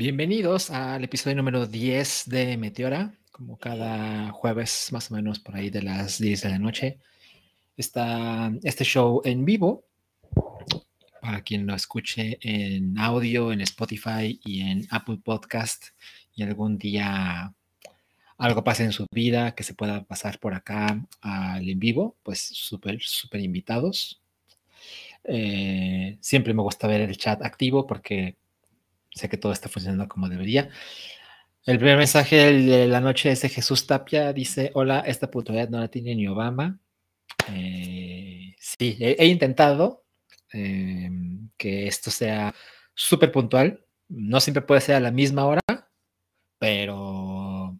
Bienvenidos al episodio número 10 de Meteora, como cada jueves más o menos por ahí de las 10 de la noche. Está este show en vivo, para quien lo escuche en audio, en Spotify y en Apple Podcast y algún día algo pase en su vida que se pueda pasar por acá al en vivo, pues súper, súper invitados. Eh, siempre me gusta ver el chat activo porque sé que todo está funcionando como debería. El primer mensaje de la noche es de Jesús Tapia. Dice, hola, esta oportunidad no la tiene ni Obama. Eh, sí, he, intentado em, que esto sea súper puntual. No siempre puede ser a la misma hora, pero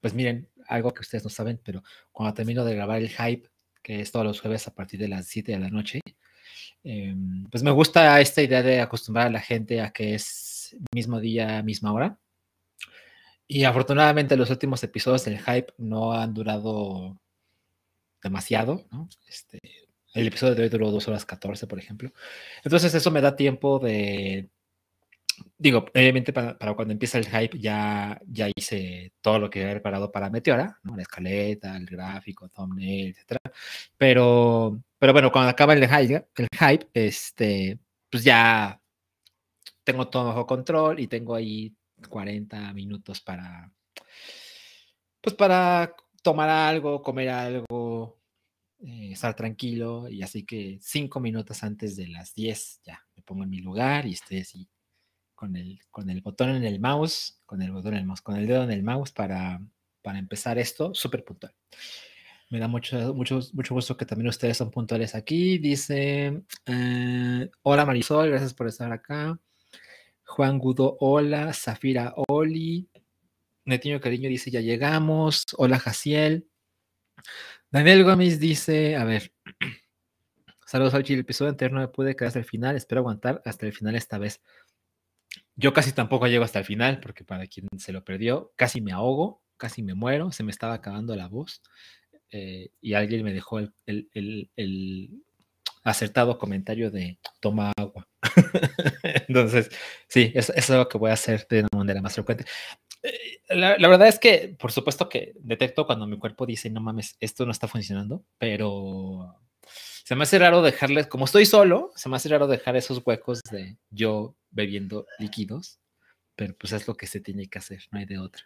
pues miren, algo que ustedes no saben, pero cuando termino de grabar el hype, que es todos los jueves a partir de las 7 de la noche, em, pues me gusta esta idea de acostumbrar a la gente a que es mismo día, misma hora. Y afortunadamente los últimos episodios del hype no han durado demasiado, Este, el episodio de hoy duró 2 horas 14, por ejemplo. Entonces eso me da tiempo de, digo, obviamente para, cuando empieza el hype ya, ya hice todo lo que había preparado para Meteora, ¿no? la escaleta, el gráfico, thumbnail, etc. Pero, pero bueno, cuando acaba el hype, el hype, este, pues ya tengo todo bajo control y tengo ahí 40 minutos para, pues para tomar algo, comer algo, eh, estar tranquilo y así que cinco minutos antes de las 10 ya me pongo en mi lugar y estoy así con el, con el botón en el mouse, con el botón en el mouse, con el dedo en el mouse para, para empezar esto súper puntual. Me da mucho, mucho, mucho gusto que también ustedes son puntuales aquí. Dice, eh, hola Marisol, gracias por estar acá. Juan Gudo, hola. Zafira, Oli. Netiño Cariño dice, ya llegamos. Hola, Jaciel. Daniel Gómez dice, a ver. Saludos al. El episodio anterior no me pude quedar hasta el final. Espero aguantar hasta el final esta vez. Yo casi tampoco llego hasta el final, porque para quien se lo perdió, casi me ahogo, casi me muero, se me estaba acabando la voz. Eh, y alguien me dejó el, el acertado comentario de toma agua. Entonces, sí, eso, es lo que voy a hacer de una manera más frecuente. Eh, la, verdad es que, por supuesto que detecto cuando mi cuerpo dice, no mames, esto no está funcionando, pero se me hace raro dejarles, como estoy solo, se me hace raro dejar esos huecos de yo bebiendo líquidos, pero pues es lo que se tiene que hacer, no hay de otra.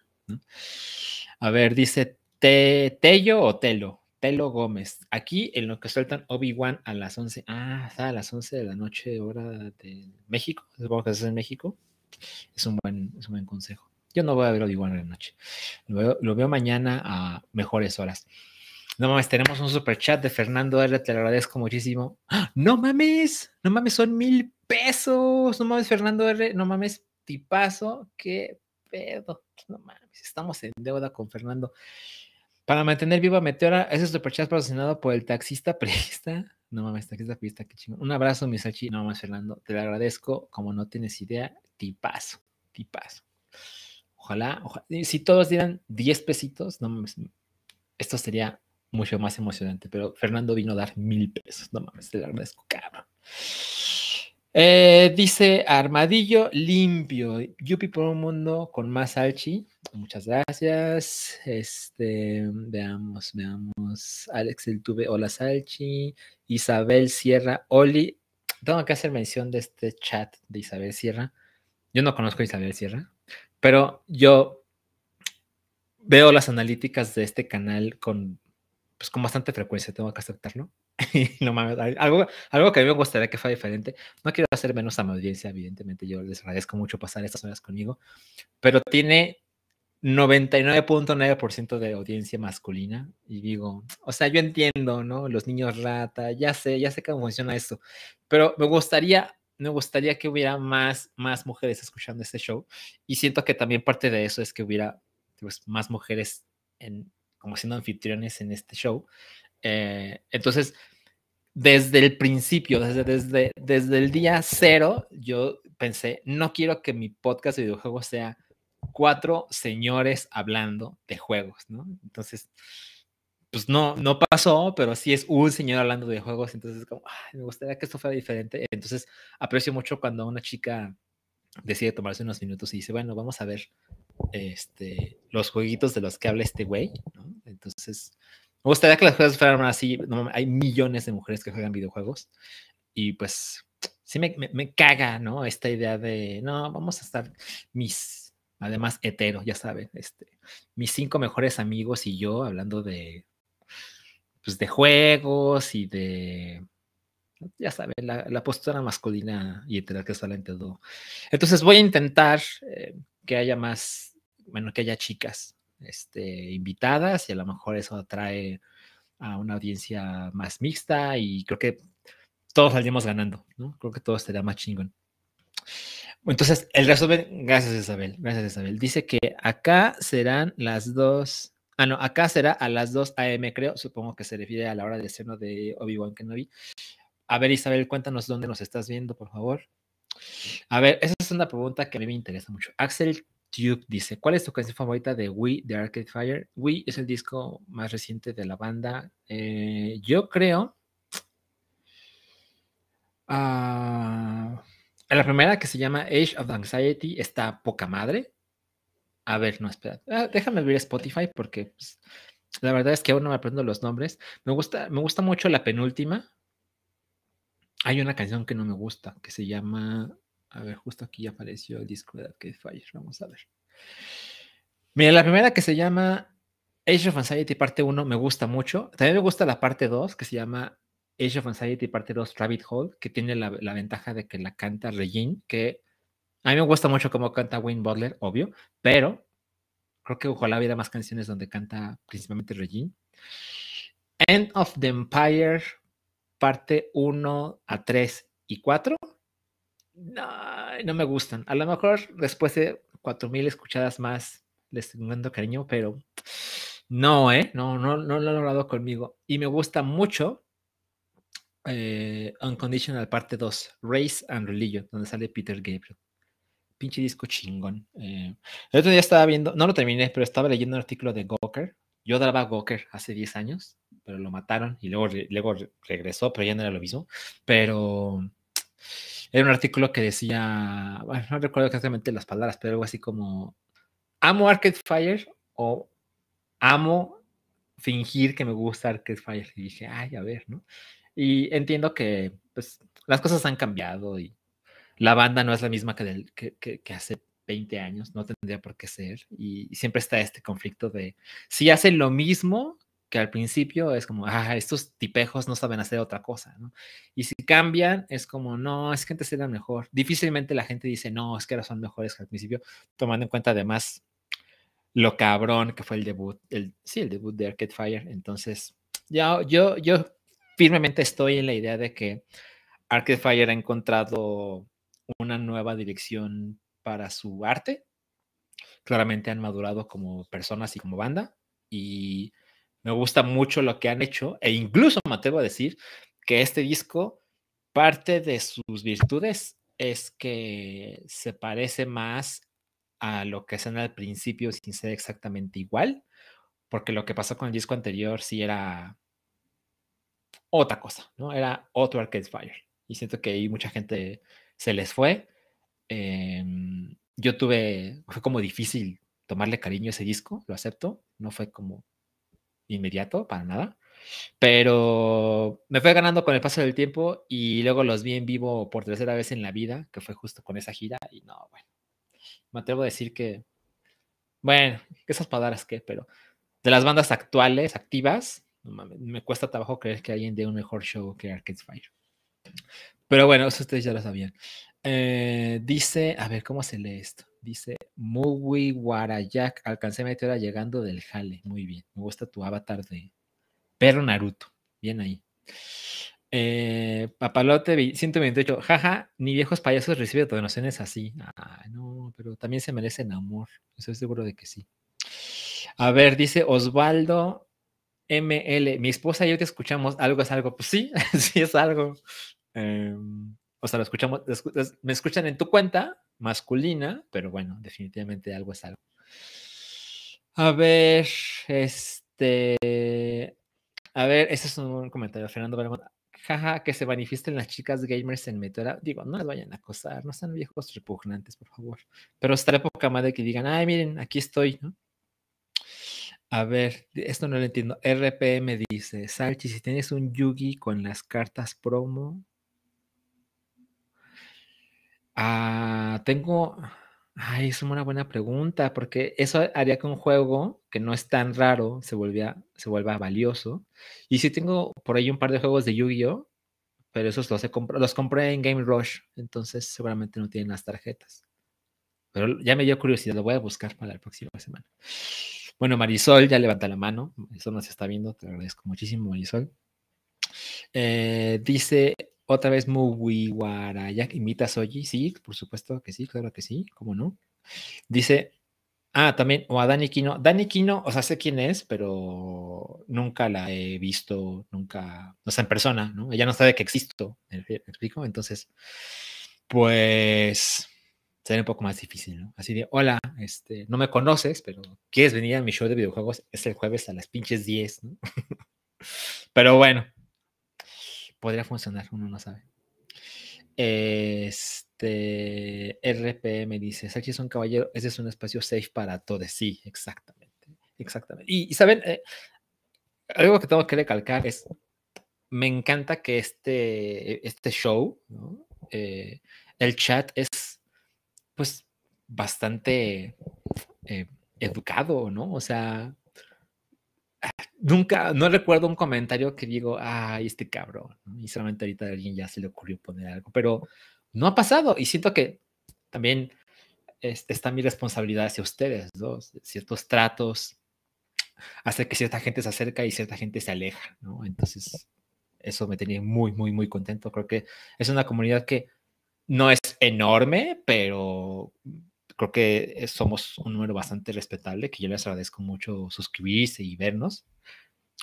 A ver, dice Tello o Telo. Telo Gómez. Aquí en lo que sueltan Obi-Wan a las 11. Ah, está a las 11 de la noche, hora de México. Supongo que es en México. Es un buen, es un buen consejo. Yo no voy a ver Obi-Wan en la noche. Lo veo, mañana a mejores horas. No mames, tenemos un super chat de Fernando R. Te lo agradezco muchísimo. ¡Ah! No mames, no mames, son mil pesos. No mames, Fernando R. No mames, tipazo. Qué pedo. No mames, estamos en deuda con Fernando. Para mantener viva Meteora, ese superchat patrocinado por el taxista priista. No mames, taxista priista, qué chingón. Un abrazo, mi Sachi. No mames, Fernando. Te lo agradezco. Como no tienes idea, tipazo, tipazo. Ojalá, ojalá. Si todos dieran 10 pesitos, no mames, esto sería mucho más emocionante. Pero Fernando vino a dar mil pesos. No mames, te lo agradezco, cabrón. Eh, dice Armadillo limpio. Yupi por un mundo con más Salchi. Muchas gracias. Este, veamos, veamos. Alex el Tube, hola Salchi. Isabel Sierra, Oli. Tengo que hacer mención de este chat de Isabel Sierra. Yo no conozco a Isabel Sierra, pero yo veo las analíticas de este canal con, pues, con bastante frecuencia, tengo que aceptarlo. no mames, algo, algo que a mí me gustaría que fuera diferente. No quiero hacer menos a mi audiencia, evidentemente. Yo les agradezco mucho pasar estas horas conmigo, pero tiene 99.9% de audiencia masculina. Y digo, o sea, yo entiendo, ¿no? Los niños rata, ya sé, ya sé cómo funciona esto, pero me gustaría. Me gustaría que hubiera más, más mujeres escuchando este show. Y siento que también parte de eso es que hubiera pues, más mujeres en, como siendo anfitriones en este show. Eh, entonces, desde el principio, desde, desde, desde el día cero, yo pensé, no quiero que mi podcast de videojuegos sea cuatro señores hablando de juegos, ¿no? Entonces, pues no, no pasó, pero sí es un señor hablando de juegos, entonces como, me gustaría que esto fuera diferente. Entonces, aprecio mucho cuando una chica decide tomarse unos minutos y dice, bueno, vamos a ver este, los jueguitos de los que habla este güey, ¿no? Entonces, me gustaría que las cosas fueran así. hay millones de mujeres que juegan videojuegos y pues sí me, me, caga, ¿no? Esta idea de, no, vamos a estar mis, además hetero, ya saben, este, mis cinco mejores amigos y yo hablando de, pues de juegos y de ya saben, la, postura masculina y hetero que sale en todo. Entonces voy a intentar eh, que haya más, bueno, que haya chicas este, invitadas y a lo mejor eso atrae a una audiencia más mixta y creo que todos saldríamos ganando, ¿no? Creo que todo estaría más chingón. Entonces, el resumen, gracias Isabel, gracias Isabel. Dice que acá serán las dos, ah, no, acá será a las 2 a.m., creo, supongo que se refiere a la hora de estreno de Obi-Wan Kenobi. A ver, Isabel, cuéntanos dónde nos estás viendo, por favor. A ver, esa es una pregunta que a mí me interesa mucho. Axel Tube dice, ¿cuál es tu canción favorita de Wii de Arcade Fire? Wii es el disco más reciente de la banda. Eh, yo creo... Uh, la primera que se llama Age of Anxiety está poca madre. A ver, no, espera. Ah, déjame abrir Spotify porque pues, la verdad es que aún no me aprendo los nombres. Me gusta, me gusta mucho la penúltima, hay una canción que no me gusta, que se llama, a ver, justo aquí apareció el disco de Arcade Fire, vamos a ver. Mira, la primera que se llama Age of Anxiety parte 1 me gusta mucho. También me gusta la parte 2 que se llama Age of Anxiety parte 2 Rabbit Hole, que tiene la, ventaja de que la canta Regine, que a mí me gusta mucho cómo canta Wayne Butler, obvio, pero creo que ojalá hubiera más canciones donde canta principalmente Regine. End of the Empire parte 1 a 3 y 4, no, no me gustan. A lo mejor después de 4000 escuchadas más les estoy dando cariño, pero no, ¿eh? No, no, no lo he logrado conmigo. Y me gusta mucho eh, Unconditional parte 2, Race and Religion, donde sale Peter Gabriel. Pinche disco chingón. Eh, el otro día estaba viendo, no lo terminé, pero estaba leyendo un artículo de Gawker. Yo daba Gawker hace 10 años pero lo mataron y luego, luego regresó, pero ya no era lo mismo. Pero era un artículo que decía, bueno, no recuerdo exactamente las palabras, pero algo así como, amo Arcade Fire o amo fingir que me gusta Arcade Fire. Y dije, ay, a ver, ¿no? Y entiendo que pues, las cosas han cambiado y la banda no es la misma que, del, que, que hace 20 años, no tendría por qué ser. Y, siempre está este conflicto de si hacen lo mismo, que al principio es como, ah, estos tipejos no saben hacer otra cosa, ¿no? Y si cambian, es como, no, es que antes era mejor. Difícilmente la gente dice, no, es que ahora son mejores que al principio, tomando en cuenta además lo cabrón que fue el debut, el, sí, el debut de Arcade Fire. Entonces, ya, yo, yo firmemente estoy en la idea de que Arcade Fire ha encontrado una nueva dirección para su arte. Claramente han madurado como personas y como banda. Y me gusta mucho lo que han hecho e incluso me atrevo a decir que este disco, parte de sus virtudes es que se parece más a lo que hacen al principio sin ser exactamente igual, porque lo que pasó con el disco anterior sí era otra cosa, ¿no? Era otro Arcade Fire. Y siento que ahí mucha gente se les fue. Em, yo tuve, fue como difícil tomarle cariño a ese disco, lo acepto, no fue como inmediato, para nada. Pero me fue ganando con el paso del tiempo y luego los vi en vivo por tercera vez en la vida, que fue justo con esa gira. Y no, bueno, me atrevo a decir que, bueno, esas palabras que, pero de las bandas actuales, activas, me cuesta trabajo creer que alguien dé un mejor show que Arcade Fire. Pero bueno, eso ustedes ya lo sabían. Eh, dice, a ver, ¿cómo se lee esto? Dice Muy Warayak, alcancé mi hora llegando del jale. Muy bien. Me gusta tu avatar de perro Naruto. Bien ahí. Eh, Papalote 128. Jaja, ni viejos payasos reciben donaciones así. Ah, no, pero también se merecen amor. Estoy seguro de que sí. A ver, dice Osvaldo ML. Mi esposa y yo te escuchamos. Algo es algo. Pues sí, sí es algo. Em, o sea, lo escuchamos, me escuchan en tu cuenta masculina, pero bueno, definitivamente algo es algo. A ver, este, a ver, este es un comentario, Fernando jaja, que se manifiesten las chicas gamers en Meteora. Digo, no las vayan a acosar, no sean viejos repugnantes, por favor. Pero estará poca madre que digan, ay, miren, aquí estoy, ¿no? A ver, esto no lo entiendo. RPM dice, Salchi, si tienes un Yugi con las cartas promo. Ah, tengo. Ay, es una buena pregunta, porque eso haría que un juego que no es tan raro se, volvía, se vuelva valioso. Y si tengo por ahí un par de juegos de Yu-Gi-Oh! Pero esos los, los compré en Game Rush, entonces seguramente no tienen las tarjetas. Pero ya me dio curiosidad, lo voy a buscar para la próxima semana. Bueno, Marisol ya levanta la mano. Eso nos está viendo. Te agradezco muchísimo, Marisol. Eh, dice otra vez Mugiwara. ¿Invita a Soji? Sí, por supuesto que sí, claro que sí. ¿Cómo no? Dice. Ah, también, o a Dani Kino. Dani Kino, o sea, sé quién es, pero nunca la he visto, nunca, o sea, en persona, ¿no? Ella no sabe que existo, ¿me explico? Entonces, pues, sería un poco más difícil, ¿no? Así de, hola, este, no me conoces, pero quieres venir a mi show de videojuegos, es el jueves a las pinches 10, ¿no? pero bueno, podría funcionar, uno no sabe. Este RPM dice, Sachi es un caballero, ese es un espacio safe para todos. Sí, exactamente. Exactamente. Y, saben, eh, algo que tengo que recalcar es, me encanta que este, este show. Eh, el chat es pues bastante eh, educado, ¿no? O sea, nunca, no recuerdo un comentario que digo, ay, este cabrón, y solamente ahorita a alguien ya se le ocurrió poner algo, pero no ha pasado y siento que también está mi responsabilidad hacia ustedes. Ciertos tratos hace que cierta gente se acerca y cierta gente se aleja, ¿no? Entonces, eso me tenía muy, muy, muy contento. Creo que es una comunidad que no es enorme, pero creo que somos un número bastante respetable, que yo les agradezco mucho suscribirse y vernos.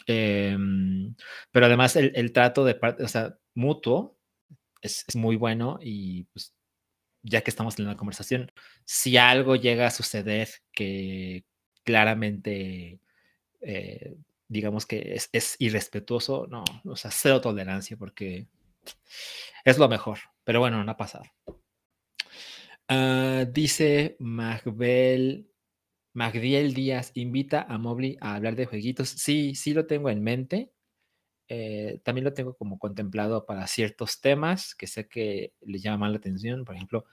Em, pero además el, trato de parte, o sea, mutuo es, muy bueno y pues ya que estamos en la conversación, si algo llega a suceder que claramente, eh, digamos que es, es, irrespetuoso, no, o sea, cero tolerancia porque es lo mejor. Pero bueno, no ha pasado. Ah, dice Magbel, Magdiel Díaz, invita a Mobley a hablar de jueguitos. Sí, sí lo tengo en mente. Eh, también lo tengo como contemplado para ciertos temas que sé que le llaman la atención. Por ejemplo,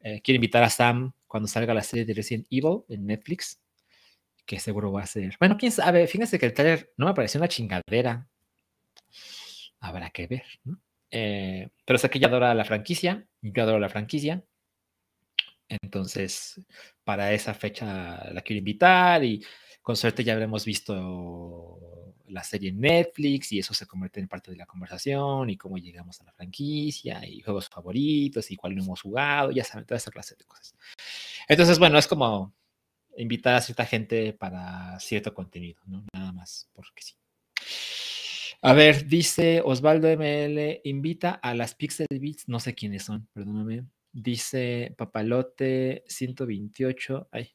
eh, quiero invitar a Sam cuando salga la serie de Resident Evil en Netflix, que seguro va a ser. Bueno, quién sabe. Fíjense que el trailer no me pareció una chingadera. Habrá que ver, ¿no? Eh, pero sé que ella adora la franquicia, yo adoro la franquicia. Entonces, para esa fecha la quiero invitar y con suerte ya habremos visto la serie en Netflix y eso se convierte en parte de la conversación y cómo llegamos a la franquicia y juegos favoritos y cuál hemos jugado, ya saben, toda esa clase de cosas. Entonces, bueno, es como invitar a cierta gente para cierto contenido, ¿no? Nada más, porque sí. A ver, dice Osvaldo ML, invita a las Pixel Beats, no sé quiénes son, perdóname. Dice Papalote 128, ay,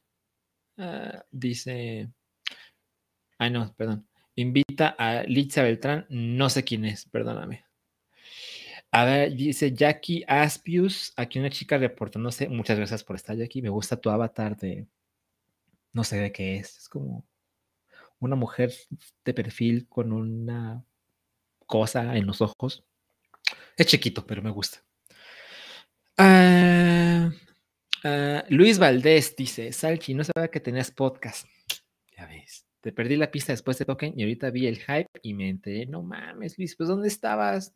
ah, dice, ay no, perdón. Invita a Litza Beltrán, no sé quién es, perdóname. A ver, dice Jackie Aspius, aquí una chica reportándose. Muchas gracias por estar, Jackie. Me gusta tu avatar de. No sé de qué es. Es como una mujer de perfil con una cosa en los ojos. Es chiquito, pero me gusta. Ah, ah, Luis Valdés dice, Salchi, no sabía que tenías podcast. Ya ves, te perdí la pista después de Token y ahorita vi el hype y me enteré, no mames, Luis, pues ¿dónde estabas?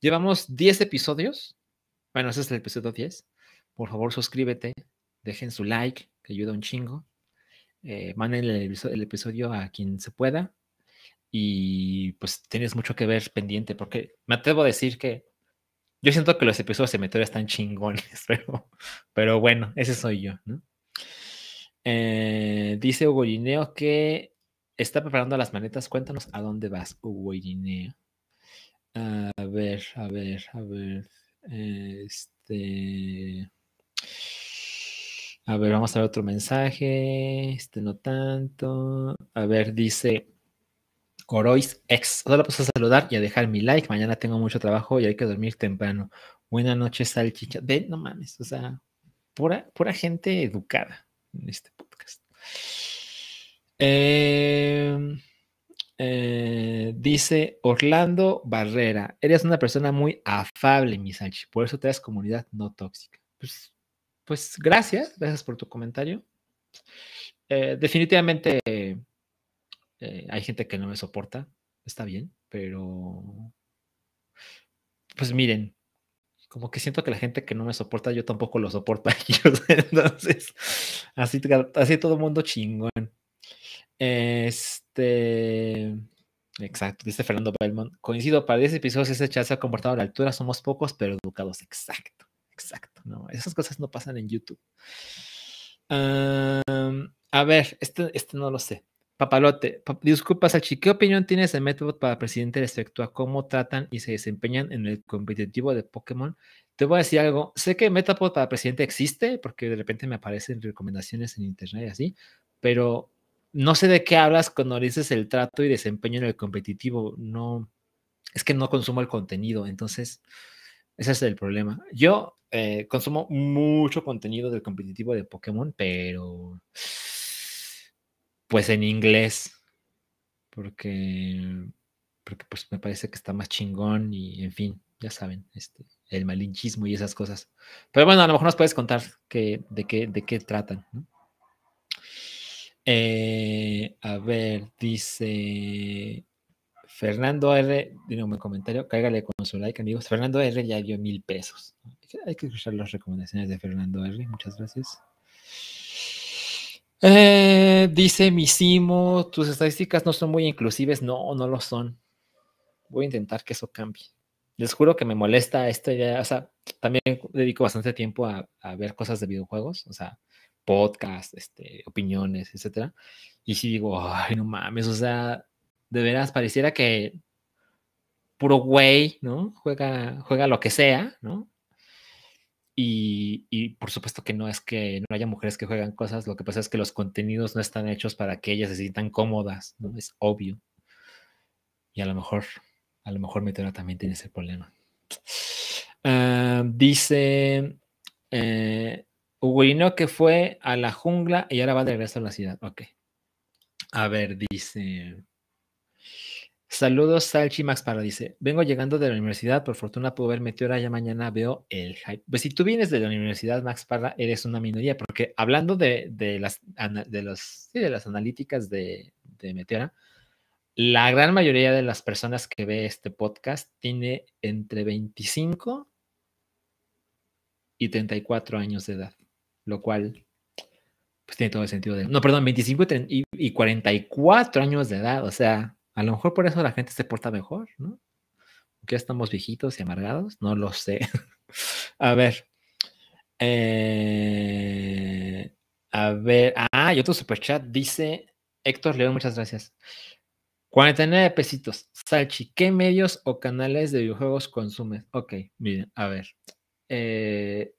Llevamos 10 episodios. Bueno, ese es el episodio 10. Por favor, suscríbete, dejen su like, que ayuda un chingo. Eh, manden el episodio a quien se pueda y pues tienes mucho que ver pendiente, porque me atrevo a decir que yo siento que los episodios de Meteor están chingones, pero, bueno, ese soy yo, ¿no? Eh, dice Hugo Irineo que está preparando las maletas. Cuéntanos a dónde vas, Hugo Irineo. A ver, a ver, a ver. Este. A ver, vamos a ver otro mensaje. Este no tanto. A ver, dice Corois X. Solo paso a saludar y a dejar mi like. Mañana tengo mucho trabajo y hay que dormir temprano. Buenas noches, salchicha. Ven, no mames. O sea, pura, pura gente educada en este podcast. Em, eh, dice Orlando Barrera, eres una persona muy afable, mi Salchi, por eso te das comunidad no tóxica. Pues, pues gracias, gracias por tu comentario. Eh, definitivamente eh, hay gente que no me soporta, está bien, pero pues miren, como que siento que la gente que no me soporta, yo tampoco lo soporto a. Entonces, así, todo mundo chingón. Este. Exacto, dice Fernando Belmont. Coincido, para 10 episodios ese chat se ha comportado a la altura, somos pocos, pero educados. Exacto, exacto. No, esas cosas no pasan en YouTube. a ver, este, este no lo sé. Papalote, disculpa, Sachi, ¿qué opinión tienes de método para presidente respecto a cómo tratan y se desempeñan en el competitivo de Pokémon? Te voy a decir algo, sé que Metapod para presidente existe, porque de repente me aparecen recomendaciones en internet y así, pero no sé de qué hablas cuando dices el trato y desempeño en el competitivo. No, es que no consumo el contenido, entonces ese es el problema. Yo eh, consumo mucho contenido del competitivo de Pokémon, pero pues en inglés, porque, porque pues me parece que está más chingón y en fin, ya saben, este, el malinchismo y esas cosas. Pero bueno, a lo mejor nos puedes contar que, de, qué, de qué tratan. Eh, a ver, dice Fernando R. Dime un comentario, cáigale con su like, amigos. Fernando R. ya dio mil pesos. Hay que escuchar las recomendaciones de Fernando R. Muchas gracias. Eh, dice Misimo, tus estadísticas no son muy inclusives. No, no lo son. Voy a intentar que eso cambie. Les juro que me molesta esto ya. O sea, también dedico bastante tiempo a, ver cosas de videojuegos. O sea, podcast, este, opiniones, etcétera. Y si digo, ay, no mames, o sea, de veras pareciera que puro güey, ¿no? Juega, juega lo que sea, ¿no? Y, por supuesto que no es que no haya mujeres que juegan cosas, lo que pasa es que los contenidos no están hechos para que ellas se sientan cómodas, ¿no? Es obvio. Y a lo mejor, a lo mejor Meteora también tiene ese problema. Ah, dice eh, que fue a la jungla y ahora va de regreso a la ciudad. Ok. A ver, dice. Saludos, Salchi Max para dice, vengo llegando de la universidad, por fortuna puedo ver Meteora, ya mañana veo el hype. Pues si tú vienes de la universidad, Max Parra, eres una minoría, porque hablando de, las, de, los, de las analíticas de, de, Meteora, la gran mayoría de las personas que ve este podcast tiene entre 25 y 34 años de edad, lo cual pues tiene todo el sentido de... No, perdón, 25 y, y 44 años de edad, o sea a lo mejor por eso la gente se porta mejor, ¿no? Que estamos viejitos y amargados, no lo sé. a ver. Eh, a ver. Ah, y otro superchat dice Héctor León, muchas gracias. 49 pesitos. Salchi, ¿qué medios o canales de videojuegos consumes? Ok, miren, a ver. Eh,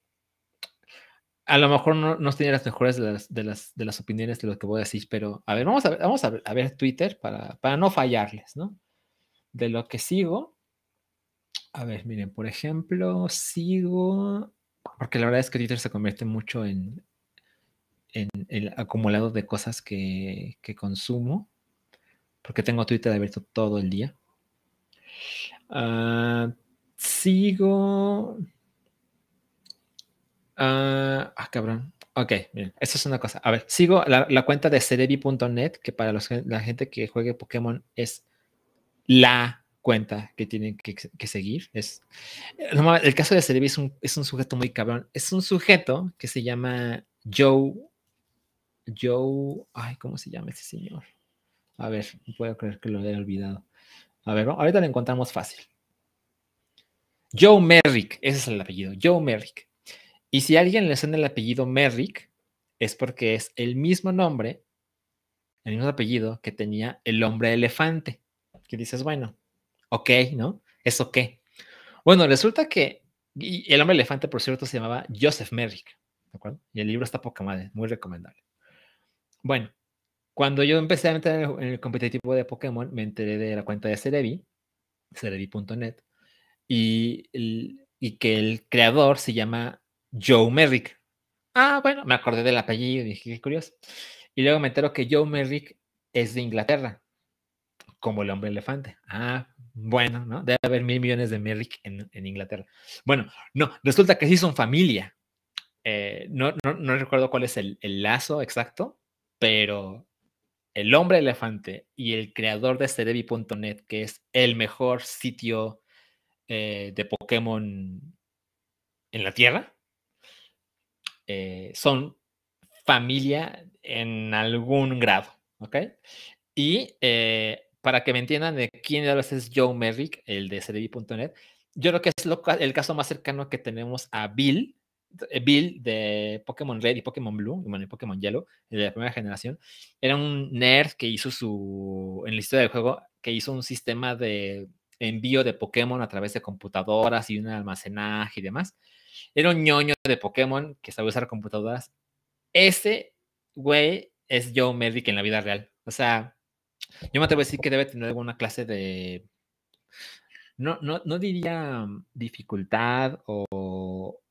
a lo mejor no, no tenía las mejores de las, de, las, de las opiniones de lo que voy a decir, pero a ver, vamos a ver, vamos a ver, Twitter para, para no fallarles, ¿no? De lo que sigo. A ver, miren, por ejemplo, sigo, porque la verdad es que Twitter se convierte mucho en, en el acumulado de cosas que, que consumo, porque tengo Twitter abierto todo el día. Ah, sigo, Ah, ah, cabrón. Ok, miren, eso es una cosa. A ver, sigo la, cuenta de cerebi.net, que para la gente que juegue Pokémon es la cuenta que tienen que, seguir. Es, el caso de Cerebi es un, es un sujeto muy cabrón. Es un sujeto que se llama Joe. Joe. Ay, ¿cómo se llama ese señor? A ver, no puedo creer que lo haya olvidado. A ver, ahorita lo encontramos fácil. Joe Merrick, ese es el apellido, Joe Merrick. Y si alguien le suena el apellido Merrick, es porque es el mismo nombre, el mismo apellido que tenía el hombre elefante. Que dices, bueno, ok, ¿no? ¿Eso qué? Bueno, resulta que el hombre elefante, por cierto, se llamaba Joseph Merrick, ¿de acuerdo? Y el libro está poca muy recomendable. Bueno, Cuando yo empecé a entrar en el, competitivo de Pokémon, me enteré de la cuenta de Cerebi, cerebi.net, y, y que el creador se llama Joe Merrick. Ah, bueno, me acordé del apellido dije, qué curioso. Y luego me entero que Joe Merrick es de Inglaterra, como el hombre elefante. Ah, bueno, ¿no? Debe haber mil millones de Merrick en, Inglaterra. Bueno, no, resulta que sí son familia. Eh, no, no, recuerdo cuál es el, lazo exacto, pero el hombre elefante y el creador de Cerebi.net, que es el mejor sitio eh, de Pokémon en la Tierra, eh, son familia en algún grado, ¿ok? Y eh, para que me entiendan de quién es Joe Merrick, el de Cerebi.net, yo creo que es el caso más cercano que tenemos a Bill, eh, Bill de Pokémon Red y Pokémon Blue, bueno, y Pokémon Yellow, de la primera generación, era un nerd que hizo su, en la historia del juego, que hizo un sistema de envío de Pokémon a través de computadoras y un almacenaje y demás. Era un ñoño de Pokémon que sabía usar computadoras. Ese güey es Joe Merrick en la vida real. O sea, yo me atrevo a decir que debe tener alguna clase de. No, no, no diría dificultad o.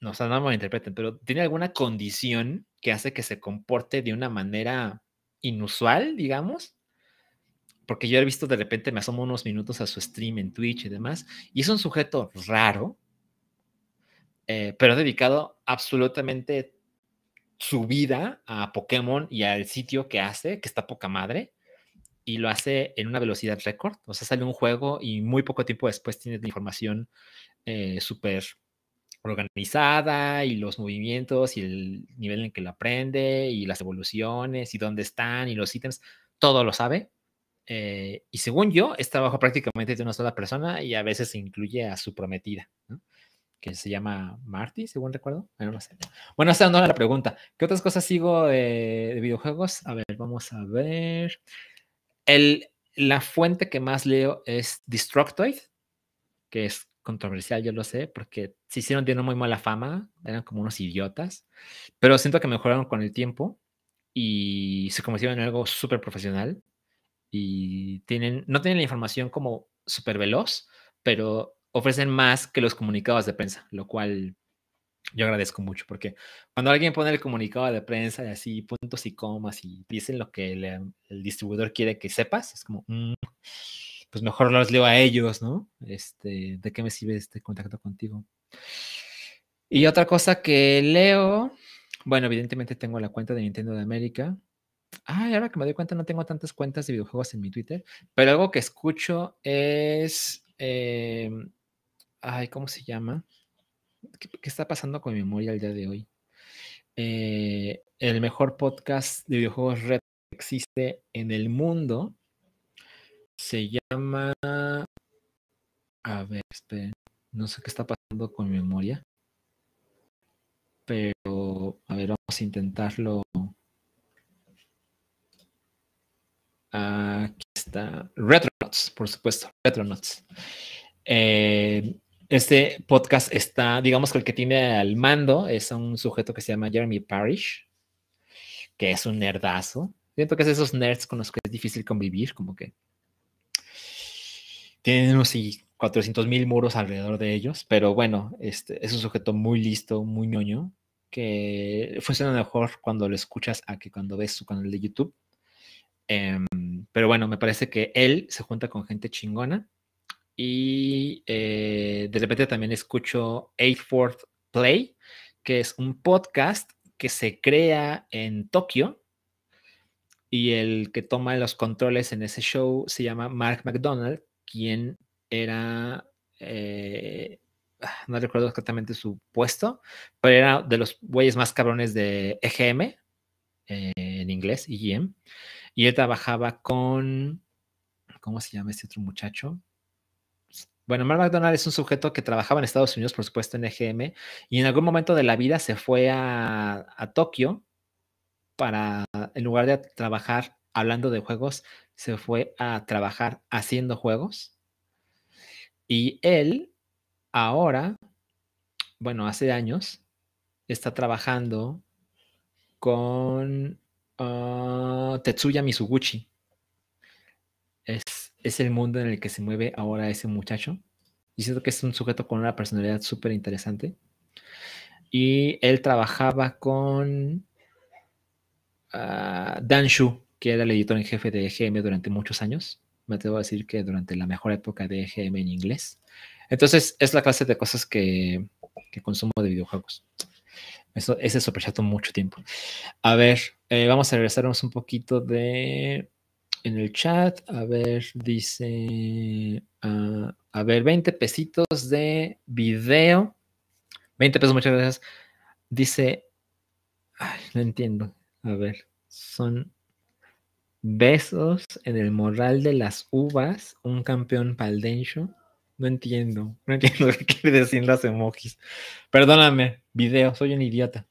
No, o sea, no me interpreten, pero tiene alguna condición que hace que se comporte de una manera inusual, digamos. Porque yo he visto de repente, me asomo unos minutos a su stream en Twitch y demás, y es un sujeto raro, eh, pero ha dedicado absolutamente su vida a Pokémon y al sitio que hace, que está poca madre, y lo hace en una velocidad récord. O sea, sale un juego y muy poco tiempo después tiene la información eh, súper organizada y los movimientos y el nivel en que lo aprende y las evoluciones y dónde están y los ítems, todo lo sabe. Eh, y según yo, es trabajo prácticamente de una sola persona y a veces incluye a su prometida. ¿no? Que se llama Marty, según recuerdo. Bueno, no sé. Bueno, esta no la pregunta. ¿Qué otras cosas sigo de, videojuegos? A ver, vamos a ver. El, la fuente que más leo es Destructoid, que es controversial, yo lo sé, porque se hicieron de una muy mala fama, eran como unos idiotas, pero siento que mejoraron con el tiempo y se convirtieron en algo súper profesional y tienen, no tienen la información como súper veloz, pero ofrecen más que los comunicados de prensa, lo cual yo agradezco mucho, porque cuando alguien pone el comunicado de prensa y así puntos y comas y dicen lo que el distribuidor quiere que sepas, es como, mm, pues mejor los leo a ellos, ¿no? Este, ¿De qué me sirve este contacto contigo? Y otra cosa que leo, bueno, evidentemente tengo la cuenta de Nintendo de América. Ay, ahora que me doy cuenta, no tengo tantas cuentas de videojuegos en mi Twitter, pero algo que escucho es em, Ay, ¿cómo se llama? ¿Qué, está pasando con mi memoria el día de hoy? Eh, el mejor podcast de videojuegos red que existe en el mundo se llama. A ver, esperen. No sé qué está pasando con mi memoria. Pero, a ver, vamos a intentarlo. Aquí está. Retronauts, por supuesto. Retronauts. Eh, este podcast está, digamos que el que tiene al mando es un sujeto que se llama Jeremy Parrish, que es un nerdazo. Siento que es esos nerds con los que es difícil convivir, como que tienen unos 400 mil muros alrededor de ellos, pero bueno, este, es un sujeto muy listo, muy ñoño, que funciona mejor cuando lo escuchas a que cuando ves su canal de YouTube. Em, pero bueno, me parece que él se junta con gente chingona y eh, de repente también escucho Eight Fourth Play, que es un podcast que se crea en Tokio y el que toma los controles en ese show se llama Mark McDonald, quien era, eh, no recuerdo exactamente su puesto, pero era de los güeyes más cabrones de EGM, eh, en inglés, EGM, y él trabajaba con, ¿cómo se llama este otro muchacho? Bueno, Mark McDonald es un sujeto que trabajaba en Estados Unidos, por supuesto, en EGM, y en algún momento de la vida se fue a, Tokio para, en lugar de trabajar hablando de juegos, se fue a trabajar haciendo juegos. Y él, ahora, bueno, hace años, está trabajando con llamado Tetsuya Mizuguchi. Es, es el mundo en el que se mueve ahora ese muchacho. Y siento que es un sujeto con una personalidad súper interesante. Y él trabajaba con uh, Dan Shu, que era el editor en jefe de EGM durante muchos años. Me atrevo a decir que durante la mejor época de EGM en inglés. Entonces, es la clase de cosas que, que consumo de videojuegos. Eso, ese superchato mucho tiempo. A ver, eh, vamos a regresarnos un poquito de en el chat. A ver, dice. Uh, a ver, 20 pesitos de video. 20 pesos, muchas gracias. Dice. Ay, no entiendo. A ver, son besos en el morral de las uvas, un campeón paldencho. No entiendo, no entiendo qué quiere decir las emojis. Perdóname, video, soy un idiota.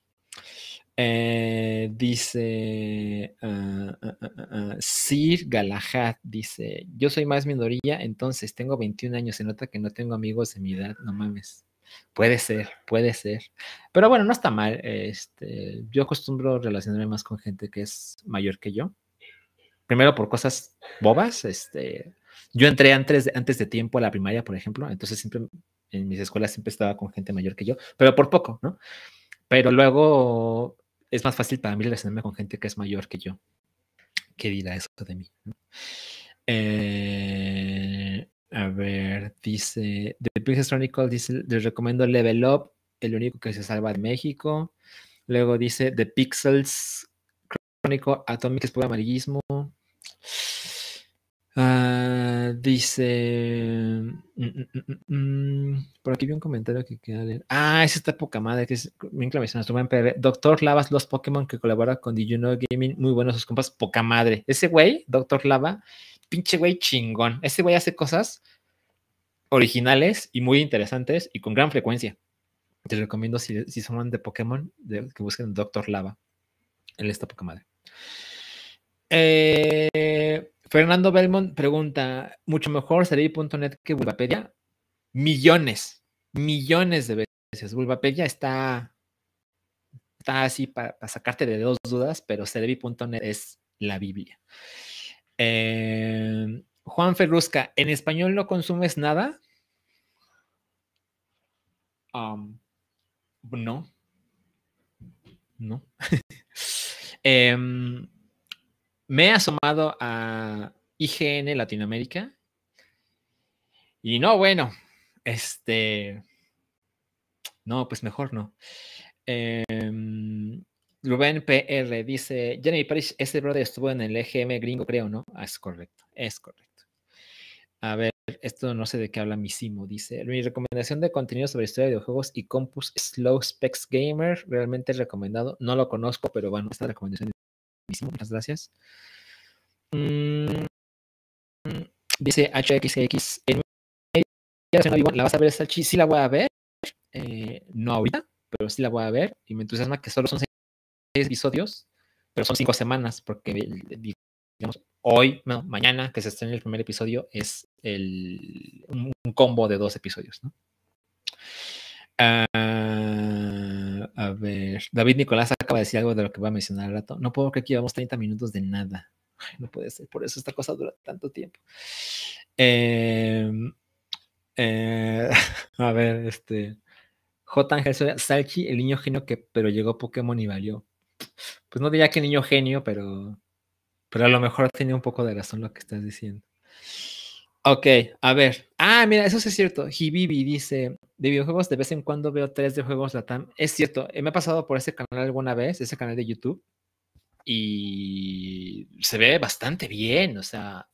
Eh, dice uh, uh, Sir Galahad, dice, yo soy más minoría, entonces tengo 21 años, se nota que no tengo amigos de mi edad, no mames. Puede ser, puede ser. Pero bueno, no está mal. Este, yo acostumbro relacionarme más con gente que es mayor que yo. Primero por cosas bobas, este, yo entré antes antes de tiempo a la primaria, por ejemplo, entonces siempre en mis escuelas siempre estaba con gente mayor que yo, pero por poco, ¿no? Pero luego es más fácil para mí relacionarme con gente que es mayor que yo. ¿Qué dirá eso de mí? Eh, a ver, dice, The Princess Chronicle dice, les recomiendo Level Up, el único que se salva de México. Luego dice The Pixels Chronicle Atomic puro amarillismo. Uh, dice. Mm, mm, mm, por aquí vi un comentario que queda leer. Ah, es esta poca madre que es bien PV. Doctor Lavas Los Pokémon que colabora con Dijuno Gaming. Muy buenos sus compas. Poca madre. Ese güey, Doctor Lava, pinche güey chingón. Ese güey hace cosas originales y muy interesantes y con gran frecuencia. Te recomiendo si, si son de Pokémon que busquen Doctor Lava. Él está poca madre. Eh. Fernando Belmont pregunta, ¿mucho mejor Cerebi.net que Bulbapedia? Millones, millones de veces. Bulbapedia está, está así para, sacarte de dos dudas, pero Cerebi.net es la Biblia. Eh, Juan Ferrusca, ¿en español no consumes nada? no. No. eh, me he asomado a IGN Latinoamérica. Y no, bueno, este. No, pues mejor no. Em, Rubén PR dice: Jeremy Parrish, ese brother estuvo en el EGM gringo, creo, ¿no? Ah, es correcto, es correcto. A ver, esto no sé de qué habla Misimo. Dice: Mi recomendación de contenido sobre historia de videojuegos y Compus Slow Specs Gamer, realmente recomendado. No lo conozco, pero bueno, esta recomendación Muchas gracias. Mm, dice HXX. ¿La vas a ver, Salchi? Sí, la voy a ver. Eh, no ahorita, pero sí la voy a ver. Y me entusiasma que solo son seis episodios, pero son cinco semanas, porque digamos, hoy, mañana que se estrena el primer episodio, es el, un, combo de dos episodios, ¿no? Ah, a ver, David Nicolás acaba de decir algo de lo que voy a mencionar al rato. No puedo creer que llevamos 30 minutos de nada. no puede ser, por eso esta cosa dura tanto tiempo. Em, eh, a ver, este. J. Ángel Salchi, el niño genio que pero llegó Pokémon y valió. Pues no diría que niño genio, pero, pero a lo mejor tenía un poco de razón lo que estás diciendo. Ok, a ver. Ah, mira, eso sí es cierto. Hibibi dice, de videojuegos de vez en cuando veo tres de juegos Latam. Es cierto, eh, me ha pasado por ese canal alguna vez, ese canal de YouTube, y se ve bastante bien, o sea,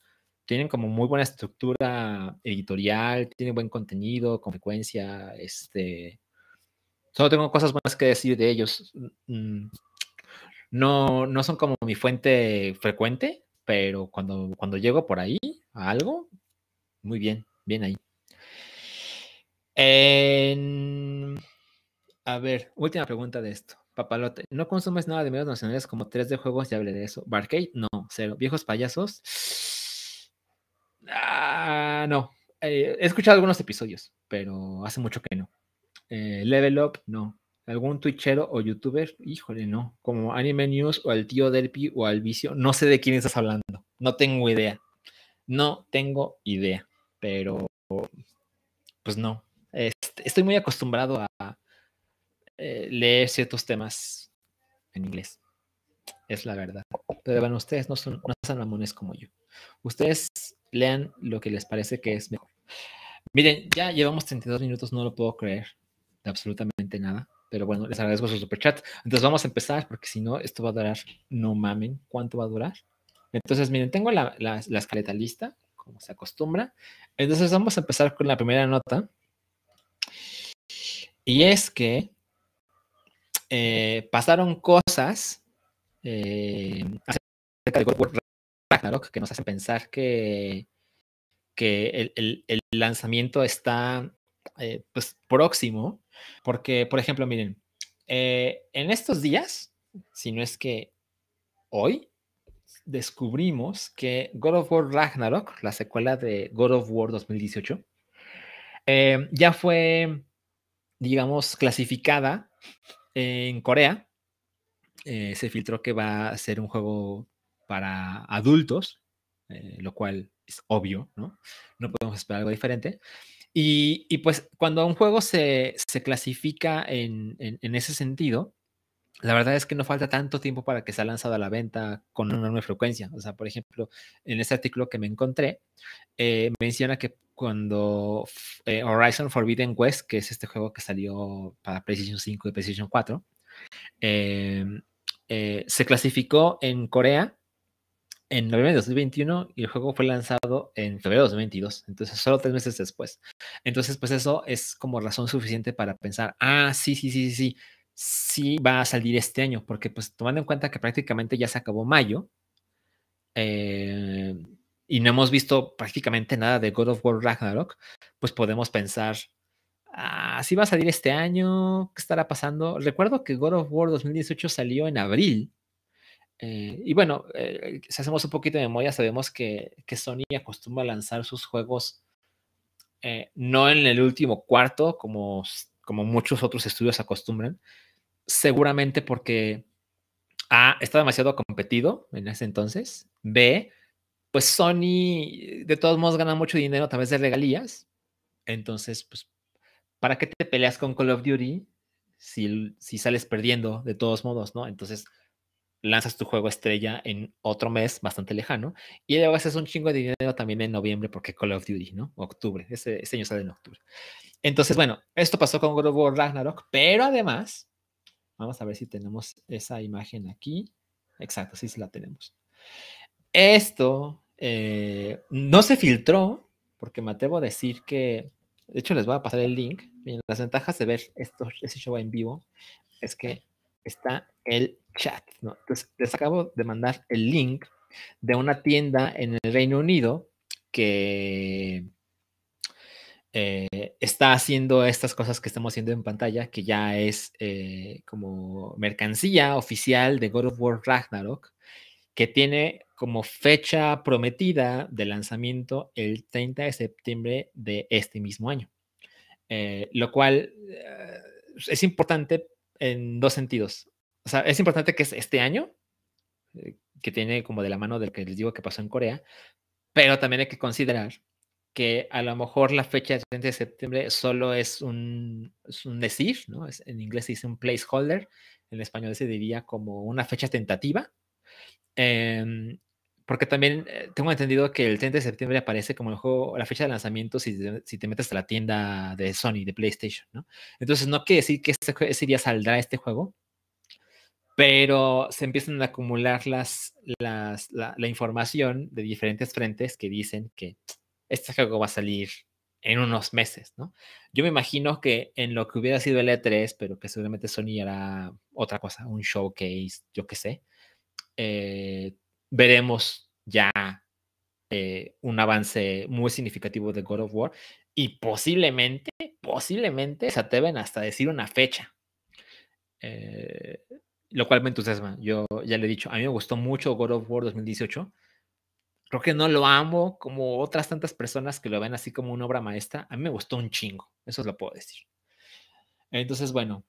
tienen como muy buena estructura editorial, tienen buen contenido, con frecuencia, este... Solo tengo cosas buenas que decir de ellos. Mm, no, no son como mi fuente frecuente, pero cuando, cuando llego por ahí a algo, muy bien, bien ahí. A ver, última pregunta de esto. Papalote, ¿no consumes nada de medios nacionales como 3 de juegos? Ya hablé de eso. ¿Barcade? No, cero. ¿Viejos payasos? Ah, no. Eh, he escuchado algunos episodios, pero hace mucho que no. Eh, level Up, no. algún twitchero o youtuber, híjole, no, como Anime News o el tío Delpi o al vicio, no sé de quién estás hablando, no tengo idea, no tengo idea, pero pues no, estoy muy acostumbrado a eh, leer ciertos temas en inglés, es la verdad, pero bueno, ustedes no son, no son mamones como yo, ustedes lean lo que les parece que es mejor. Miren, ya llevamos 32 minutos, no lo puedo creer de absolutamente nada. Pero bueno, les agradezco su super chat. Entonces vamos a empezar, porque si no, esto va a durar, no mamen, ¿cuánto va a durar? Entonces, miren, tengo la, la, escaleta lista, como se acostumbra. Entonces vamos a empezar con la primera nota. Y es que eh, pasaron cosas eh, acerca de Ragnarok que nos hacen pensar que, que el, lanzamiento está eh, pues, próximo porque, por ejemplo, miren, en estos días, si no es que hoy, descubrimos que God of War Ragnarok, la secuela de God of War 2018, eh, ya fue, digamos, clasificada en Corea. Eh, se filtró que va a ser un juego para adultos, lo cual es obvio, ¿no? No podemos esperar algo diferente. Y, pues cuando un juego se, clasifica en, ese sentido, la verdad es que no falta tanto tiempo para que sea lanzado a la venta con una enorme frecuencia. O sea, por ejemplo, en ese artículo que me encontré, eh, menciona que cuando eh, Horizon Forbidden West, que es este juego que salió para PlayStation 5 y PlayStation 4, em, eh, se clasificó en Corea en noviembre de 2021 y el juego fue lanzado en febrero de 2022, entonces solo tres meses después. Entonces, pues eso es como razón suficiente para pensar, ah, sí, sí, sí, sí, sí va a salir este año, porque pues tomando en cuenta que prácticamente ya se acabó mayo eh, y no hemos visto prácticamente nada de God of War Ragnarok, pues podemos pensar, ah, sí va a salir este año, ¿qué estará pasando? Recuerdo que God of War 2018 salió en abril eh, y bueno, eh, si hacemos un poquito de memoria, sabemos que, Sony acostumbra a lanzar sus juegos eh, no en el último cuarto, como, como muchos otros estudios acostumbran, seguramente porque A, está demasiado competido en ese entonces, B, pues Sony de todos modos gana mucho dinero a través de regalías, entonces, pues, ¿para qué te peleas con Call of Duty si, si sales perdiendo de todos modos, no? Entonces, lanzas tu juego estrella en otro mes bastante lejano y luego haces un chingo de dinero también en noviembre porque Call of Duty, ¿no? Octubre, ese, año sale en octubre. Entonces, bueno, esto pasó con God of War Ragnarok, pero además, vamos a ver si tenemos esa imagen aquí. Exacto, sí, sí la tenemos. Esto eh, no se filtró porque me atrevo a decir que, de hecho les voy a pasar el link. las ventajas de ver esto, ese show en vivo es que está el chat. ¿no? Entonces, les acabo de mandar el link de una tienda en el Reino Unido que eh, está haciendo estas cosas que estamos haciendo en pantalla, que ya es eh, como mercancía oficial de God of War Ragnarok, que tiene como fecha prometida de lanzamiento el 30 de septiembre de este mismo año. Eh, lo cual es importante en dos sentidos. O sea, es importante que es este año, eh, que tiene como de la mano del que les digo que pasó en Corea, pero también hay que considerar que a lo mejor la fecha del 30 de septiembre solo es un, un decir, ¿no? en inglés se dice un placeholder, en español se diría como una fecha tentativa. Em, porque también eh, tengo entendido que el 30 de septiembre aparece como el juego, la fecha de lanzamiento si si te metes a la tienda de Sony, de PlayStation, ¿no? Entonces no quiere decir que ese, ese día saldrá este juego, pero se empiezan a acumular las, las, la, información de diferentes frentes que dicen que este juego va a salir en unos meses, ¿no? Yo me imagino que en lo que hubiera sido el E3, pero que seguramente Sony hará otra cosa, un showcase, yo qué sé, eh, veremos ya eh, un avance muy significativo de God of War y posiblemente, posiblemente se atreven hasta decir una fecha. Eh, lo cual me entusiasma. Yo ya le he dicho, a mí me gustó mucho God of War 2018. Creo que no lo amo como otras tantas personas que lo ven así como una obra maestra. A mí me gustó un chingo, eso lo puedo decir. Entonces, bueno,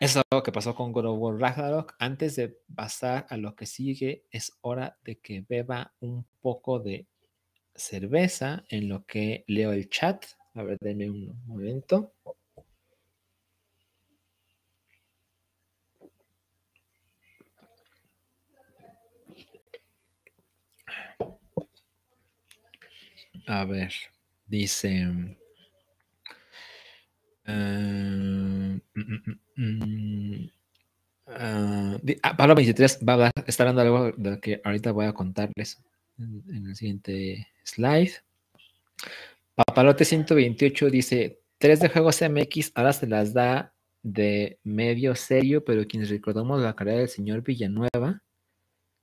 Eso es algo que pasó con God of Ragnarok. Antes de pasar a lo que sigue, es hora de que beba un poco de cerveza en lo que leo el chat. A ver, denme un momento. A ver, dice. Uh, Pablo 23 va a hablar, está hablando algo de que ahorita voy a contarles en, en el siguiente slide. Papalote 128 dice: 3 de juegos MX ahora se las da de medio serio, pero quienes recordamos la carrera del señor Villanueva,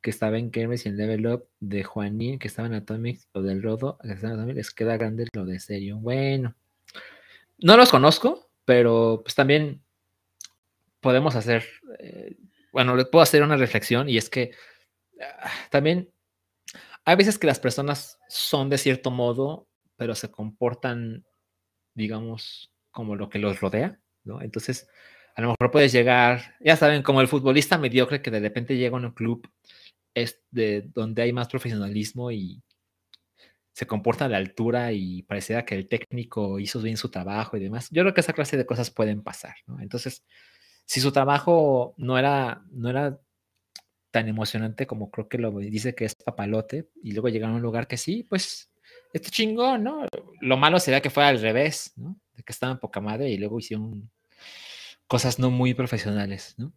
que estaba en Kermes y en Level Up, de Juanín, que estaba en Atomic, o del Rodo, que estaba en Atomic, les queda grande lo de serio. Bueno, no los conozco, pero pues también podemos hacer, eh, bueno, les puedo hacer una reflexión y es que ah, también hay veces que las personas son de cierto modo, pero se comportan, digamos, como lo que los rodea, ¿no? Entonces, a lo mejor puedes llegar, ya saben, como el futbolista mediocre que de repente llega a un club es de donde hay más profesionalismo y se comporta a la altura y pareciera que el técnico hizo bien su trabajo y demás. Yo creo que esa clase de cosas pueden pasar, ¿no? Entonces, si su trabajo no era, no era tan emocionante como creo que lo dice que es papalote, y luego llegar a un lugar que sí, pues este chingón, ¿no? Lo malo sería que fuera al revés, ¿no? De que estaba en poca madre y luego hicieron cosas no muy profesionales, ¿no?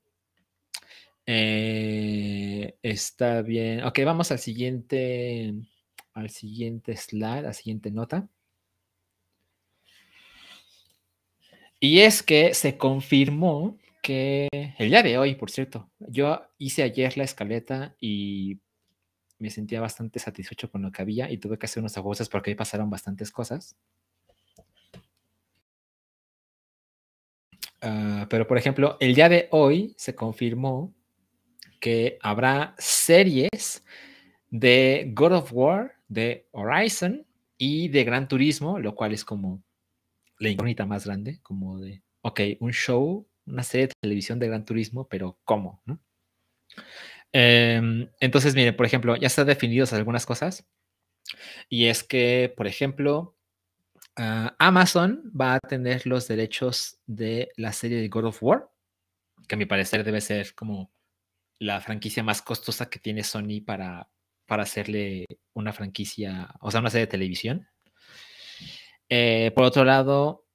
Eh, está bien. Ok, vamos al siguiente, al siguiente slide, a la siguiente nota. Y es que se confirmó que el día de hoy, por cierto, yo hice ayer la escaleta y me sentía bastante satisfecho con lo que había y tuve que hacer unos ajustes porque ahí pasaron bastantes cosas. Uh, pero, por ejemplo, el día de hoy se confirmó que habrá series de God of War, de Horizon y de Gran Turismo, lo cual es como la incógnita más grande, como de, ok, un show, una serie de televisión de Gran Turismo, pero ¿cómo? Eh, entonces, mire, por ejemplo, ya están definidas algunas cosas. Y es que, por ejemplo, uh, Amazon va a tener los derechos de la serie de God of War, que a mi parecer debe ser como la franquicia más costosa que tiene Sony para, para hacerle una franquicia, o sea, una serie de televisión. Eh, por otro lado,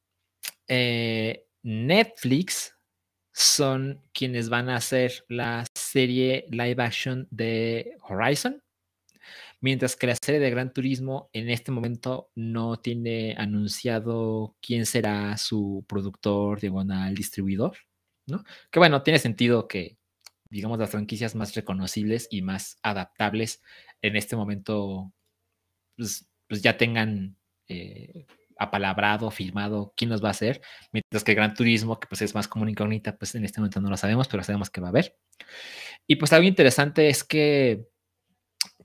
eh, Netflix son quienes van a hacer la serie live action de Horizon, mientras que la serie de Gran Turismo en este momento no tiene anunciado quién será su productor, diagonal, distribuidor, ¿no? Que bueno, tiene sentido que digamos, las franquicias más reconocibles y más adaptables en este momento, pues, pues ya tengan eh, apalabrado, firmado quién nos va a hacer, mientras que Gran Turismo, que pues es más como una incógnita, pues en este momento no lo sabemos, pero sabemos que va a haber. Y pues algo interesante es que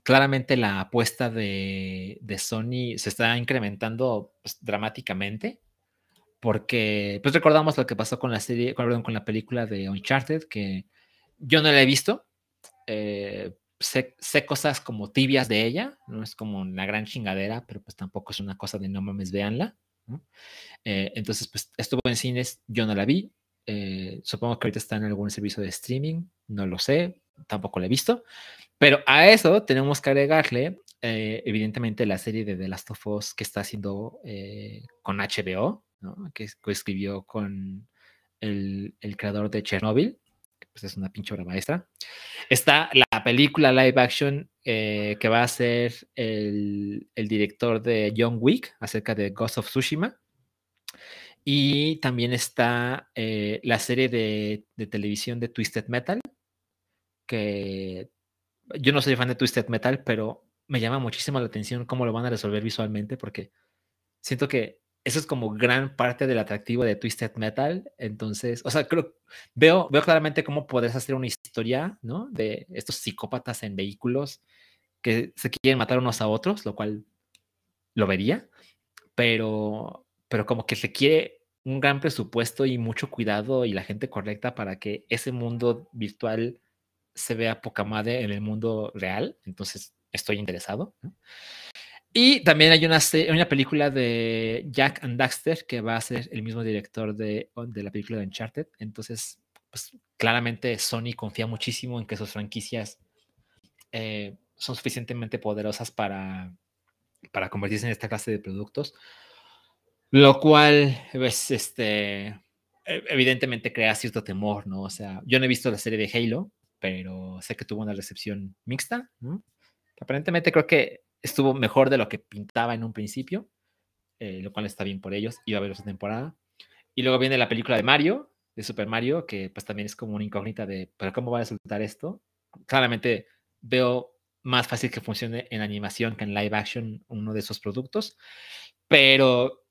claramente la apuesta de, de Sony se está incrementando pues, dramáticamente porque pues recordamos lo que pasó con la serie, con la película de Uncharted, que yo no la he visto. Eh, sé, cosas como tibias de ella, no es como una gran chingadera, pero pues tampoco es una cosa de no mames, véanla. ¿no? Eh, entonces, pues estuvo en cines, yo no la vi. Eh, supongo que ahorita está en algún servicio de streaming, no lo sé, tampoco la he visto. Pero a eso tenemos que agregarle, eh, evidentemente, la serie de The Last of Us que está haciendo con HBO, que, que escribió con el, el creador de Chernobyl pues es una pinche obra maestra. Está la película live action eh, que va a ser el, director de John Wick acerca de Ghost of Tsushima. Y también está eh, la serie de, de, televisión de Twisted Metal, que yo no soy fan de Twisted Metal, pero me llama muchísimo la atención cómo lo van a resolver visualmente, porque siento que eso es como gran parte del atractivo de Twisted Metal. Entonces, o sea, creo, veo, veo claramente cómo podés hacer una historia, ¿no? De estos psicópatas en vehículos que se quieren matar unos a otros, lo cual lo vería, pero, pero como que se quiere un gran presupuesto y mucho cuidado y la gente correcta para que ese mundo virtual se vea poca madre en el mundo real. Entonces, estoy interesado. Y también hay una, una película de Jack and Daxter que va a ser el mismo director de, de la película de Uncharted. Entonces, pues claramente Sony confía muchísimo en que sus franquicias eh, son suficientemente poderosas para, para convertirse en esta clase de productos. Lo cual, pues, este, e, evidentemente crea cierto temor, ¿no? O sea, yo no he visto la serie de Halo, pero sé que tuvo una recepción mixta. Aparentemente creo que estuvo mejor de lo que pintaba en un principio, eh, lo cual está bien por ellos, iba a haber otra temporada. Y luego viene la película de Mario, de Super Mario, que pues también es como una incógnita de, pero ¿cómo va a resultar esto? Claramente veo más fácil que funcione en animación que en live action uno de esos productos, pero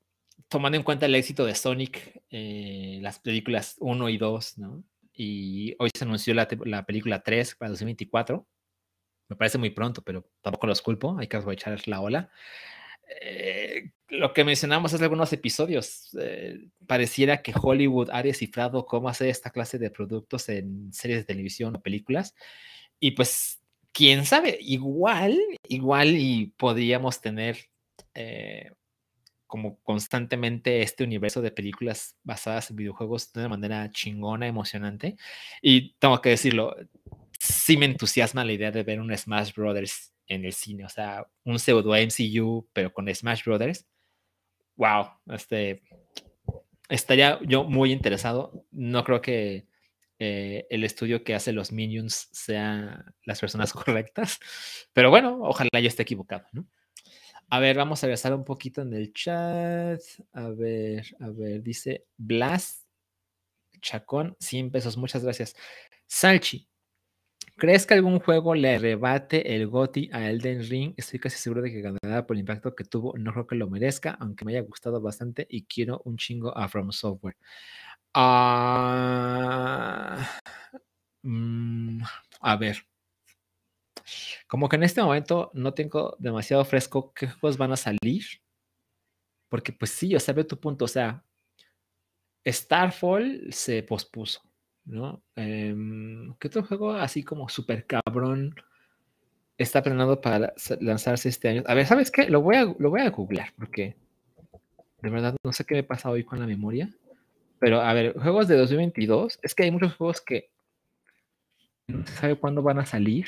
tomando en cuenta el éxito de Sonic, eh, las películas 1 y 2, ¿no? Y hoy se anunció la, la, película 3 para 2024. Me parece muy pronto, pero tampoco los culpo, hay que aprovechar la ola. Eh, lo que mencionamos hace algunos episodios, eh, pareciera que Hollywood ha descifrado cómo hacer esta clase de productos en series de televisión o películas. Y pues, quién sabe, igual, igual y podríamos tener como constantemente este universo de películas basadas en videojuegos de una manera chingona, emocionante. Y tengo que decirlo, sí me entusiasma la idea de ver un Smash Brothers en el cine, o sea, un pseudo MCU, pero con Smash Brothers. Wow, este, estaría yo muy interesado. No creo que eh, el estudio que hace los Minions sea las personas correctas, pero bueno, ojalá yo esté equivocado, ¿no? A ver, vamos a regresar un poquito en el chat. A ver, a ver, dice Blas Chacón, 100 pesos, muchas gracias. Salchi, ¿crees que algún juego le rebate el GOTI a Elden Ring? Estoy casi seguro de que ganará por el impacto que tuvo. No creo que lo merezca, aunque me haya gustado bastante y quiero un chingo a From Software. Ah, mm, a ver, como que en este momento no tengo demasiado fresco qué juegos van a salir. Porque pues sí, yo sé tu punto. O sea, Starfall se pospuso, ¿no? Em, ¿Qué otro juego así como super cabrón está planeado para lanzarse este año? A ver, ¿sabes qué? Lo voy a, lo voy a googlear porque de verdad no sé qué me pasa hoy con la memoria. Pero a ver, juegos de 2022. Es que hay muchos juegos que no se sabe cuándo van a salir.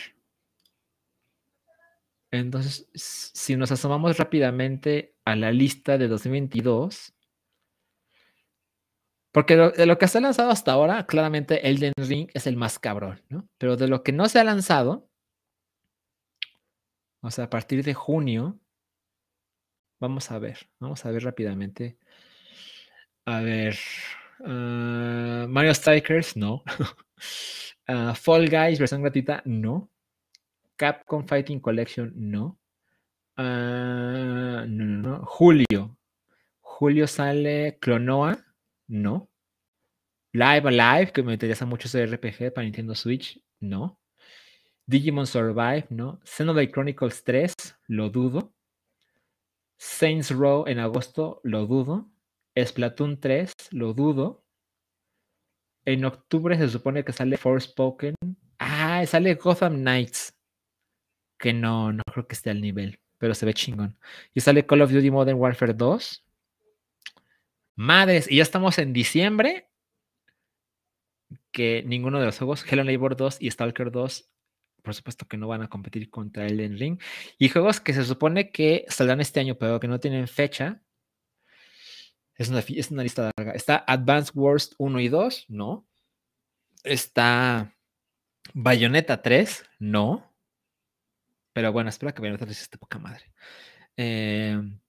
Entonces, si nos asomamos rápidamente a la lista de 2022, porque de lo que se ha lanzado hasta ahora, claramente Elden Ring es el más cabrón, ¿no? Pero de lo que no se ha lanzado, o sea, a partir de junio, vamos a ver, vamos a ver rápidamente. A ver, ah, Mario Strikers, no. Ah, Fall Guys, versión gratuita, no. Capcom Fighting Collection, no. Ah, no, no, no. Julio. Julio sale Clonoa, no. Live Alive, que me interesa mucho ese RPG para Nintendo Switch, no. Digimon Survive, no. Xenoblade Chronicles 3, lo dudo. Saints Row en agosto, lo dudo. Splatoon 3, lo dudo. En octubre se supone que sale Forspoken. Ah, sale Gotham Knights que no, no creo que esté al nivel, pero se ve chingón. Y sale Call of Duty Modern Warfare 2. Madres, y ya estamos en diciembre. Que ninguno de los juegos, Hello Neighbor 2 y Stalker 2, por supuesto que no van a competir contra Elden Ring. Y juegos que se supone que saldrán este año, pero que no tienen fecha. Es una, es una lista larga. Está Advanced Wars 1 y 2, no. Está Bayonetta 3, no. Pero bueno, espero que vayan a vez esta poca madre. Em,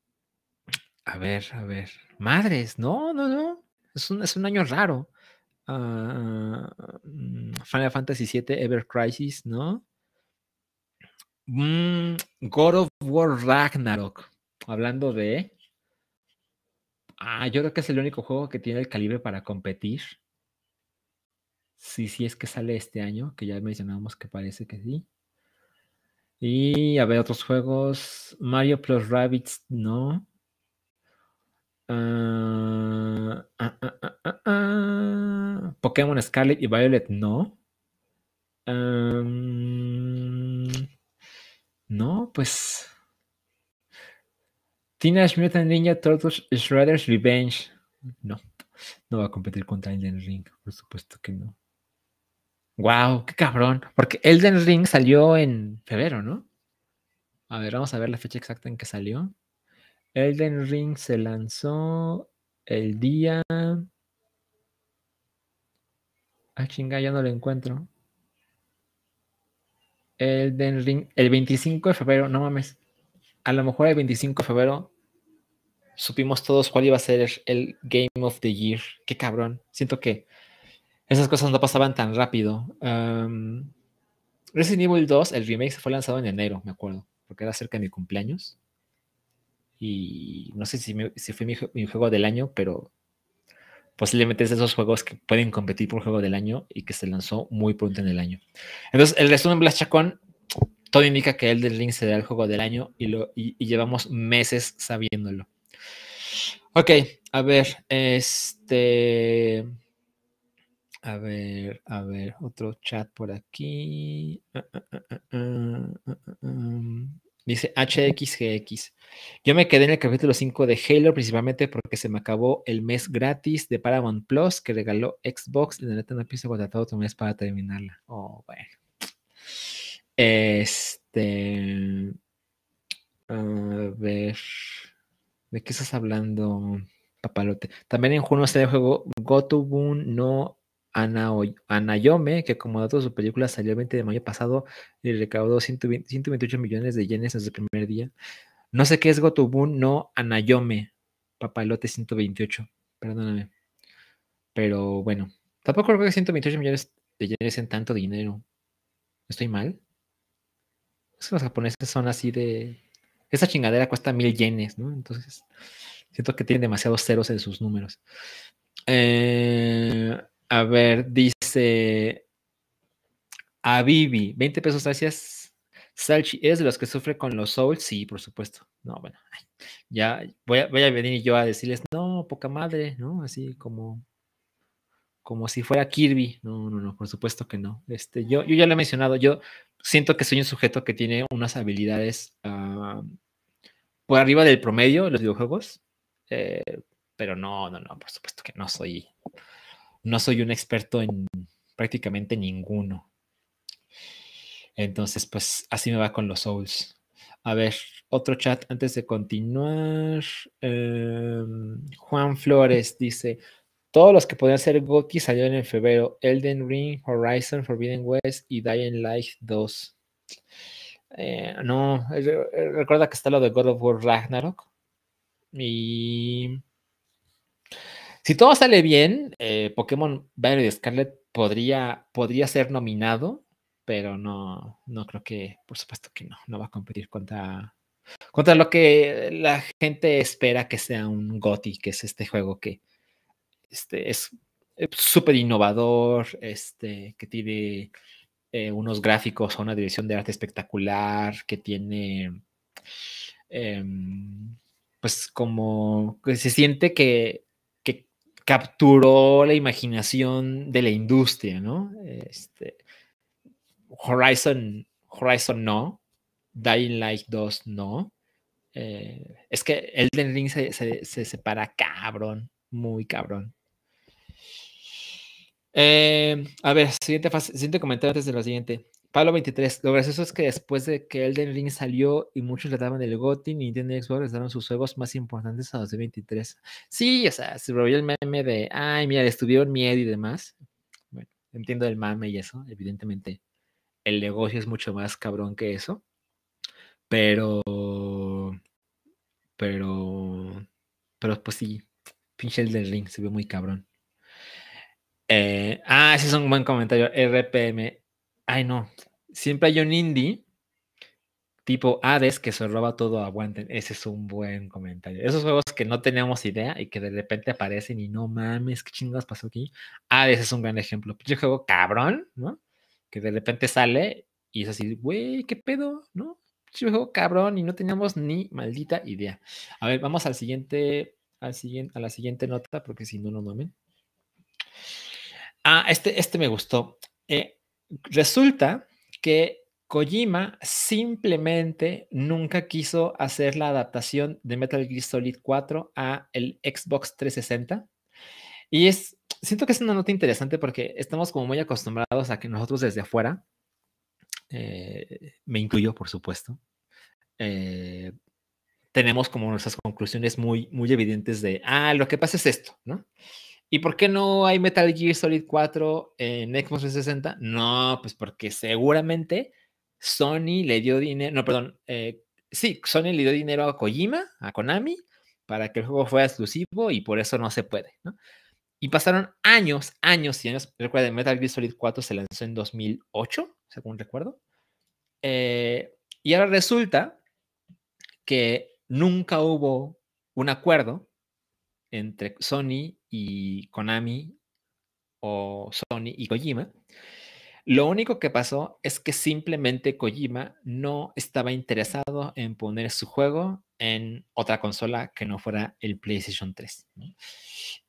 a ver, a ver. Madres, no, no, no. Es un, es un año raro. Ah, mm, Final Fantasy VII Ever Crisis, ¿no? Mm, God of War Ragnarok. Hablando de. Ah, yo creo que es el único juego que tiene el calibre para competir. Sí, sí, es que sale este año, que ya mencionamos que parece que sí. Y a ver, otros juegos. Mario Plus Rabbits, no. Ah, ah, ah, Pokémon Scarlet y Violet no. no, pues. Teenage Mutant Ninja Turtles Shredder's Revenge. No, no va a competir contra Elden Ring, por supuesto que no. Wow, qué cabrón. Porque Elden Ring salió en febrero, ¿no? A ver, vamos a ver la fecha exacta en que salió. Elden Ring se lanzó el día. Ah, chinga, ya no lo encuentro. Elden Ring, el 25 de febrero, no mames. A lo mejor el 25 de febrero supimos todos cuál iba a ser el Game of the Year. Qué cabrón. Siento que esas cosas no pasaban tan rápido. Resident Evil 2, el remake se fue lanzado en enero, me acuerdo, porque era cerca de mi cumpleaños. Y no sé si, si fue mi, juego del año, pero posiblemente es de esos juegos que pueden competir por juego del año y que se lanzó muy pronto en el año. Entonces, el resumen Blast Chacón, todo indica que el del Ring será el juego del año y, lo, y llevamos meses sabiéndolo. Ok, a ver, este... A ver, a ver, otro chat por aquí. Dice HXGX. Yo me quedé en el capítulo 5 de Halo principalmente porque se me acabó el mes gratis de Paramount Plus que regaló Xbox y la neta no pienso contratar otro mes para terminarla. Oh, bueno. Este. A ver. ¿De qué estás hablando, papalote? También en junio sale el juego Gotobun no Anayome, que como dato de su película salió el 20 de mayo pasado y recaudó 128 millones de yenes en su primer día. No sé qué es Gotobun no Anayome, papalote 128, perdóname. Pero bueno, tampoco creo que 128 millones de yenes en tanto dinero. ¿Estoy mal? Es que los japoneses son así de... Esa chingadera cuesta mil yenes, ¿no? Entonces, siento que tienen demasiados ceros en sus números. Eh, a ver, dice a Vivi, 20 pesos, gracias. Salchi, ¿eres de los que sufre con los souls? Sí, por supuesto. No, bueno, ya voy a, voy a venir yo a decirles, no, poca madre, ¿no? Así como, como si fuera Kirby. No, no, no, por supuesto que no. Este, yo, yo ya lo he mencionado, yo siento que soy un sujeto que tiene unas habilidades ah, por arriba del promedio en los videojuegos, eh, pero no, no, no, por supuesto que no soy no soy un experto en prácticamente ninguno. Entonces, pues así me va con los Souls. A ver, otro chat antes de continuar. Em, Juan Flores dice: Todos los que podían ser GOTY salieron en febrero: Elden Ring, Horizon, Forbidden West y Dying Light 2. Eh, no, recuerda que está lo de God of War Ragnarok. Y si todo sale bien, eh, Pokémon Violet Scarlet podría, podría ser nominado, pero no, no creo que, por supuesto que no, no va a competir contra, contra lo que la gente espera que sea un GOTI, que es este juego que este, es súper innovador, este, que tiene eh, unos gráficos, una dirección de arte espectacular, que tiene, em, pues como que se siente que capturó la imaginación de la industria, ¿no? Este, Horizon, Horizon no, Dying Light 2 no. Eh, es que Elden Ring se, se, separa cabrón, muy cabrón. Eh, a ver, siguiente, siguiente comentario antes de lo siguiente. Pablo 23. Lo gracioso es que después de que Elden Ring salió y muchos le daban el GOTY, Nintendo y Xbox les daron sus juegos más importantes a 2023. Sí, o sea, se volvió el meme de, ay, mira, estuvieron miedo y demás. Bueno, entiendo el mame y eso. Evidentemente, el negocio es mucho más cabrón que eso. Pero, pero, pero pues sí, pinche Elden Ring se ve muy cabrón. Eh, ah, ese es un buen comentario. RPM Ay, no. Siempre hay un indie tipo Hades que se roba todo aguanten. Ese es un buen comentario. Esos juegos que no teníamos idea y que de repente aparecen y no mames, qué chingados pasó aquí. Hades es un gran ejemplo. Yo juego cabrón, ¿no? Que de repente sale y es así, güey, ¿qué pedo? ¿No? Yo juego cabrón y no teníamos ni maldita idea. A ver, vamos al siguiente al siguiente, a la siguiente nota, porque si no, no mamen. Ah, este, este me gustó. Eh, resulta que Kojima simplemente nunca quiso hacer la adaptación de Metal Gear Solid 4 a el Xbox 360. Y es, siento que es una nota interesante porque estamos como muy acostumbrados a que nosotros desde afuera, eh, me incluyo por supuesto, eh, tenemos como nuestras conclusiones muy, muy evidentes de, ah, lo que pasa es esto, ¿no? ¿Y por qué no hay Metal Gear Solid 4 en Xbox 360? No, pues porque seguramente Sony le dio dinero, no, perdón, eh, sí, Sony le dio dinero a Kojima, a Konami, para que el juego fuera exclusivo y por eso no se puede. Y pasaron años, años y años. Recuerden, Metal Gear Solid 4 se lanzó en 2008, según recuerdo. Eh, y ahora resulta que nunca hubo un acuerdo entre Sony y Konami o Sony y Kojima. Lo único que pasó es que simplemente Kojima no estaba interesado en poner su juego en otra consola que no fuera el PlayStation 3.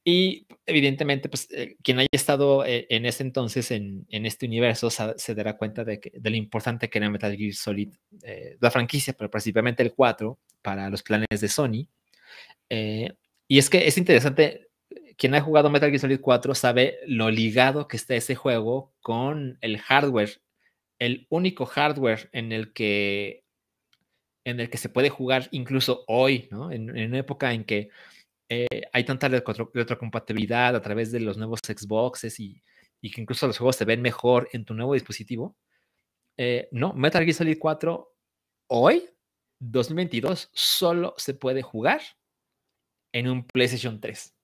Y evidentemente, pues eh, quien haya estado eh, en ese entonces en, este universo se, dará cuenta de, que, de, lo importante que era Metal Gear Solid, eh, la franquicia, pero principalmente el 4 para los planes de Sony. y es que es interesante, quien ha jugado Metal Gear Solid 4 sabe lo ligado que está ese juego con el hardware, el único hardware en el que en el que se puede jugar incluso hoy, ¿no? En, una época en que eh, hay tanta retrocompatibilidad a través de los nuevos Xboxes y, y, que incluso los juegos se ven mejor en tu nuevo dispositivo. Eh, no, Metal Gear Solid 4 hoy, 2022, solo se puede jugar en un PlayStation 3.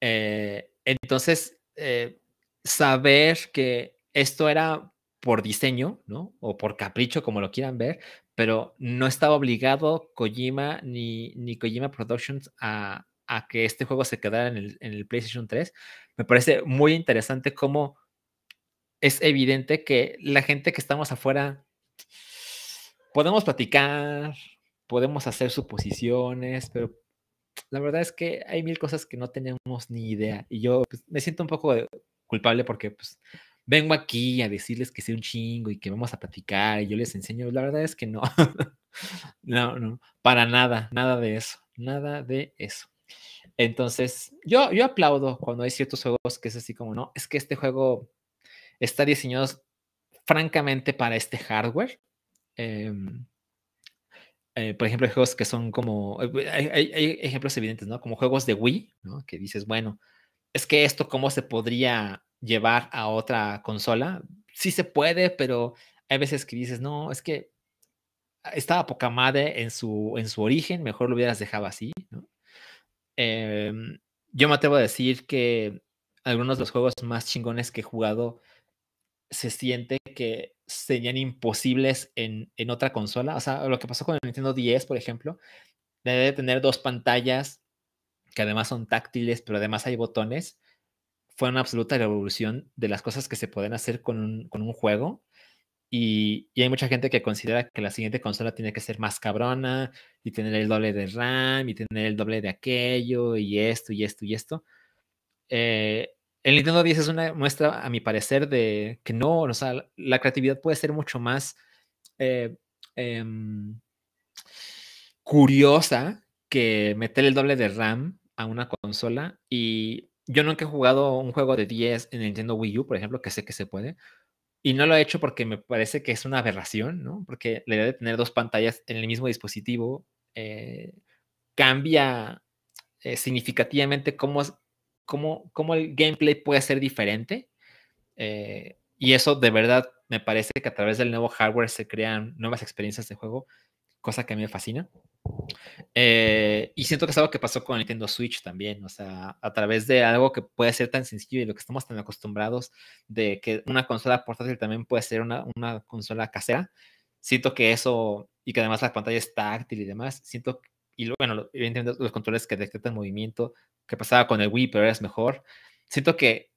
Eh, entonces, saber que esto era por diseño, ¿no? O por capricho, como lo quieran ver, pero no estaba obligado Kojima ni, ni Kojima Productions a, que este juego se quedara en el, PlayStation 3. Me parece muy interesante cómo es evidente que la gente que estamos afuera podemos platicar, podemos hacer suposiciones, pero la verdad es que hay mil cosas que no tenemos ni idea. Y yo pues, me siento un poco culpable porque pues, vengo aquí a decirles que sé un chingo y que vamos a platicar y yo les enseño. La verdad es que no. no, no, para nada, nada de eso, nada de eso. Entonces, yo, yo aplaudo cuando hay ciertos juegos que es así como, no, es que este juego está diseñado francamente para este hardware. Em, eh, por ejemplo, hay juegos que son como, eh, hay, hay, ejemplos evidentes, ¿no? Como juegos de Wii, ¿no? Que dices, bueno, es que esto cómo se podría llevar a otra consola. Sí se puede, pero hay veces que dices, no, es que estaba poca madre en su, en su origen, mejor lo hubieras dejado así, em, yo me atrevo a decir que algunos de los juegos más chingones que he jugado se siente que serían imposibles en, en otra consola. O sea, lo que pasó con el Nintendo 10, por ejemplo, debe tener dos pantallas que además son táctiles, pero además hay botones fue una absoluta revolución de las cosas que se pueden hacer con un, juego. Y, hay mucha gente que considera que la siguiente consola tiene que ser más cabrona y tener el doble de RAM y tener el doble de aquello y esto y esto y esto. Eh, el Nintendo 10 es una muestra, a mi parecer, de que no, o sea, la creatividad puede ser mucho más eh, em, curiosa que meter el doble de RAM a una consola y yo nunca he jugado un juego de 10 en Nintendo Wii U, por ejemplo, que sé que se puede. Y no lo he hecho porque me parece que es una aberración, ¿no? Porque la idea de tener dos pantallas en el mismo dispositivo eh, cambia eh, significativamente cómo, cómo, cómo, el gameplay puede ser diferente. Eh, y eso de verdad me parece que a través del nuevo hardware se crean nuevas experiencias de juego, cosa que a mí me fascina. Eh, y siento que es algo que pasó con Nintendo Switch también, o sea, a través de algo que puede ser tan sencillo y lo que estamos tan acostumbrados de que una consola portátil también puede ser una, una consola casera. Siento que eso, y que además la pantalla es táctil y demás, siento, y bueno, evidentemente los controles que detectan movimiento, que pasaba con el Wii, pero es mejor. Siento que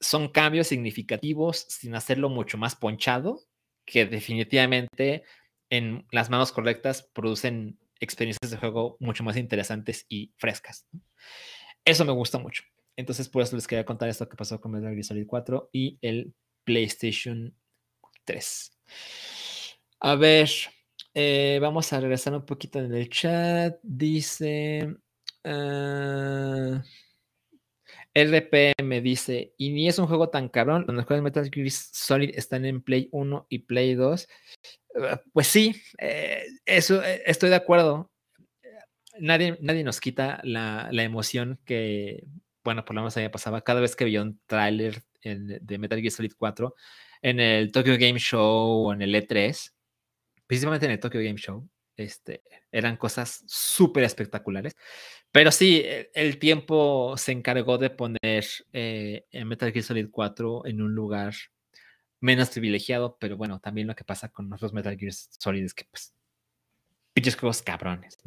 son cambios significativos sin hacerlo mucho más ponchado, que definitivamente en las manos correctas producen experiencias de juego mucho más interesantes y frescas. Eso me gusta mucho. Entonces, por eso les quería contar esto que pasó con Metal Gear Solid 4 y el PlayStation 3. A ver, eh, vamos a regresar un poquito en el chat. Dice. Uh, RP me dice, y ni es un juego tan cabrón, los juegos de Metal Gear Solid están en Play 1 y Play 2. Ah, pues sí, eh, eso eh, estoy de acuerdo. Nadie, nadie nos quita la, la, emoción que, bueno, por lo menos a mí pasaba cada vez que veía un tráiler de Metal Gear Solid 4 en el Tokyo Game Show o en el E3, principalmente en el Tokyo Game Show, este, eran cosas súper espectaculares. Pero sí, e, el tiempo se encargó de poner eh, Metal Gear Solid 4 en un lugar menos privilegiado, pero bueno, también lo que pasa con nuestros Metal Gear Solid es que, pues, pinches juegos cabrones.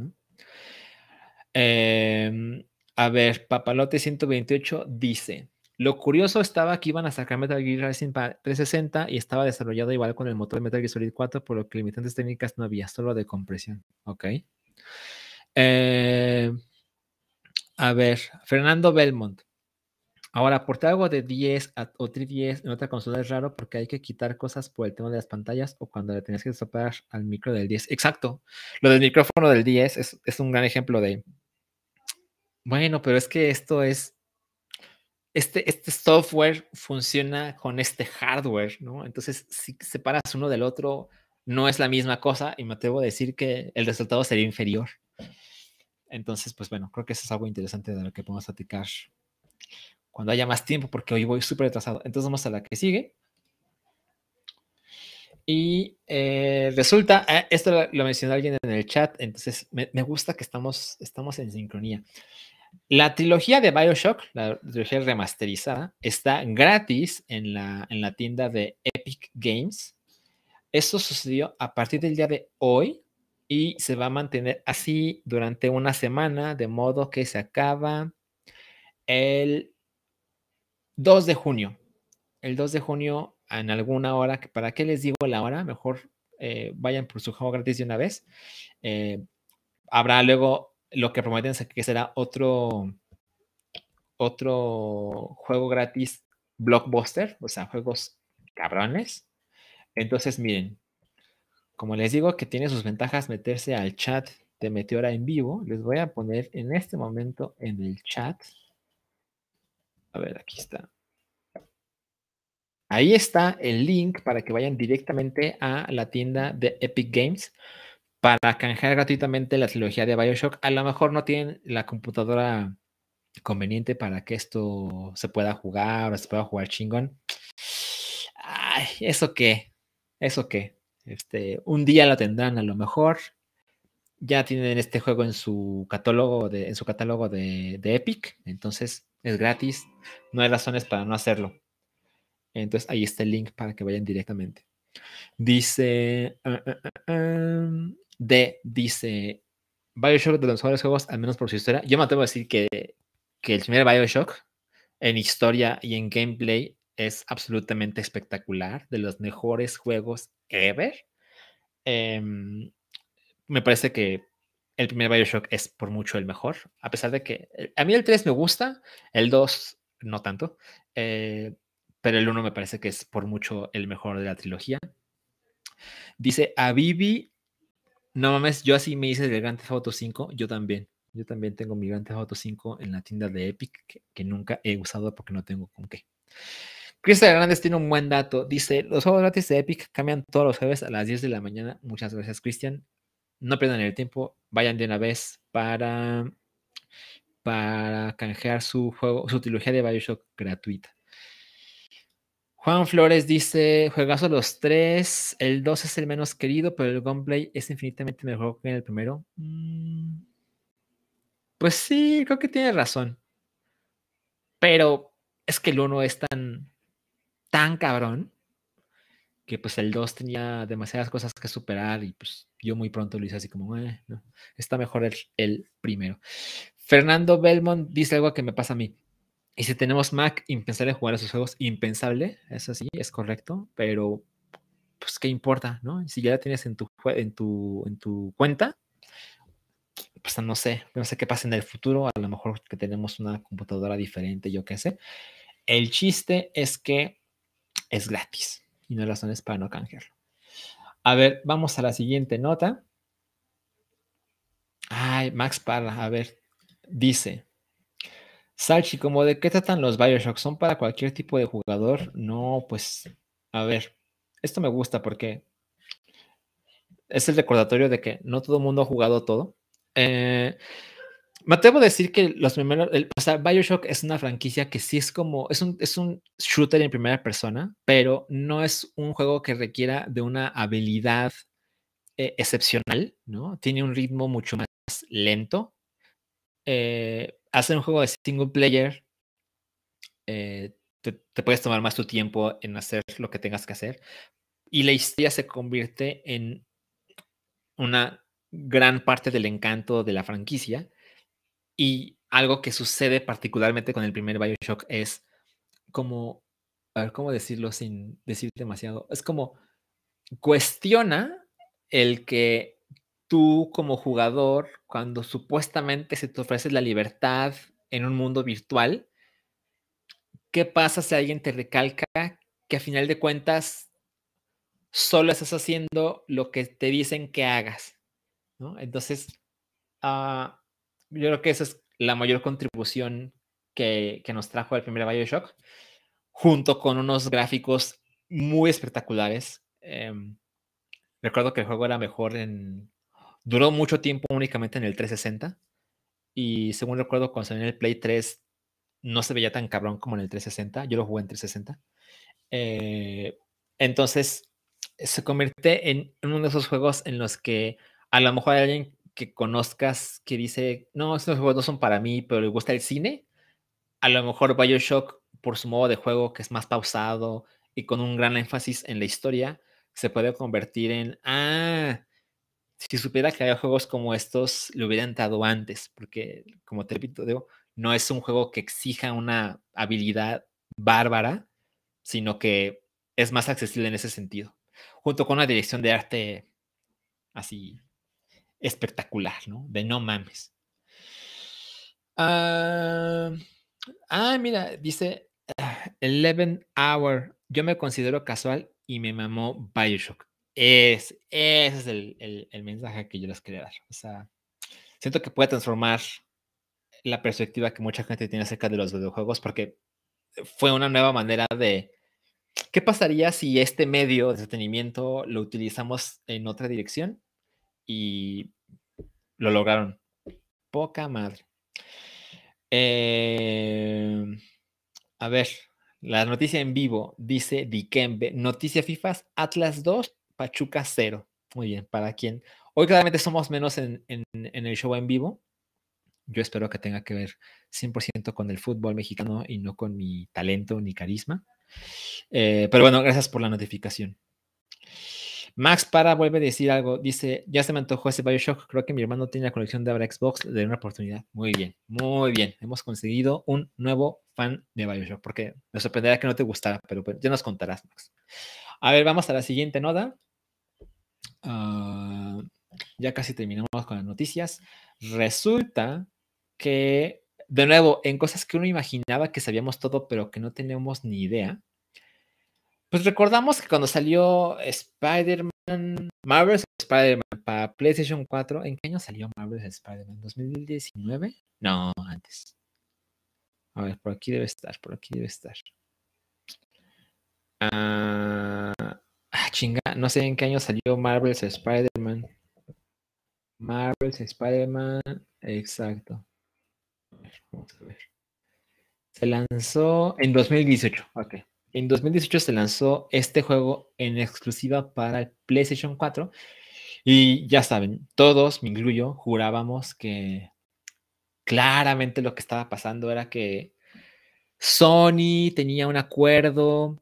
Em, a ver, Papalote 128 dice, lo curioso estaba que iban a sacar Metal Gear Rising para 360 y estaba desarrollado igual con el motor de Metal Gear Solid 4, por lo que limitantes técnicas no había, solo de compresión. Ok. Eh, a ver, Fernando Belmont. Ahora, portar algo de 10 o 310 en otra consola es raro porque hay que quitar cosas por el tema de las pantallas o cuando le tenías que soplar al micro del 10. Exacto. Lo del micrófono del 10 es, es un gran ejemplo de. Bueno, pero es que esto es este, este software funciona con este hardware, ¿no? Entonces, si separas uno del otro, no es la misma cosa y me atrevo a decir que el resultado sería inferior. Entonces, pues bueno, creo que eso es algo interesante de lo que podemos platicar cuando haya más tiempo, porque hoy voy súper retrasado. Entonces vamos a la que sigue. Y eh, resulta, eh, esto lo, mencionó alguien en el chat, entonces me, me, gusta que estamos, estamos en sincronía. La trilogía de Bioshock, la trilogía remasterizada, está gratis en la, en la tienda de Epic Games. Eso sucedió a partir del día de hoy y se va a mantener así durante una semana, de modo que se acaba el 2 de junio. El 2 de junio en alguna hora, ¿para qué les digo la hora? Mejor eh, vayan por su juego gratis de una vez. Eh, habrá luego lo que prometen es que será otro, otro juego gratis blockbuster, o sea, juegos cabrones. Entonces, miren, como les digo que tiene sus ventajas meterse al chat de Meteora en vivo, les voy a poner en este momento en el chat. A ver, aquí está. Ahí está el link para que vayan directamente a la tienda de Epic Games para canjear gratuitamente la trilogía de Bioshock. A lo mejor no tienen la computadora conveniente para que esto se pueda jugar o se pueda jugar chingón. Ay, ¿eso qué? ¿Eso qué? Este, un día lo tendrán a lo mejor. Ya tienen este juego en su catálogo de, en su catálogo de, Epic. Entonces es gratis. No hay razones para no hacerlo. Entonces ahí está el link para que vayan directamente. Dice. Ah, ah, ah, D dice Bioshock de los mejores juegos, al menos por su historia. Yo me atrevo a decir que, que el primer Bioshock en historia y en gameplay es absolutamente espectacular, de los mejores juegos ever. Em, me parece que el primer Bioshock es por mucho el mejor, a pesar de que eh, a mí el 3 me gusta, el 2 no tanto, eh, pero el 1 me parece que es por mucho el mejor de la trilogía. Dice a Vivi no mames, yo así me hice del Grand Theft Auto 5, yo también. Yo también tengo mi Grand Theft Auto 5 en la tienda de Epic, que, nunca he usado porque no tengo con qué. Cristian Hernández tiene un buen dato. Dice, los juegos gratis de Epic cambian todos los jueves a las 10 de la mañana. Muchas gracias, Cristian. No pierdan el tiempo, vayan de una vez para, para canjear su juego, su trilogía de Bioshock gratuita. Juan Flores dice, juegazo los tres, el 2 es el menos querido, pero el gameplay es infinitamente mejor que el primero. Mm, pues sí, creo que tiene razón. Pero es que el 1 es tan, tan cabrón que pues el 2 tenía demasiadas cosas que superar y pues yo muy pronto lo hice así como, eh, no, está mejor el, el primero. Fernando Belmont dice algo que me pasa a mí. Y si tenemos Mac, impensable jugar a esos juegos, impensable, eso sí, es correcto, pero pues qué importa, ¿no? Si ya la tienes en tu, en tu, en tu cuenta, pues no sé, no sé qué pasa en el futuro, a lo mejor que tenemos una computadora diferente, yo qué sé. El chiste es que es gratis y no hay razones para no canjearlo. A ver, vamos a la siguiente nota. Ay, Max Parra, a ver, dice. Salchi, ¿cómo de qué tratan los Bioshock? ¿Son para cualquier tipo de jugador? No, pues, a ver, esto me gusta porque es el recordatorio de que no todo el mundo ha jugado todo. Eh, me atrevo a decir que los primeros, o sea, Bioshock es una franquicia que sí es como, es un, es un shooter en primera persona, pero no es un juego que requiera de una habilidad eh, excepcional, ¿no? Tiene un ritmo mucho más lento. Eh, hacer un juego de single player, te, te, puedes tomar más tu tiempo en hacer lo que tengas que hacer. Y la historia se convierte en una gran parte del encanto de la franquicia. Y algo que sucede particularmente con el primer Bioshock es como, a ver, ¿cómo decirlo sin decir demasiado? Es como cuestiona el que tú como jugador, cuando supuestamente se te ofrece la libertad en un mundo virtual, ¿qué pasa si alguien te recalca que a final de cuentas solo estás haciendo lo que te dicen que hagas? Entonces, ah, yo creo que esa es la mayor contribución que, nos trajo el primer Bioshock, junto con unos gráficos muy espectaculares. Em, recuerdo que el juego era mejor en... Duró mucho tiempo únicamente en el 360 y según recuerdo cuando salió en el Play 3 no se veía tan cabrón como en el 360. Yo lo jugué en 360. Eh, entonces se convierte en uno de esos juegos en los que a lo mejor hay alguien que conozcas que dice, no, estos juegos no son para mí, pero le gusta el cine. A lo mejor Bioshock, por su modo de juego, que es más pausado y con un gran énfasis en la historia, se puede convertir en, ah, si supiera que hay juegos como estos, lo hubieran dado antes, porque como te repito, digo, no es un juego que exija una habilidad bárbara, sino que es más accesible en ese sentido, junto con una dirección de arte así espectacular, ¿no? De no mames. Ah, ah mira, dice 11 Hour. Yo me considero casual y me mamó Bioshock. Es, ese es el, el, mensaje que yo les quería dar. O sea, siento que puede transformar la perspectiva que mucha gente tiene acerca de los videojuegos porque fue una nueva manera de... ¿Qué pasaría si este medio de entretenimiento lo utilizamos en otra dirección? y lo lograron. Poca madre. Em, a ver, la noticia en vivo dice Dikembe, noticia FIFAs, Atlas 2, Pachuca 0. Muy bien, para quien. Hoy claramente somos menos en, el show en vivo. Yo espero que tenga que ver 100% con el fútbol mexicano y no con mi talento ni carisma. Eh, pero bueno, gracias por la notificación. Max Para vuelve a decir algo. Dice: Ya se me antojó ese Bioshock. Creo que mi hermano tiene la colección de Abra Xbox. Le una oportunidad. Muy bien, muy bien. Hemos conseguido un nuevo fan de Bioshock. Porque me sorprendería que no te gustara, pero pues, ya nos contarás, Max. A ver, vamos a la siguiente nota. Ah, ya casi terminamos con las noticias. Resulta que, de nuevo, en cosas que uno imaginaba que sabíamos todo, pero que no tenemos ni idea. Pues recordamos que cuando salió Spider-Man, Marvel's Spider-Man para PlayStation 4, ¿en qué año salió Marvel's Spider-Man? ¿2019? No, antes. A ver, por aquí debe estar, por aquí debe estar. Ah, ah chinga, no sé en qué año salió Marvel's Spider-Man. Marvel's Spider-Man, exacto. Vamos a ver. Se lanzó en 2018, ok. En 2018 se lanzó este juego en exclusiva para el PlayStation 4 y ya saben, todos, me incluyo, jurábamos que claramente lo que estaba pasando era que Sony tenía un acuerdo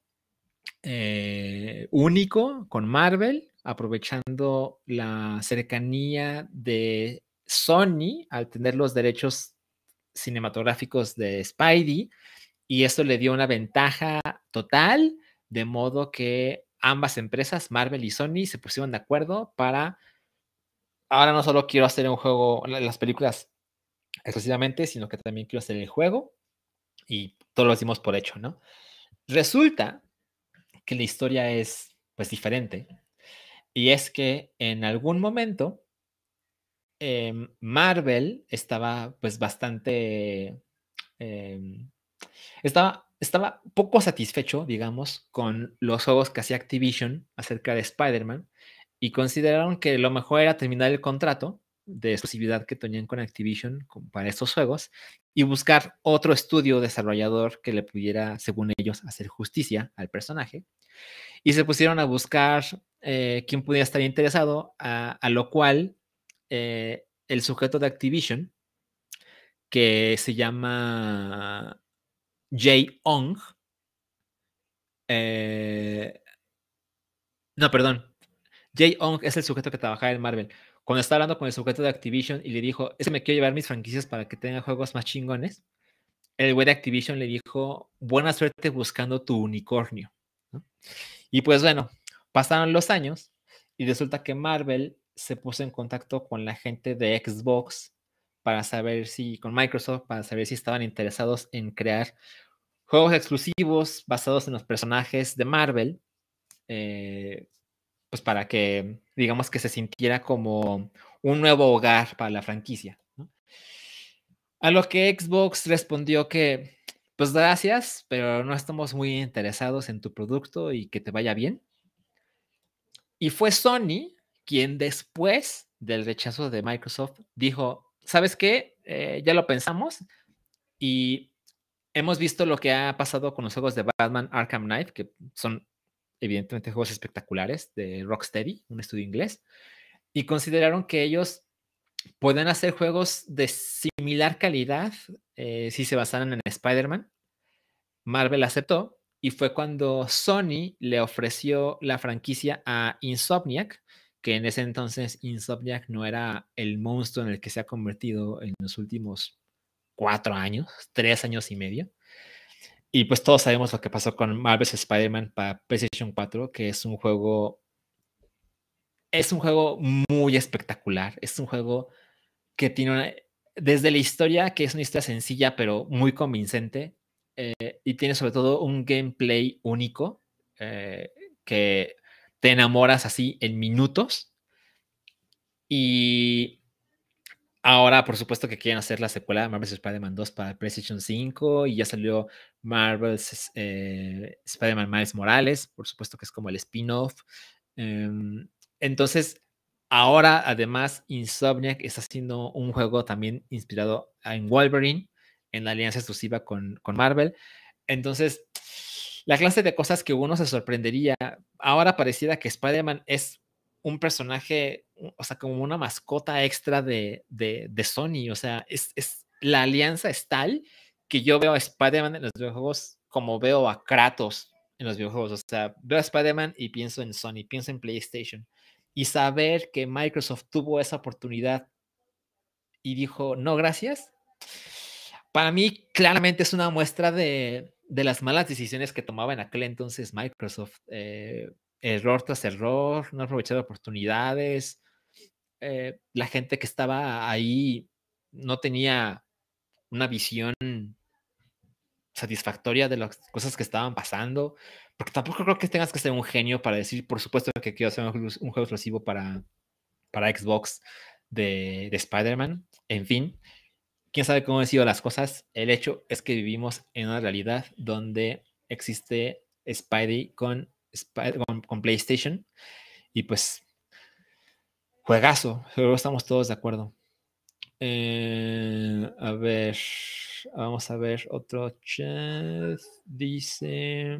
eh, único con Marvel, aprovechando la cercanía de Sony al tener los derechos cinematográficos de Spidey y esto le dio una ventaja total, de modo que ambas empresas, Marvel y Sony, se pusieron de acuerdo para ahora no solo quiero hacer un juego, las películas exclusivamente, sino que también quiero hacer el juego y todo lo decimos por hecho, ¿no? Resulta que la historia es pues diferente. Y es que en algún momento em, Marvel estaba pues bastante em, estaba, estaba poco satisfecho, digamos, con los juegos que hacía Activision acerca de Spider-Man y consideraron que lo mejor era terminar el contrato de exclusividad que tenían con Activision para estos juegos y buscar otro estudio desarrollador que le pudiera, según ellos, hacer justicia al personaje. Y se pusieron a buscar eh, quién pudiera estar interesado, a, lo cual eh, el sujeto de Activision, que se llama Jay Ong, eh, no, perdón, Jay Ong es el sujeto que trabajaba en Marvel. Cuando estaba hablando con el sujeto de Activision y le dijo, es que me quiero llevar mis franquicias para que tenga juegos más chingones, el güey de Activision le dijo, buena suerte buscando tu unicornio. Y pues bueno, pasaron los años y resulta que Marvel se puso en contacto con la gente de Xbox para saber si, con Microsoft, para saber si estaban interesados en crear juegos exclusivos basados en los personajes de Marvel eh, pues para que, digamos que se sintiera como un nuevo hogar para la franquicia. A lo que Xbox respondió que, pues gracias, pero no estamos muy interesados en tu producto y que te vaya bien. Y fue Sony quien después del rechazo de Microsoft dijo, ¿sabes qué? Eh, ya lo pensamos y hemos visto lo que ha pasado con los juegos de Batman Arkham Knight, que son evidentemente juegos espectaculares de Rocksteady, un estudio inglés, y consideraron que ellos pueden hacer juegos de similar calidad eh, si se basaran en Spider-Man. Marvel aceptó y fue cuando Sony le ofreció la franquicia a Insomniac, que en ese entonces Insomniac no era el monstruo en el que se ha convertido en los últimos cuatro años, tres años y medio. Y pues todos sabemos lo que pasó con Marvel's Spider-Man para PlayStation 4, que es un juego. Es un juego muy espectacular. Es un juego que tiene Desde la historia, que es una historia sencilla, pero muy convincente. Eh, y tiene sobre todo un gameplay único eh, que te enamoras así en minutos. Y Ahora, por supuesto que quieren hacer la secuela de Marvel's Spider-Man 2 para PlayStation 5 y ya salió Marvel's eh, Spider-Man Miles Morales, por supuesto que es como el spin-off. Em, entonces, ahora además Insomniac está haciendo un juego también inspirado en Wolverine, en la alianza exclusiva con, con Marvel. Entonces, la clase de cosas que uno se sorprendería, ahora pareciera que Spider-Man es un personaje, o sea, como una mascota extra de, de, Sony. O sea, es, es, la alianza es tal que yo veo a Spider-Man en los videojuegos como veo a Kratos en los videojuegos. O sea, veo a Spider-Man y pienso en Sony, pienso en PlayStation. Y saber que Microsoft tuvo esa oportunidad y dijo, no, gracias, para mí claramente es una muestra de, de las malas decisiones que tomaba en aquel entonces Microsoft. Eh, error tras error, no aprovechar oportunidades. Eh, la gente que estaba ahí no tenía una visión satisfactoria de las cosas que estaban pasando, porque tampoco creo que tengas que ser un genio para decir, por supuesto, que quiero hacer un, juego exclusivo para, para Xbox de, de Spider-Man. En fin, quién sabe cómo han sido las cosas. El hecho es que vivimos en una realidad donde existe Spidey con con, PlayStation. Y pues, juegazo, estamos todos de acuerdo. Eh, a ver, vamos a ver otro chat. Dice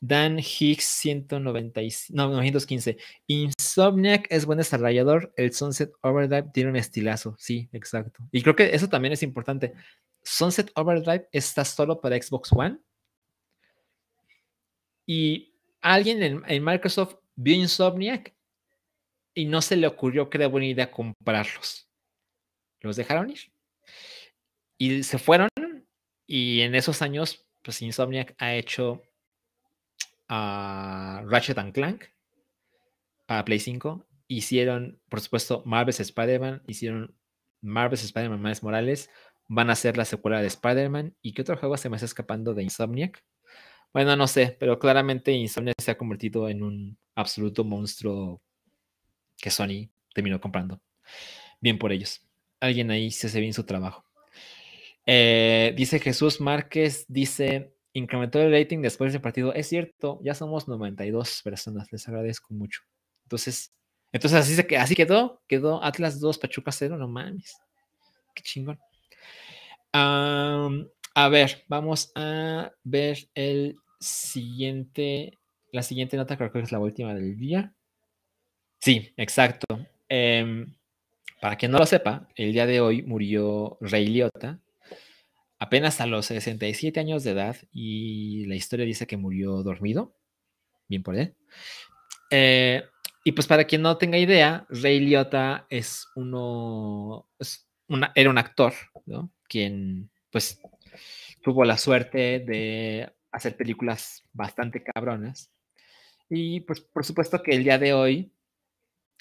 Dan Hicks 195, no, 915. Insomniac es buen desarrollador. El Sunset Overdrive tiene un estilazo. Sí, exacto. Y creo que eso también es importante. Sunset Overdrive está solo para Xbox One. Y alguien en, Microsoft vio Insomniac y no se le ocurrió que era buena idea comprarlos. Los dejaron ir. Y se fueron y en esos años, pues Insomniac ha hecho a Ratchet and Clank para Play 5 hicieron, por supuesto, Marvel's Spider-Man, hicieron Marvel's Spider-Man Miles Morales, van a hacer la secuela de Spider-Man. ¿Y qué otro juego se me está escapando de Insomniac? Bueno, no sé, pero claramente Insomniac se ha convertido en un absoluto monstruo que Sony terminó comprando. Bien por ellos. Alguien ahí se hace bien su trabajo. Eh, dice Jesús Márquez, dice, incrementó el rating después del partido. Es cierto, ya somos 92 personas, les agradezco mucho. Entonces, entonces así, se, así quedó, quedó Atlas 2, Pachuca 0, no mames. Qué chingón. a ver, vamos a ver el siguiente, la siguiente nota, creo que es la última del día. Sí, exacto. Em, para quien no lo sepa, el día de hoy murió Rey Liotta, apenas a los 67 años de edad, y la historia dice que murió dormido. Bien por él. Eh, y pues para quien no tenga idea, Rey Liotta es uno, una, era un actor, ¿no? Quien pues tuvo la suerte de hacer películas bastante cabronas. Y pues por supuesto que el día de hoy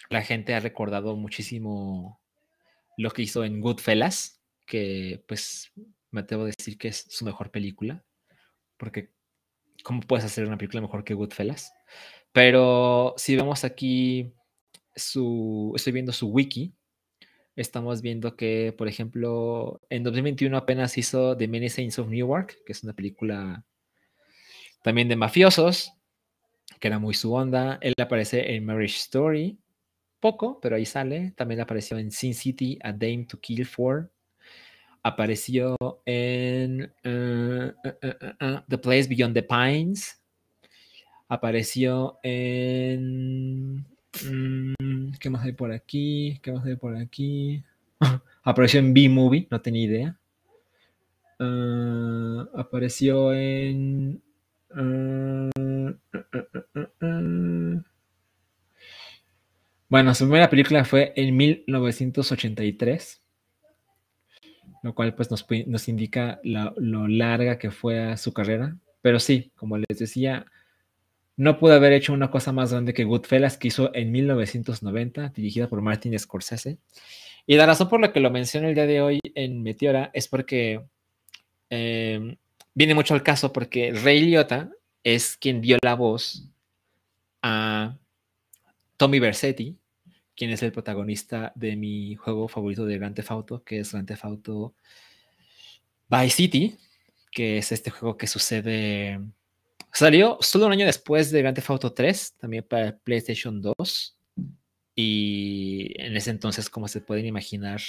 la gente ha recordado muchísimo lo que hizo en Goodfellas, que pues me atrevo a decir que es su mejor película, porque ¿cómo puedes hacer una película mejor que Goodfellas? Pero si vemos aquí su, estoy viendo su wiki, estamos viendo que, por ejemplo, en 2021 apenas hizo The Many Saints of Newark, que es una película también de mafiosos, que era muy su onda. Él aparece en Marriage Story, poco, pero ahí sale. También apareció en Sin City, A Dame to Kill For. Apareció en uh, uh, uh, The Place Beyond the Pines. Apareció en... Mm, ¿Qué más hay por aquí? ¿Qué más hay por aquí? apareció en B-Movie, no tenía idea. apareció en... Bueno, su primera película fue en 1983, lo cual pues nos, indica lo larga que fue su carrera. Pero sí, como les decía, no pudo haber hecho una cosa más grande que Goodfellas, que hizo en 1990, dirigida por Martin Scorsese. Y la razón por la que lo menciono el día de hoy en Meteora es porque em, viene mucho al caso, porque Ray Liotta es quien dio la voz a Tommy Versetti quién es el protagonista de mi juego favorito de Grand Theft Auto, que es Grand Theft Auto Vice City, que es este juego que sucede... Salió solo un año después de Grand Theft Auto 3, también para PlayStation 2. Y en ese entonces, como se pueden imaginar,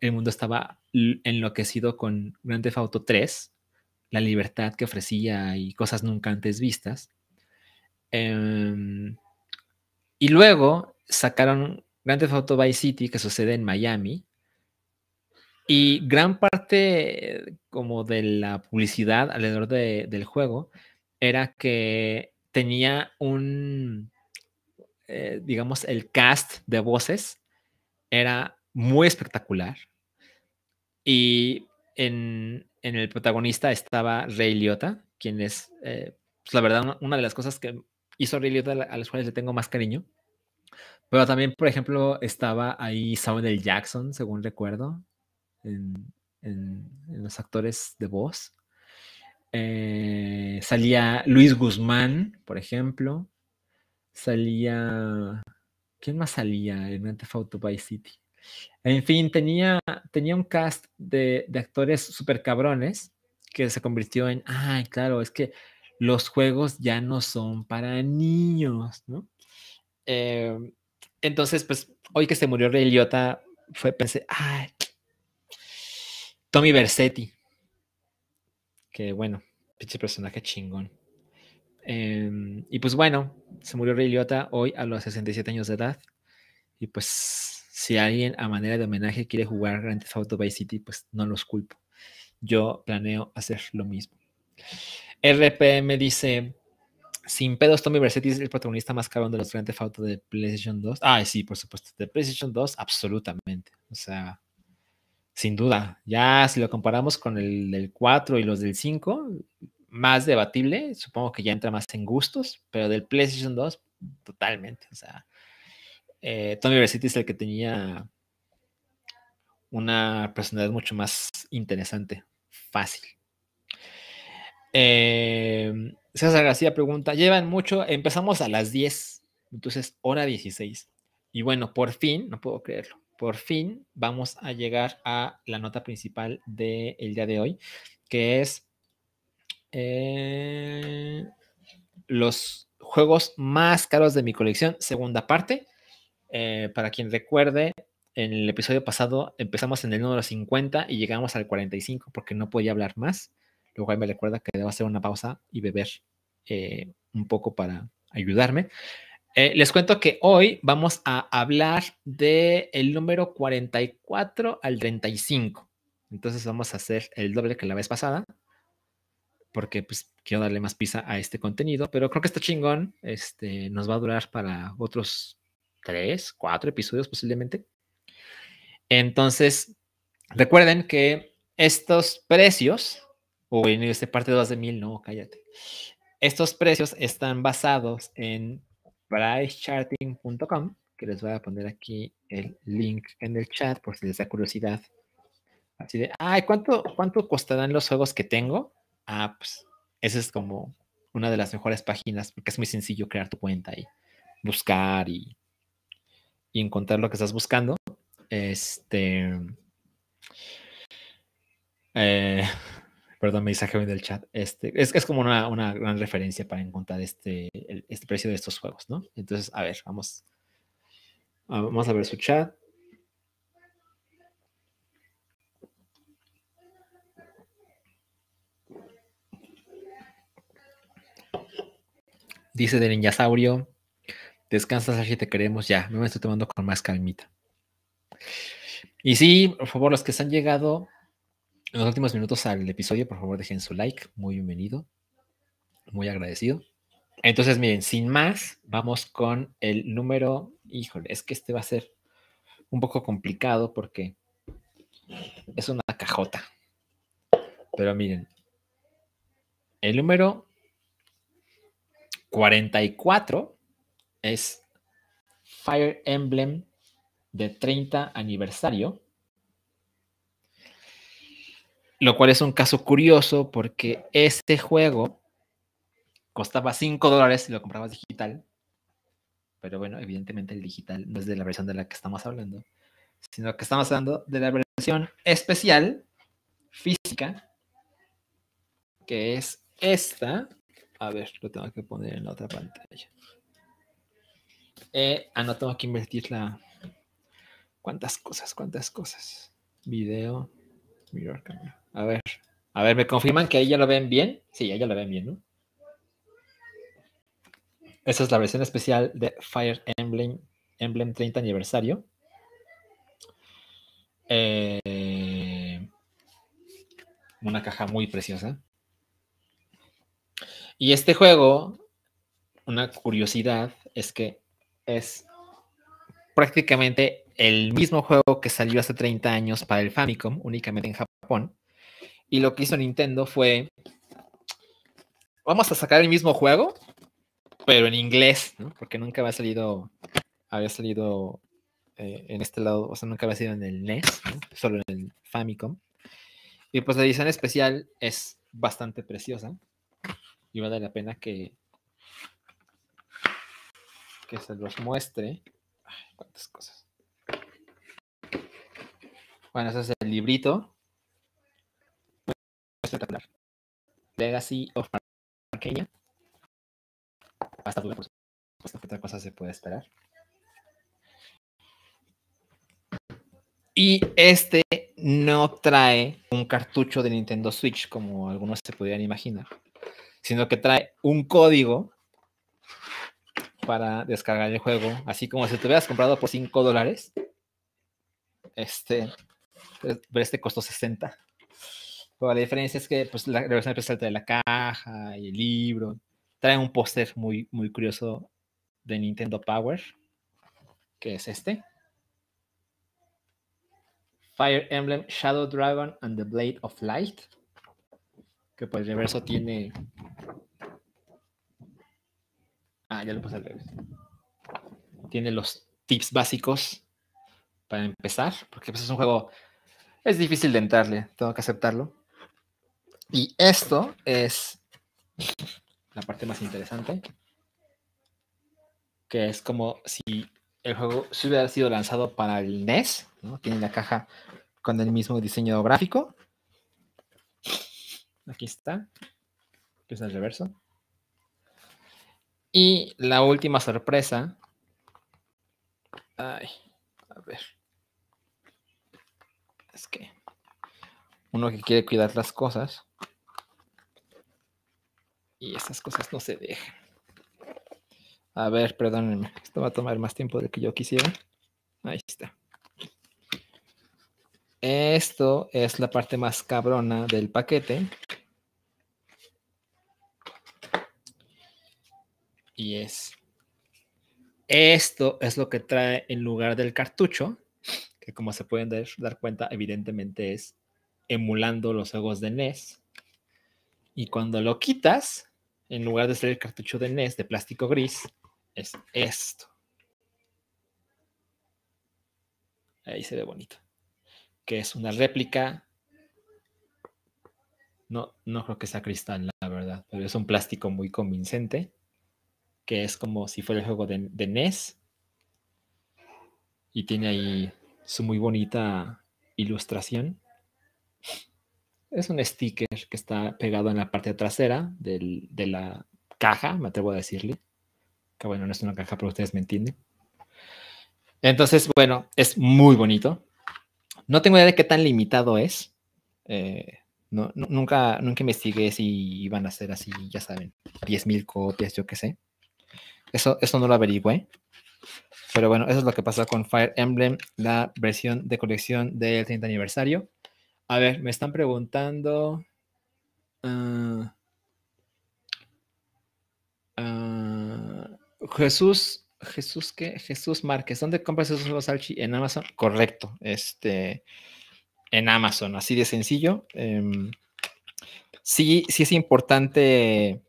el mundo estaba enloquecido con Grand Theft Auto 3, la libertad que ofrecía y cosas nunca antes vistas. Em, y luego sacaron Grand Theft Auto Vice City, que sucede en Miami, y gran parte como de la publicidad alrededor del juego era que tenía un, eh, digamos, el cast de voces era muy espectacular. Y en, el protagonista estaba Ray Liotta, quien es, eh, pues, la verdad, una, de las cosas que hizo Ray Liotta a las cuales le tengo más cariño. Pero también, por ejemplo, estaba ahí Samuel. Jackson, según recuerdo, en, los actores de voz. Eh, salía Luis Guzmán, por ejemplo. Salía. ¿Quién más salía en Theft Vice City? En fin, tenía, tenía un cast de, de actores súper cabrones que se convirtió en. Ay, claro, es que los juegos ya no son para niños, ¿no? Eh, entonces, pues, hoy que se murió Ray Liotta, fue, pensé, ay, Tommy Versetti. Que bueno, pinche personaje chingón. Em, y pues bueno, se murió Ray Liotta hoy a los 67 años de edad. Y pues, si alguien a manera de homenaje quiere jugar Grand Theft Auto Vice City, pues no los culpo. Yo planeo hacer lo mismo. RPM dice, sin pedos, Tommy Versetti es el protagonista más cabrón de los Grand Theft Auto de PlayStation 2. Ah, sí, por supuesto. De PlayStation 2, absolutamente. O sea, sin duda. Ya si lo comparamos con el del 4 y los del 5, más debatible. Supongo que ya entra más en gustos, pero del PlayStation 2, totalmente. O sea, eh, Tommy Vercetti es el que tenía una personalidad mucho más interesante, fácil. Eh, César García pregunta, llevan mucho, empezamos a las 10, entonces hora 16. Y bueno, por fin, no puedo creerlo, por fin vamos a llegar a la nota principal del día de hoy, que es eh, los juegos más caros de mi colección, segunda parte. Eh, para quien recuerde, en el episodio pasado empezamos en el número 50 y llegamos al 45 porque no podía hablar más. Luego ahí me recuerda que debo hacer una pausa y beber eh, un poco para ayudarme. Eh, les cuento que hoy vamos a hablar del el número 44 al 35. Entonces vamos a hacer el doble que la vez pasada. Porque pues quiero darle más pisa a este contenido. Pero creo que está chingón. Este, nos va a durar para otros tres, cuatro episodios posiblemente. Entonces, recuerden que estos precios, o en este parte 2 de mil, no, cállate. Estos precios están basados en pricecharting.com, que les voy a poner aquí el link en el chat por si les da curiosidad. Así de, ay, ¿cuánto, cuánto costarán los juegos que tengo? Ah, pues esa es como una de las mejores páginas porque es muy sencillo crear tu cuenta y buscar y, y encontrar lo que estás buscando. Este. Eh, perdón, me mensaje del chat. Este, es, es como una, una, gran referencia para encontrar este, este precio de estos juegos, ¿no? Entonces, a ver, vamos. Vamos a ver su chat. Dice de Niñasaurio, descansas así te queremos ya, me estoy tomando con más calmita. Y sí, por favor, los que se han llegado en los últimos minutos al episodio, por favor, dejen su like. Muy bienvenido. Muy agradecido. Entonces, miren, sin más, vamos con el número. Híjole, es que este va a ser un poco complicado porque es una cajota. Pero miren, el número 44 es Fire Emblem de 30 aniversario, lo cual es un caso curioso porque este juego costaba 5 dólares si lo comprabas digital, pero bueno, evidentemente el digital no es de la versión de la que estamos hablando, sino que estamos hablando de la versión especial física, que es esta. A ver, lo tengo que poner en la otra pantalla. Eh, ah, no tengo que invertir la, ¿Cuántas cosas? ¿Cuántas cosas? Video, mirror camera. A ver, a ver, ¿me confirman que ahí ya lo ven bien? Sí, ya lo ven bien, ¿no? Esa es la versión especial de Fire Emblem, Emblem 30 aniversario. Eh, una caja muy preciosa. Y este juego, una curiosidad es que es prácticamente el mismo juego que salió hace 30 años para el Famicom, únicamente en Japón. Y lo que hizo Nintendo fue, vamos a sacar el mismo juego, pero en inglés. Porque nunca había salido, había salido eh, en este lado, o sea, nunca había sido en el NES, solo en el Famicom. Y pues la edición especial es bastante preciosa y vale la pena que, que se los muestre. Ay, cuántas cosas. Bueno, ese es el librito. Espectacular. Legacy of Arcadia. Hasta por supuesto, otra cosa se puede esperar. Y este no trae un cartucho de Nintendo Switch como algunos se podrían imaginar, sino que trae un código para descargar el juego, así como si te hubieras comprado por 5 dólares. Este, pero este costó 60. Pero la diferencia es que pues, la, versión especial la caja y el libro. Trae un póster muy, muy curioso de Nintendo Power, que es este. Fire Emblem Shadow Dragon and the Blade of Light. Que por el reverso tiene. Ah, ya lo puse al revés. Tiene los tips básicos para empezar, porque pues, es un juego, es difícil de entrarle, tengo que aceptarlo. Y esto es la parte más interesante, que es como si el juego hubiera sido lanzado para el NES, ¿no? Tiene la caja con el mismo diseño gráfico. Aquí está, es el reverso. Y la última sorpresa. Ay, a ver. Es que uno que quiere cuidar las cosas. Y esas cosas no se dejan. A ver, perdónenme. Esto va a tomar más tiempo del que yo quisiera. Ahí está. Esto es la parte más cabrona del paquete. Y es. Esto es lo que trae en lugar del cartucho, que como se pueden dar, cuenta, evidentemente es emulando los juegos de NES. Y cuando lo quitas, en lugar de ser el cartucho de NES de plástico gris, es esto. Ahí se ve bonito. Que es una réplica. No, no creo que sea cristal, la verdad, pero es un plástico muy convincente. Que es como si fuera el juego de, de NES. Y tiene ahí su muy bonita ilustración. Es un sticker que está pegado en la parte trasera de la caja, me atrevo a decirle. Que bueno, no es una caja, pero ustedes me entienden. Entonces, bueno, es muy bonito. No tengo idea de qué tan limitado es. Eh, nunca, nunca investigué si iban a ser así, ya saben, 10.000 copias, yo qué sé. Eso, eso no lo averigüé. Pero bueno, eso es lo que pasó con Fire Emblem, la versión de colección del 30 aniversario. A ver, me están preguntando. Ah, ah, Jesús, Jesús, ¿qué? Jesús Márquez, ¿dónde compras esos juegos Salchi? En Amazon. Correcto, este, en Amazon, así de sencillo. Em, sí, sí es importante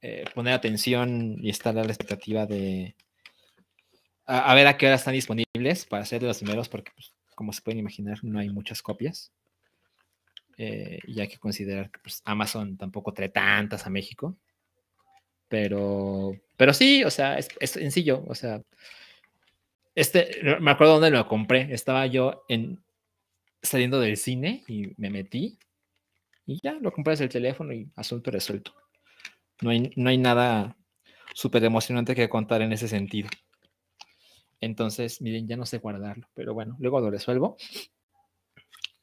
eh, poner atención y estar a la expectativa de a, ver a qué hora están disponibles para ser de los primeros, porque pues, como se pueden imaginar, no hay muchas copias. Eh, y hay que considerar que pues, Amazon tampoco trae tantas a México. Pero, pero sí, o sea, es, sencillo. O sea, este, me acuerdo dónde lo compré. Estaba yo en, saliendo del cine y me metí. Y ya lo compré desde el teléfono y asunto resuelto. No hay, no hay nada súper emocionante que contar en ese sentido. Entonces, miren, ya no sé guardarlo, pero bueno, luego lo resuelvo.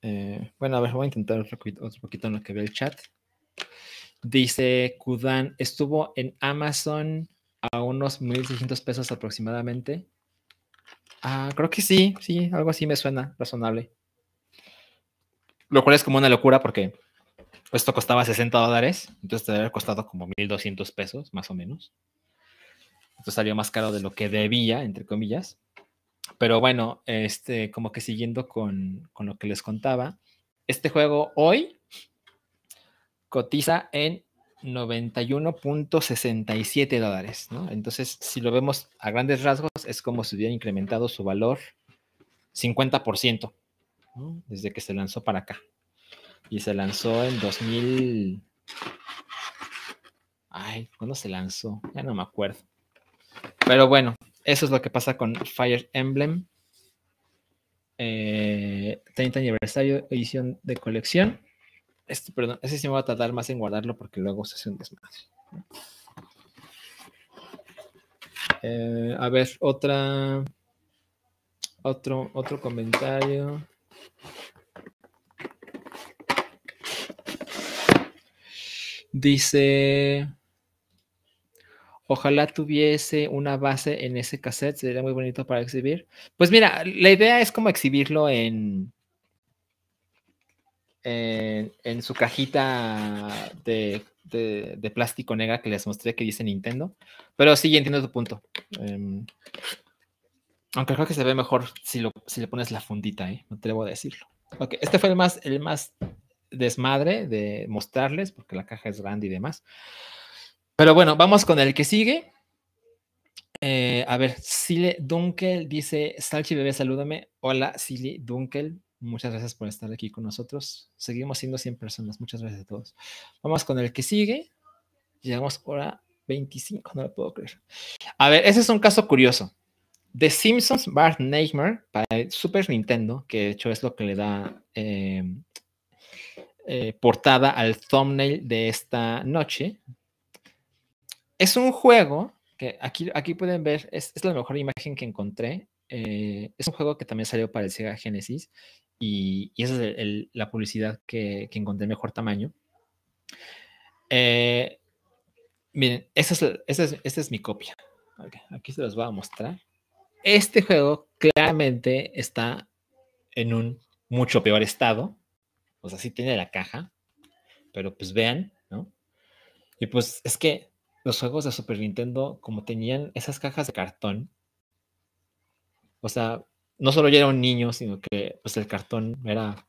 Eh, bueno, a ver, voy a intentar otro poquito, en lo que ve el chat. Dice Kudan, estuvo en Amazon a unos 1.600 pesos aproximadamente. Ah, creo que sí, sí, algo así me suena razonable. Lo cual es como una locura porque esto costaba 60 dólares, entonces te debe costado como 1.200 pesos, más o menos. Entonces salió más caro de lo que debía, entre comillas. Pero bueno, este, como que siguiendo con, lo que les contaba, este juego hoy cotiza en 91.67 dólares. Entonces, si lo vemos a grandes rasgos, es como si hubiera incrementado su valor 50%, Desde que se lanzó para acá. Y se lanzó en 2000... Ay, ¿cuándo se lanzó? Ya no me acuerdo. Pero bueno, eso es lo que pasa con Fire Emblem. 30 eh, aniversario, edición de colección. Este, perdón, ese sí me va a tardar más en guardarlo porque luego se hace un desmadre. Eh, a ver, otra. Otro, otro comentario. Dice. Ojalá tuviese una base en ese cassette, sería muy bonito para exhibir. Pues mira, la idea es como exhibirlo en, en, su cajita de, plástico negra que les mostré que dice Nintendo. Pero sí, entiendo tu punto. Em, aunque creo que se ve mejor si, lo, si le pones la fundita, ¿eh? no te debo decirlo. Ok, este fue el más, el más desmadre de mostrarles, porque la caja es grande y demás. Pero bueno, vamos con el que sigue. Eh, a ver, Sile Dunkel dice, Salchi bebé, salúdame. Hola, Sile Dunkel. Muchas gracias por estar aquí con nosotros. Seguimos siendo 100 personas. Muchas gracias a todos. Vamos con el que sigue. Llegamos hora 25, no lo puedo creer. A ver, ese es un caso curioso. The Simpsons Bart Nightmare para el Super Nintendo, que de hecho es lo que le da eh, eh, portada al thumbnail de esta noche. Es un juego que aquí, aquí pueden ver, es, la mejor imagen que encontré. Eh, es un juego que también salió para el Sega Genesis y, esa es la publicidad que, que encontré mejor tamaño. miren, esa es, mi copia. aquí se los voy a mostrar. Este juego claramente está en un mucho peor estado. O sea, sí tiene la caja, pero pues vean, ¿no? Y pues es que los juegos de Super Nintendo, como tenían esas cajas de cartón, o sea, no solo yo era un niño, sino que pues el cartón era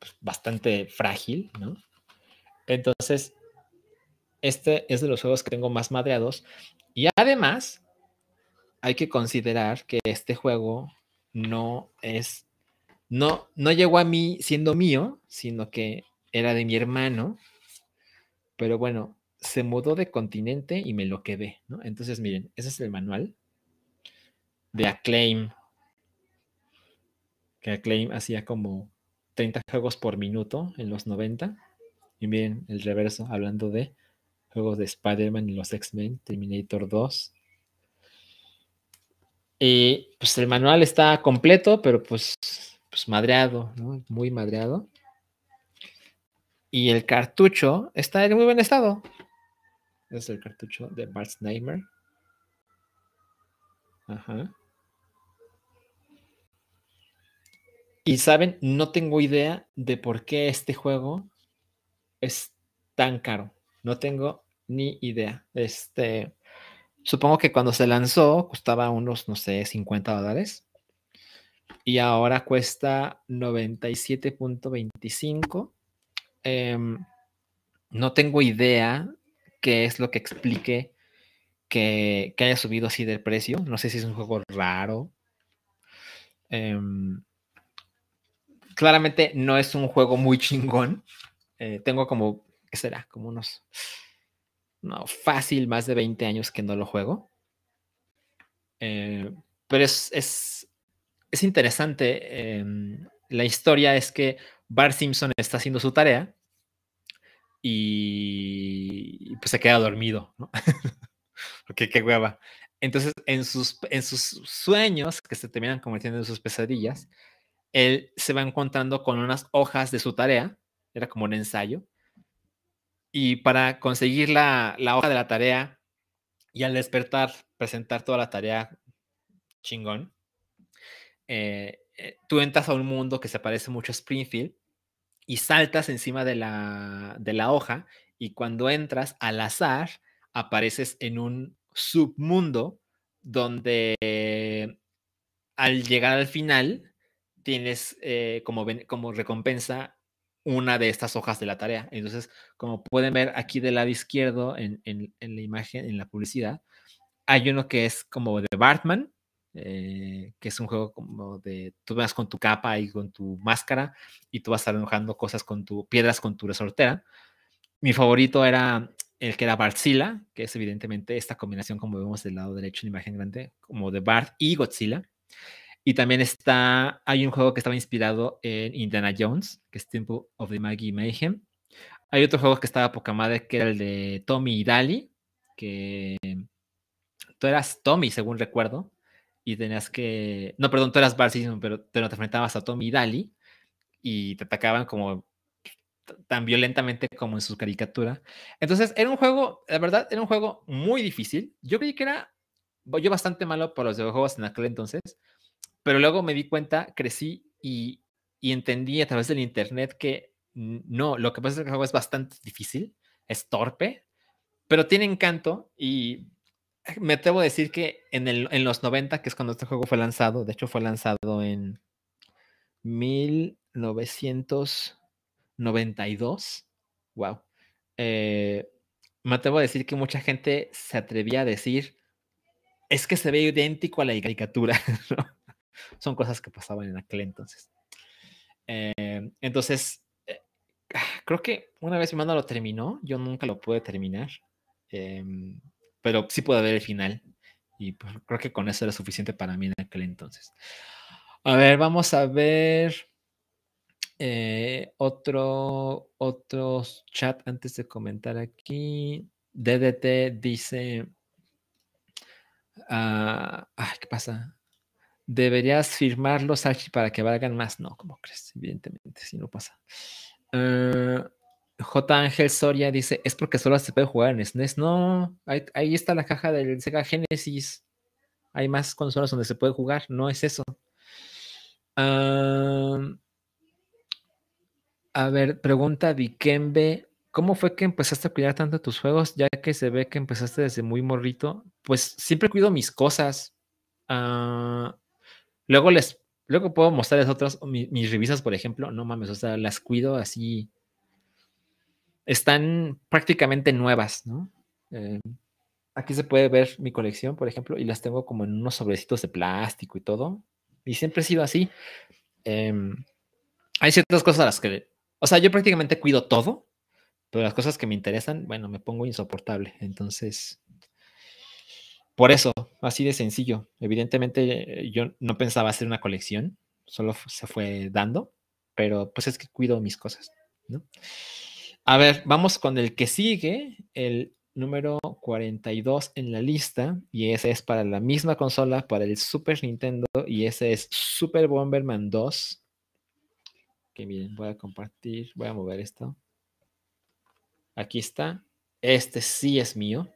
pues, bastante frágil, ¿no? Entonces, este es de los juegos que tengo más madreados. Y además, hay que considerar que este juego no es, no, no llegó a mí siendo mío, sino que era de mi hermano. Pero bueno, se mudó de continente y me lo quedé, ¿no? Entonces, miren, ese es el manual de Acclaim. Que Acclaim hacía como 30 juegos por minuto en los 90. Y miren el reverso, hablando de juegos de Spider-Man y los X-Men, Terminator 2, y pues el manual está completo, pero pues, pues madreado. Muy madreado. Y el cartucho está en muy buen estado. Es el cartucho de Bart Nightmare. Ajá. Y saben, no tengo idea de por qué este juego es tan caro. No tengo ni idea. Este, Supongo que cuando se lanzó costaba unos, no sé, 50 dólares. Y ahora cuesta 97.25. Em, no tengo idea qué es lo que explique que, haya subido así del precio. No sé si es un juego raro. Em, claramente no es un juego muy chingón. Eh, tengo como, ¿qué será? Como unos no, fácil, más de 20 años que no lo juego. Eh, pero es, es, interesante. Em, la historia es que Bart Simpson está haciendo su tarea y pues se queda dormido, ¿no? Porque qué hueva. Entonces, en sus, en sus sueños, que se terminan convirtiendo en sus pesadillas, él se va encontrando con unas hojas de su tarea, era como un ensayo, y para conseguir la, hoja de la tarea y al despertar presentar toda la tarea chingón, eh, eh, tú entras a un mundo que se parece mucho a Springfield y saltas encima de la, de la hoja y cuando entras al azar apareces en un submundo donde al llegar al final tienes eh, como, como recompensa una de estas hojas de la tarea. Entonces, como pueden ver aquí del lado izquierdo en, la imagen, en la publicidad, hay uno que es como de Batman, eh, que es un juego como de, tú vas con tu capa y con tu máscara y tú vas a estar enojando cosas con tu, piedras con tu resortera. Mi favorito era el que era Bartzilla, que es evidentemente esta combinación como vemos del lado derecho en la imagen grande, como de Bart y Godzilla. Y también está, hay un juego que estaba inspirado en Indiana Jones, que es Temple of the Maggie Mayhem. Hay otro juego que estaba poca madre, que era el de Tommy y Dali, que tú eras Tommy, según recuerdo, y tenías que, no, perdón, tú eras Bart pero, te enfrentabas a Tommy y Dali, y te atacaban como tan violentamente como en su caricatura. Entonces, era un juego, la verdad, era un juego muy difícil. Yo creí que era yo bastante malo por los videojuegos en aquel entonces, pero luego me di cuenta, crecí y, entendí a través del internet que no, lo que pasa es que el juego es bastante difícil, es torpe, pero tiene encanto y me atrevo a decir que en, el, en los 90, que es cuando este juego fue lanzado, de hecho fue lanzado en 1992, wow, eh, me atrevo a decir que mucha gente se atrevía a decir, es que se ve idéntico a la caricatura. Son cosas que pasaban en aquel entonces. Eh, entonces, eh, creo que una vez mi mano lo terminó, yo nunca lo pude terminar, em, pero sí pude ver el final. Y pues, creo que con eso era suficiente para mí en aquel entonces. A ver, vamos a ver eh, otro, otro chat antes de comentar aquí. DDT dice, ah, ¿qué pasa? Deberías firmarlos, Archie, para que valgan más. No, como crees? Evidentemente, si no pasa. Ah, J. Ángel Soria dice, es porque solo se puede jugar en SNES. No, ahí, está la caja del Sega Genesis. Hay más consolas donde se puede jugar, no es eso. A ver, pregunta Dikembe. ¿Cómo fue que empezaste a cuidar tanto tus juegos? Ya que se ve que empezaste desde muy morrito. Pues siempre cuido mis cosas. Ah, luego les, luego puedo mostrarles otras, mis revistas, por ejemplo. No mames, o sea, las cuido así. Están prácticamente nuevas, ¿no? Eh, aquí se puede ver mi colección, por ejemplo, y las tengo como en unos sobrecitos de plástico y todo. Y siempre he sido así. Em, hay ciertas cosas a las que, o sea, yo prácticamente cuido todo pero las cosas que me interesan, bueno, me pongo insoportable. Entonces, por eso, así de sencillo. Evidentemente, yo no pensaba hacer una colección, solo se fue dando, pero pues es que cuido mis cosas, ¿no? A ver, vamos con el que sigue, el número 42 en la lista, y ese es para la misma consola, para el Super Nintendo, y ese es Super Bomberman 2. Que miren, voy a compartir, voy a mover esto. Aquí está. Este sí es mío.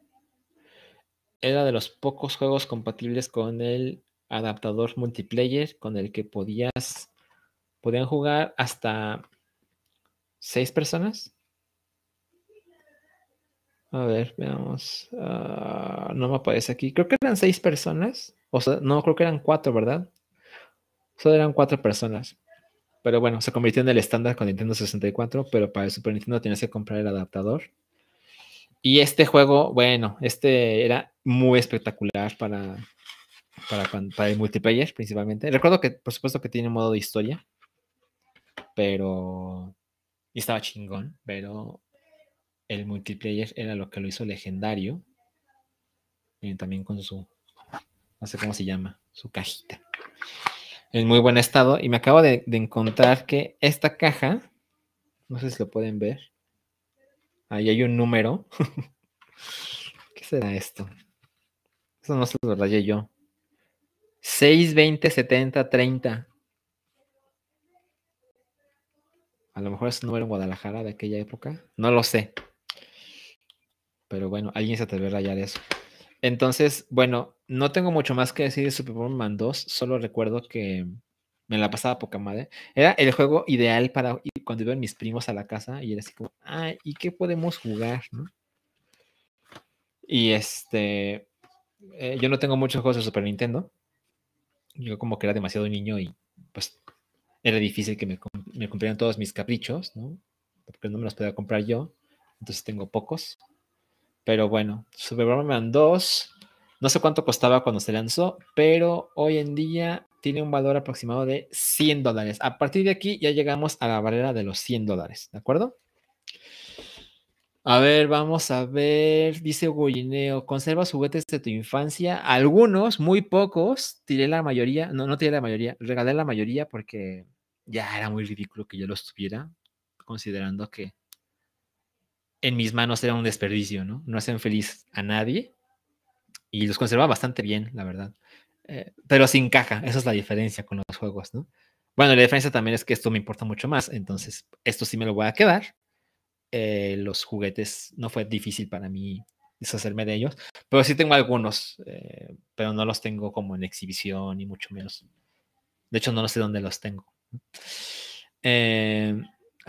Era de los pocos juegos compatibles con el adaptador multiplayer con el que podías podían jugar hasta seis personas. A ver, veamos. Ah, no me aparece aquí. Creo que eran seis personas. O sea, no, creo que eran cuatro, ¿verdad? Solo eran cuatro personas. Pero bueno, se convirtió en el estándar con Nintendo 64, pero para el Super Nintendo tienes que comprar el adaptador. Y este juego, bueno, este era muy espectacular para, para, el multiplayer principalmente. Recuerdo que, por supuesto, que tiene modo de historia, pero... Y estaba chingón, pero el multiplayer era lo que lo hizo legendario. Y también con su, no sé cómo se llama, su cajita en muy buen estado. Y me acabo de, encontrar que esta caja, no sé si lo pueden ver, ahí hay un número. ¿Qué será esto? Eso no se lo rayé yo. 6, 20, 70, 30. A lo mejor es un número en Guadalajara de aquella época. No lo sé. Pero bueno, alguien se atrevió a rayar eso. Entonces, bueno, no tengo mucho más que decir de Superman 2, solo recuerdo que me la pasaba poca madre. Era el juego ideal para cuando iban mis primos a la casa y era así como, ah, ¿y qué podemos jugar? Y este, eh, yo no tengo muchos juegos de Super Nintendo. Yo como que era demasiado niño y pues era difícil que me, me cumplieran todos mis caprichos, ¿no? Porque no me los podía comprar yo. Entonces tengo pocos. Pero bueno, Superman 2, no sé cuánto costaba cuando se lanzó, pero hoy en día tiene un valor aproximado de 100 dólares. A partir de aquí ya llegamos a la barrera de los 100 dólares, ¿de acuerdo? A ver, vamos a ver, dice Guineo, ¿conservas juguetes de tu infancia? Algunos, muy pocos, tiré la mayoría, no, no tiré la mayoría, regalé la mayoría porque ya era muy ridículo que yo los tuviera, considerando que en mis manos era un desperdicio, ¿no? No hacen feliz a nadie. Y los conserva bastante bien, la verdad. Eh, pero sin caja, esa es la diferencia con los juegos, ¿no? Bueno, la diferencia también es que esto me importa mucho más, entonces esto sí me lo voy a quedar. Eh, los juguetes no fue difícil para mí deshacerme de ellos, pero sí tengo algunos, eh, pero no los tengo como en exhibición, ni mucho menos. De hecho, no sé dónde los tengo. Eh,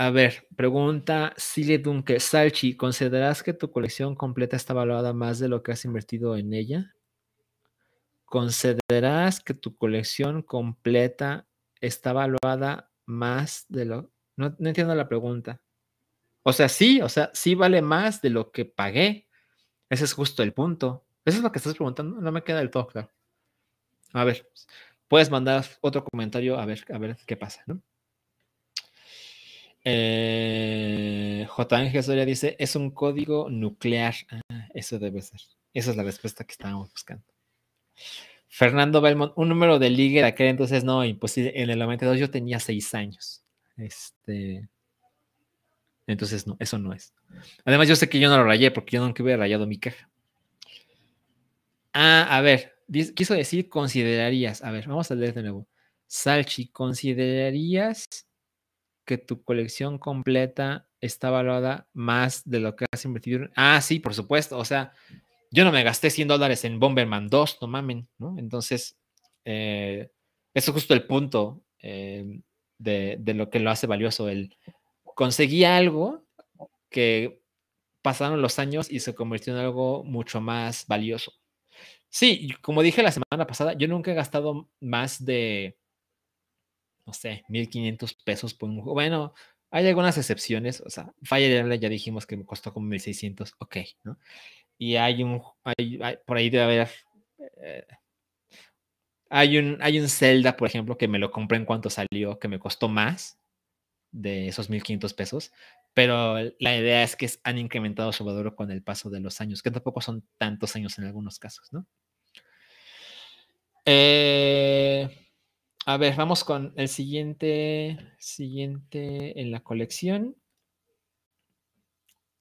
a ver, pregunta Silly Dunke. Salchi, ¿consideras que tu colección completa está valorada más de lo que has invertido en ella? ¿Consideras que tu colección completa está valuada más de lo... No, no, entiendo la pregunta. O sea, sí, o sea, sí vale más de lo que pagué. Ese es justo el punto. Eso es lo que estás preguntando. No me queda del todo claro. A ver, puedes mandar otro comentario a ver, a ver qué pasa, ¿no? Eh, J. Ángel Soria dice, es un código nuclear. Ah, eso debe ser. Esa es la respuesta que estábamos buscando. Fernando Belmont, un número de liga de aquel entonces no, imposible. En el 92 yo tenía seis años. Este. Entonces, no, eso no es. Además, yo sé que yo no lo rayé porque yo nunca hubiera rayado mi caja. Ah, a ver, quiso decir considerarías. A ver, vamos a leer de nuevo. Salchi, ¿considerarías que tu colección completa está valorada más de lo que has invertido? Ah, sí, por supuesto. O sea, yo no me gasté 100 dólares en Bomberman 2, no mamen, ¿no? Entonces, eh, eso es justo el punto eh, de, de, lo que lo hace valioso. El conseguí algo que pasaron los años y se convirtió en algo mucho más valioso. Sí, como dije la semana pasada, yo nunca he gastado más de, no sé, 1500 pesos por un juego. Bueno, hay algunas excepciones, o sea, Fire Emblem ya dijimos que me costó como 1600, ok, ¿no? Y hay un, hay, por ahí debe haber, eh, hay un, hay un Zelda, por ejemplo, que me lo compré en cuanto salió, que me costó más de esos 1500 pesos, pero la idea es que han incrementado su valor con el paso de los años, que tampoco son tantos años en algunos casos, ¿no? Eh, a ver, vamos con el siguiente, siguiente en la colección.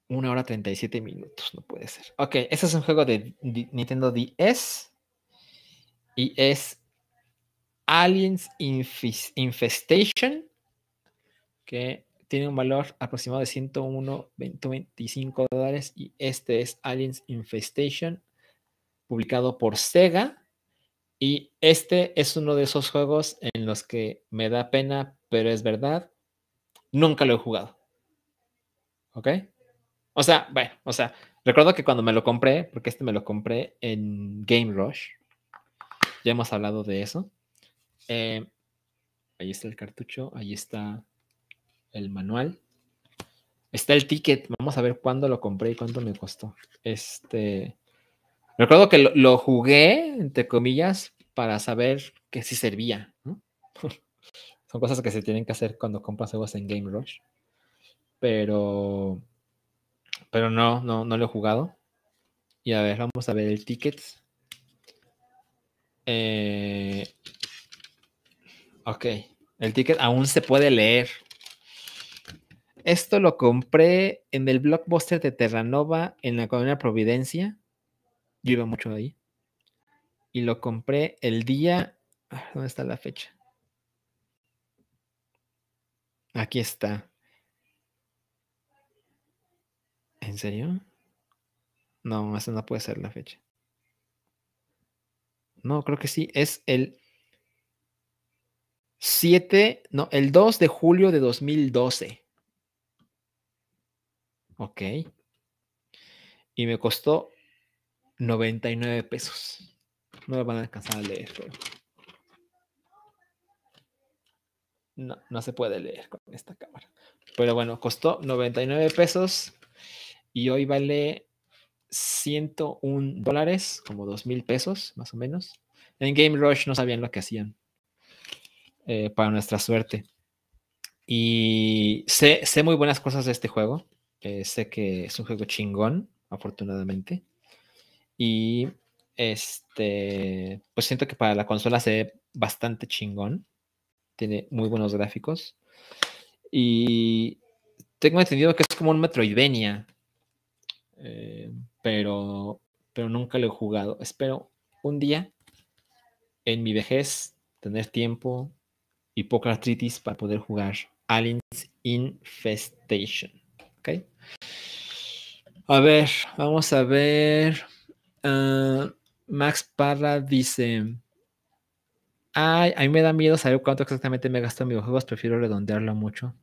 Una hora 37 minutos, no puede ser. Ok, este es un juego de Nintendo DS y es Aliens Infestation, que tiene un valor aproximado de 101, 125 dólares y este es Aliens Infestation, publicado por Sega y este es uno de esos juegos en los que me da pena, pero es verdad. Nunca lo he jugado. ¿Ok? O sea, bueno, o sea, recuerdo que cuando me lo compré, porque este me lo compré en Game Rush, ya hemos hablado de eso. Eh, ahí está el cartucho, ahí está el manual. Está el ticket, vamos a ver cuándo lo compré y cuánto me costó. Este, Recuerdo que lo, jugué, entre comillas, para saber que sí servía. Son cosas que se tienen que hacer cuando compras juegos en Game Rush. Pero, pero no, no, no lo he jugado. Y a ver, vamos a ver el ticket. Eh, ok, el ticket aún se puede leer. Esto lo compré en el blockbuster de Terranova en la colonia Providencia. Yo iba mucho ahí. Y lo compré el día. Ah, ¿Dónde está la fecha? Aquí está. ¿En serio? No, esa no puede ser la fecha. No, creo que sí. Es el 7, no, el 2 de julio de 2012. Ok. Y me costó 99 pesos. No me van a alcanzar a leer. No, no se puede leer con esta cámara. Pero bueno, costó 99 pesos y hoy vale 101 dólares, como 2 mil pesos más o menos. En Game Rush no sabían lo que hacían, eh, para nuestra suerte. Y sé, sé, muy buenas cosas de este juego. Eh, sé que es un juego chingón, afortunadamente. Y este, pues siento que para la consola se ve bastante chingón. Tiene muy buenos gráficos. Y tengo entendido que es como un Metroidvania. Eh, pero, pero nunca lo he jugado. Espero un día en mi vejez tener tiempo y poca artritis para poder jugar Aliens Infestation. ¿Ok? A ver, vamos a ver. Ah, Max Parra dice: Ay, a mí me da miedo saber cuánto exactamente me gasto en videojuegos, prefiero redondearlo mucho.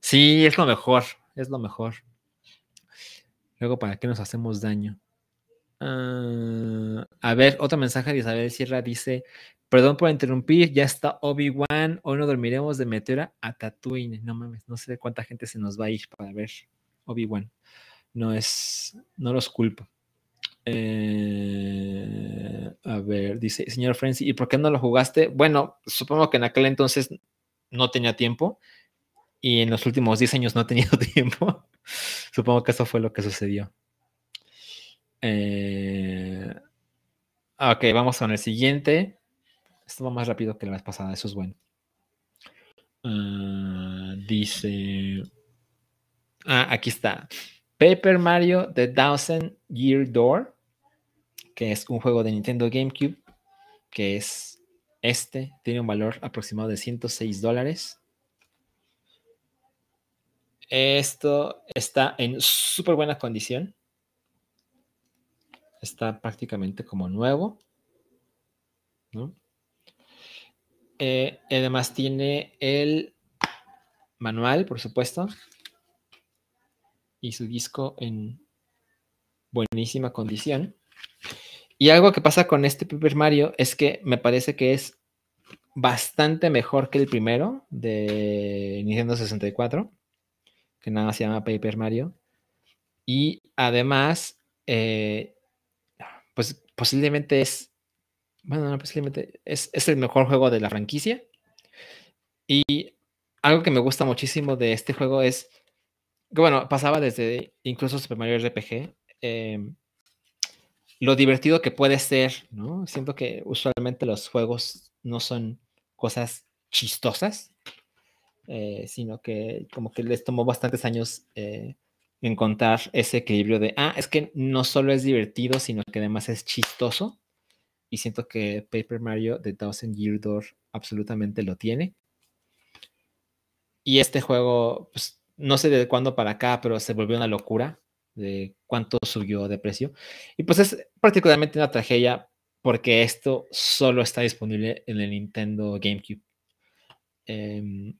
Sí, es lo mejor, es lo mejor. Luego, ¿para qué nos hacemos daño? Ah, a ver, otro mensaje de Isabel Sierra dice: Perdón por interrumpir, ya está Obi-Wan. Hoy no dormiremos de Meteora a Tatooine. No mames, no sé cuánta gente se nos va a ir para ver Obi-Wan. No es, no los culpo. Eh, a ver, dice, señor Frenzy, ¿y por qué no lo jugaste? Bueno, supongo que en aquel entonces no tenía tiempo y en los últimos 10 años no he tenido tiempo. supongo que eso fue lo que sucedió. Eh, ok, vamos con el siguiente. Esto va más rápido que la vez pasada, eso es bueno. Ah, dice. Ah, aquí está. Paper Mario The Thousand Year Door, que es un juego de Nintendo GameCube, que es este, tiene un valor aproximado de 106 dólares. Esto está en súper buena condición. Está prácticamente como nuevo. Eh, además tiene el manual, por supuesto, y su disco en buenísima condición. Y algo que pasa con este Paper Mario es que me parece que es bastante mejor que el primero de Nintendo 64, que nada se llama Paper Mario. Y además, eh, pues posiblemente es, bueno, no, posiblemente es, es el mejor juego de la franquicia. Y algo que me gusta muchísimo de este juego es bueno, pasaba desde incluso Super Mario RPG, em, lo divertido que puede ser, ¿no? Siento que usualmente los juegos no son cosas chistosas, eh, sino que como que les tomó bastantes años eh, encontrar ese equilibrio de, ah, es que no solo es divertido, sino que además es chistoso. Y siento que Paper Mario The Thousand Year Door absolutamente lo tiene. Y este juego, pues no sé de cuándo para acá, pero se volvió una locura de cuánto subió de precio. Y pues es particularmente una tragedia porque esto solo está disponible en el Nintendo GameCube. Em,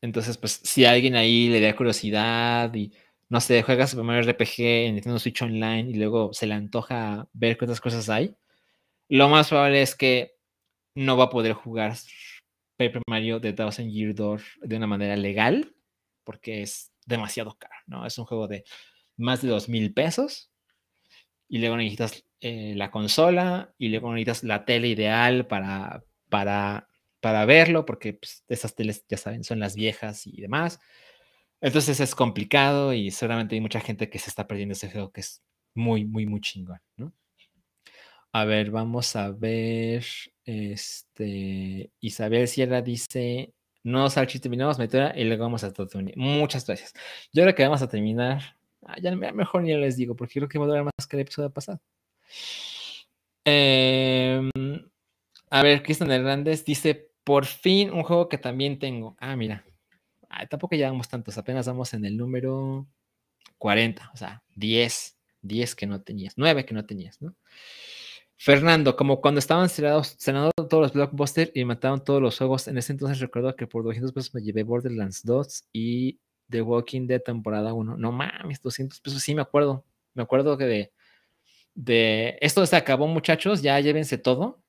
entonces, pues si alguien ahí le da curiosidad y no sé, juega Super Mario RPG en Nintendo Switch Online y luego se le antoja ver qué otras cosas hay, lo más probable es que no va a poder jugar Paper Mario The Thousand Year Door de una manera legal porque es demasiado caro, ¿no? Es un juego de más de dos mil pesos y luego necesitas eh, la consola y luego necesitas la tele ideal para, para, para verlo, porque pues, esas teles, ya saben, son las viejas y demás. Entonces es complicado y seguramente hay mucha gente que se está perdiendo ese juego que es muy, muy, muy chingón, ¿no? A ver, vamos a ver. Este. Isabel Sierra dice: no, Salchi, terminamos meter y luego vamos a Totuni. Muchas gracias. Yo ahora que vamos a terminar, ah, ya mejor ni les digo, porque creo que va a durar más que el episodio pasado. Em, a ver, Cristian Hernández dice, por fin un juego que también tengo. Ah, mira. tampoco llevamos tantos, apenas vamos en el número 40, o sea, 10, 10 que no tenías, 9 que no tenías, ¿no? Fernando, como cuando estaban cerrados, cenando todos los blockbusters y mataron todos los juegos, en ese entonces recuerdo que por 200 pesos me llevé Borderlands 2 y The Walking Dead temporada 1. No mames, 200 pesos, sí me acuerdo. Me acuerdo que de, de esto se acabó, muchachos, ya llévense todo.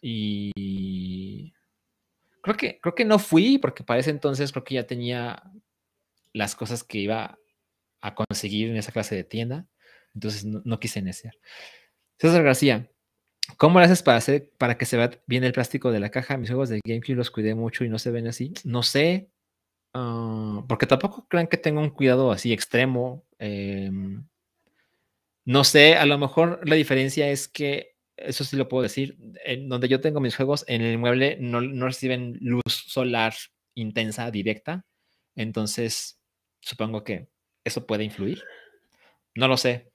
Y creo que, creo que no fui, porque para ese entonces creo que ya tenía las cosas que iba a conseguir en esa clase de tienda. Entonces no, no quise iniciar. César García, ¿cómo lo haces para, hacer, para que se vea bien el plástico de la caja? Mis juegos de GameCube los cuidé mucho y no se ven así. No sé, ah, porque tampoco crean que tengo un cuidado así extremo. Em, no sé, a lo mejor la diferencia es que, eso sí lo puedo decir, donde yo tengo mis juegos, en el inmueble no, no reciben luz solar intensa, directa. Entonces, supongo que eso puede influir. No lo sé,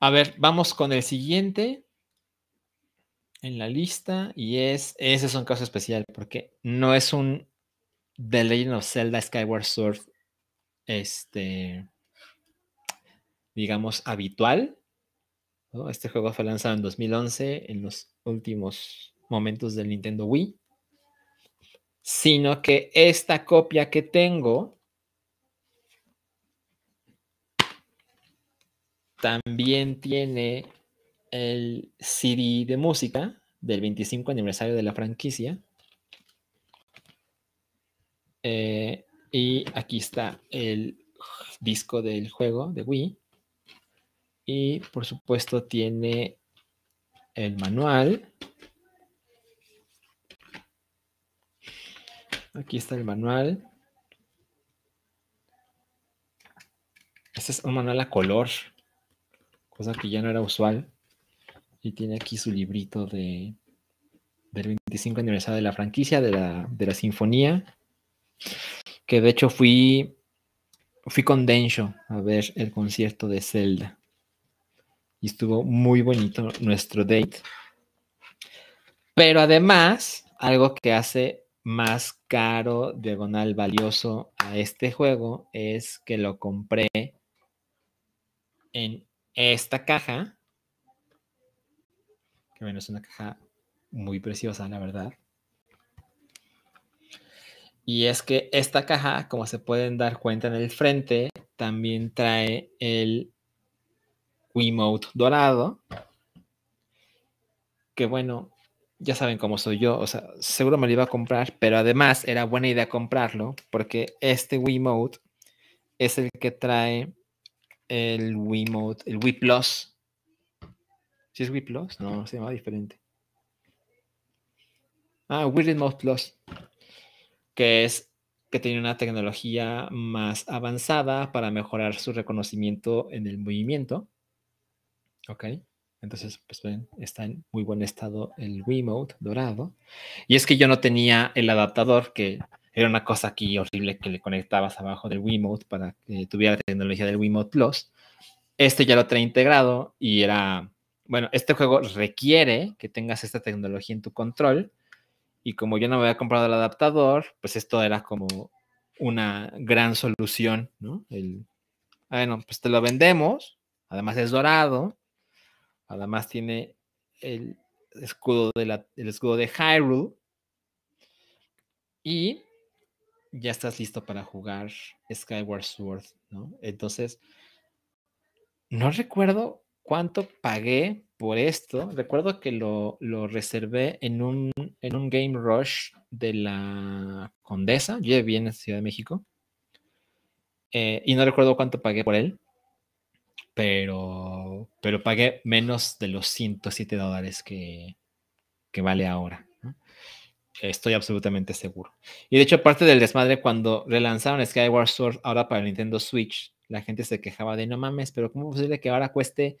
a ver, vamos con el siguiente en la lista y es, ese es un caso especial porque no es un The Legend of Zelda Skyward Sword, este, digamos, habitual. Este juego fue lanzado en 2011, en los últimos momentos del Nintendo Wii, sino que esta copia que tengo También tiene el CD de música del 25 aniversario de la franquicia. Eh, y aquí está el disco del juego de Wii. Y por supuesto tiene el manual. Aquí está el manual. Este es un manual a color, cosa que ya no era usual. Y tiene aquí su librito de, del 25 aniversario de la franquicia, de la, de la sinfonía. Que de hecho fui, fui con Densho a ver el concierto de Zelda. Y estuvo muy bonito nuestro date. Pero además, algo que hace más caro, diagonal valioso a este juego es que lo compré en esta caja. Que bueno, es una caja muy preciosa, la verdad. Y es que esta caja, como se pueden dar cuenta en el frente, también trae el Wiimote dorado. Que bueno, ya saben cómo soy yo, o sea, seguro me lo iba a comprar, pero además era buena idea comprarlo porque este Wiimote es el que trae el Wiimote, el Wii Plus. ¿Sí es Wii Plus? No, se llama diferente. Ah, Wii Remote Plus. Que es que tiene una tecnología más avanzada para mejorar su reconocimiento en el movimiento. Ok. Entonces, pues ven, está en muy buen estado el Wiimote dorado. Y es que yo no tenía el adaptador, que era una cosa aquí horrible que le conectabas abajo del Wiimote para que tuviera la tecnología del Wiimote Plus. Este ya lo trae integrado y era, bueno, este juego requiere que tengas esta tecnología en tu control. Y como yo no había comprado el adaptador, pues esto era como una gran solución, ¿no? El, bueno, pues te lo vendemos, además es dorado, Además tiene el escudo de, la, el escudo de Hyrule. Y ya estás listo para jugar Skyward Sword, ¿no? Entonces, no recuerdo cuánto pagué por esto. Recuerdo que lo, reservé en un, en un Game Rush de la Condesa. Yo viví en Ciudad de México. Eh, y no recuerdo cuánto pagué por él pero, pero pagué menos de los 107 dólares que, vale ahora. Estoy absolutamente seguro. Y de hecho, aparte del desmadre, cuando relanzaron Skyward Sword ahora para Nintendo Switch, la gente se quejaba de no mames, pero ¿cómo es posible que ahora cueste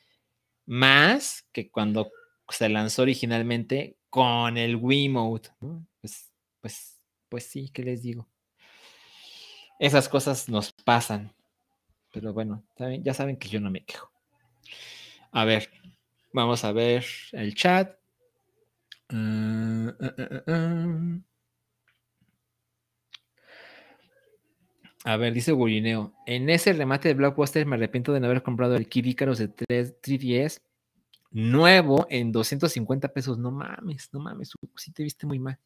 más que cuando se lanzó originalmente con el Wiimote? Pues, pues, pues sí, ¿qué les digo? Esas cosas nos pasan. Pero bueno, ya saben que yo no me quejo. A ver, vamos a ver el chat. Mm, mm, mm, a ver, dice Gurineo. En ese remate de Blockbuster me arrepiento de no haber comprado el Kid de 3, 3DS nuevo en 250 pesos. No mames, no mames, sí te viste muy mal.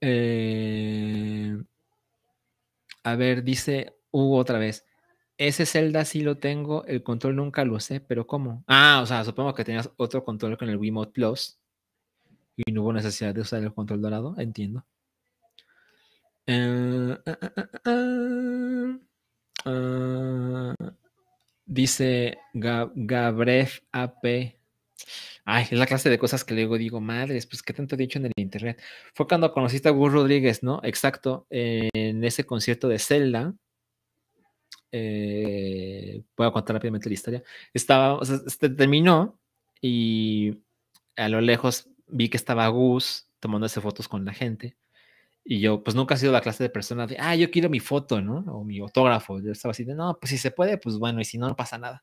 Eh, a ver, dice Hugo otra vez. Ese Zelda sí lo tengo, el control nunca lo sé, pero ¿cómo? Ah, o sea, supongo que tenías otro control con el Wiimote Plus y no hubo necesidad de usar el control dorado, entiendo. Eh, eh, eh, dice Gabref AP. Ay, es la clase de cosas que luego digo, madres, pues qué tanto he dicho en el internet. Fue cuando conociste a Gus Rodríguez, ¿no? Exacto, en ese concierto de Zelda eh, puedo contar rápidamente la historia. Estaba, o sea, este, terminó y a lo lejos vi que estaba Gus tomándose fotos con la gente. Y yo, pues nunca he sido la clase de persona de, ah, yo quiero mi foto, ¿no? O mi autógrafo. Yo estaba así de, no, pues si se puede, pues bueno, y si no, no pasa nada.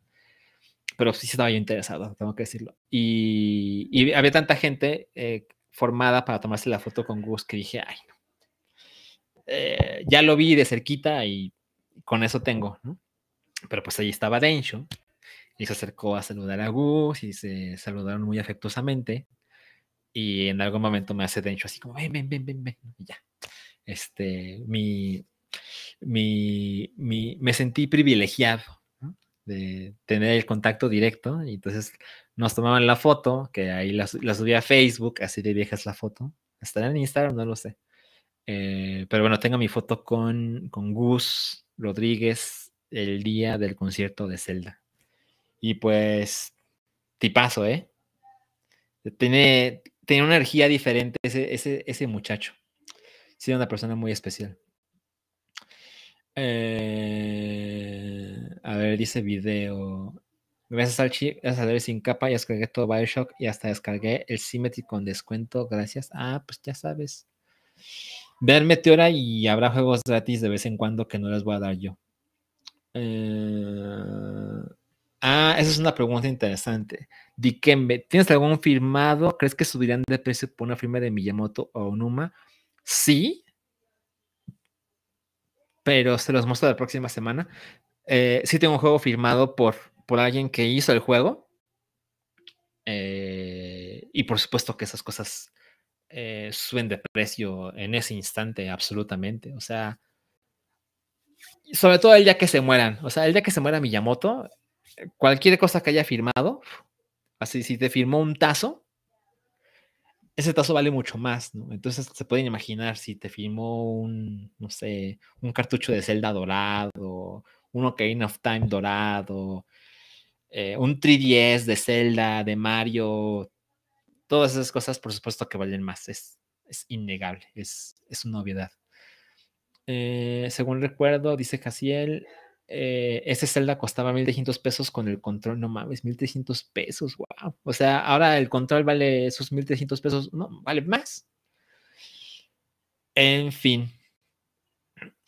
Pero sí estaba yo interesado, tengo que decirlo. Y, había tanta gente eh, formada para tomarse la foto con Gus que dije, ay, no. Eh, ya lo vi de cerquita y con eso tengo, ¿no? Pero pues ahí estaba Densho y se acercó a saludar a Gus y se saludaron muy afectuosamente. Y en algún momento me hace Densho así como, ven, ven, ven, ven, ven, y ya. Este, mi, mi, mi, me sentí privilegiado de tener el contacto directo y entonces nos tomaban la foto, que ahí la, la subí a Facebook, así de vieja la foto. Estará en Instagram, no lo sé. Eh, pero bueno, tengo mi foto con, con Gus, Rodríguez el día del concierto de Zelda. Y pues, tipazo, ¿eh? Tiene, tiene una energía diferente ese, ese, ese muchacho. Sí, una persona muy especial. Eh, a ver, dice video. Gracias al chip, gracias a ver sin capa, ya descargué todo Bioshock y hasta descargué el Symmetry con descuento. Gracias. Ah, pues ya sabes. Vean Meteora y habrá juegos gratis de vez en cuando que no les voy a dar yo. Eh, ah, esa es una pregunta interesante. Dikembe, ¿tienes algún firmado? ¿Crees que subirían de precio por una firma de Miyamoto o Onuma? Sí, pero se los muestro la próxima semana. Eh, sí tengo un juego firmado por, por alguien que hizo el juego. Eh, y por supuesto que esas cosas eh, suben de precio en ese instante, absolutamente. O sea, sobre todo el día que se mueran. O sea, el día que se muera Miyamoto, cualquier cosa que haya firmado, así si te firmó un tazo, ese tazo vale mucho más, ¿no? Entonces se pueden imaginar si te firmó un, no sé, un cartucho de Zelda dorado, un Ocarina of Time dorado, eh, un 3DS de Zelda, de Mario, todas esas cosas por supuesto que valen más, es, es innegable, es, es una obviedad. Eh, según recuerdo, dice Casiel, eh, ese Zelda costaba 1300 pesos con el control, no mames, 1300 pesos, wow. O sea, ahora el control vale esos 1300 pesos, no, vale más. En fin.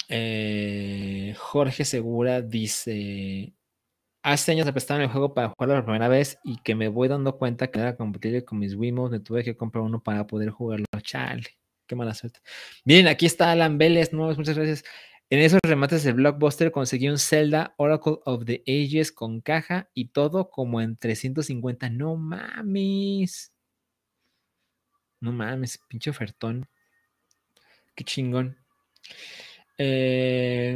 Eh, Jorge Segura dice: Hace años me prestaron el juego para jugarlo por primera vez y que me voy dando cuenta que era compatible con mis Wiimotes, me tuve que comprar uno para poder jugarlo. Chale, qué mala suerte. Miren, aquí está Alan Vélez, no, muchas gracias. En esos remates de Blockbuster conseguí un Zelda Oracle of the Ages con caja y todo como en 350. No mames. No mames, pinche ofertón. Qué chingón. Em,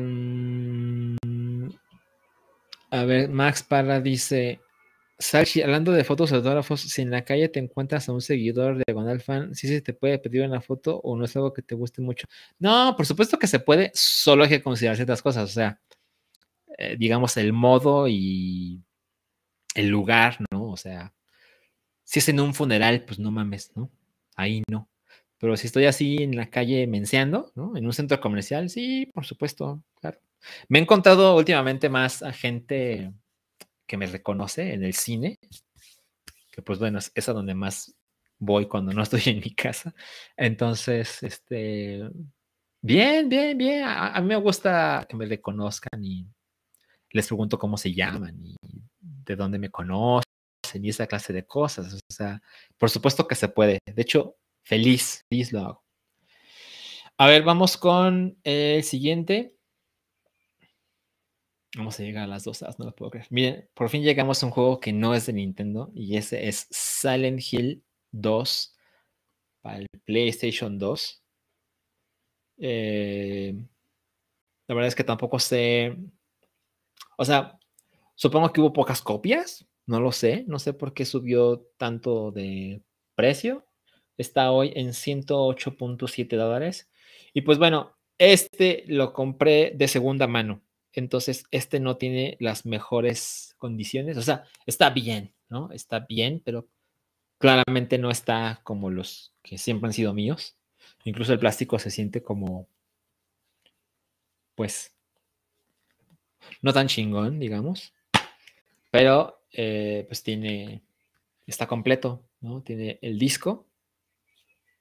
a ver, Max Parra dice: Salchi, hablando de fotos autógrafos, si en la calle te encuentras a un seguidor de Diagonal Fan, ¿sí se te puede pedir una foto o no es algo que te guste mucho? No, por supuesto que se puede, solo hay que considerar ciertas cosas, o sea, eh, digamos el modo y el lugar, ¿no? O sea, si es en un funeral, pues no mames, ¿no? Ahí no. Pero si estoy así en la calle menseando, ¿no? En un centro comercial, sí, por supuesto, claro. Me he encontrado últimamente más a gente que me reconoce en el cine, que pues bueno, es a donde más voy cuando no estoy en mi casa. Entonces, este, bien, bien, bien. A, mí me gusta que me reconozcan y les pregunto cómo se llaman y de dónde me conocen y esa clase de cosas. O sea, por supuesto que se puede. De hecho, feliz, feliz lo hago. A ver, vamos con el siguiente. Vamos a llegar a las dos horas, no lo puedo creer. Miren, por fin llegamos a un juego que no es de Nintendo y ese es Silent Hill 2 para el PlayStation 2. Eh, la verdad es que tampoco sé. O sea, supongo que hubo pocas copias. No lo sé. No sé por qué subió tanto de precio. Está hoy en 108.7 dólares. Y pues bueno, este lo compré de segunda mano. Entonces, este no tiene las mejores condiciones. O sea, está bien, ¿no? Está bien, pero claramente no está como los que siempre han sido míos. Incluso el plástico se siente como, pues, no tan chingón, digamos. Pero, eh, pues tiene, está completo, ¿no? Tiene el disco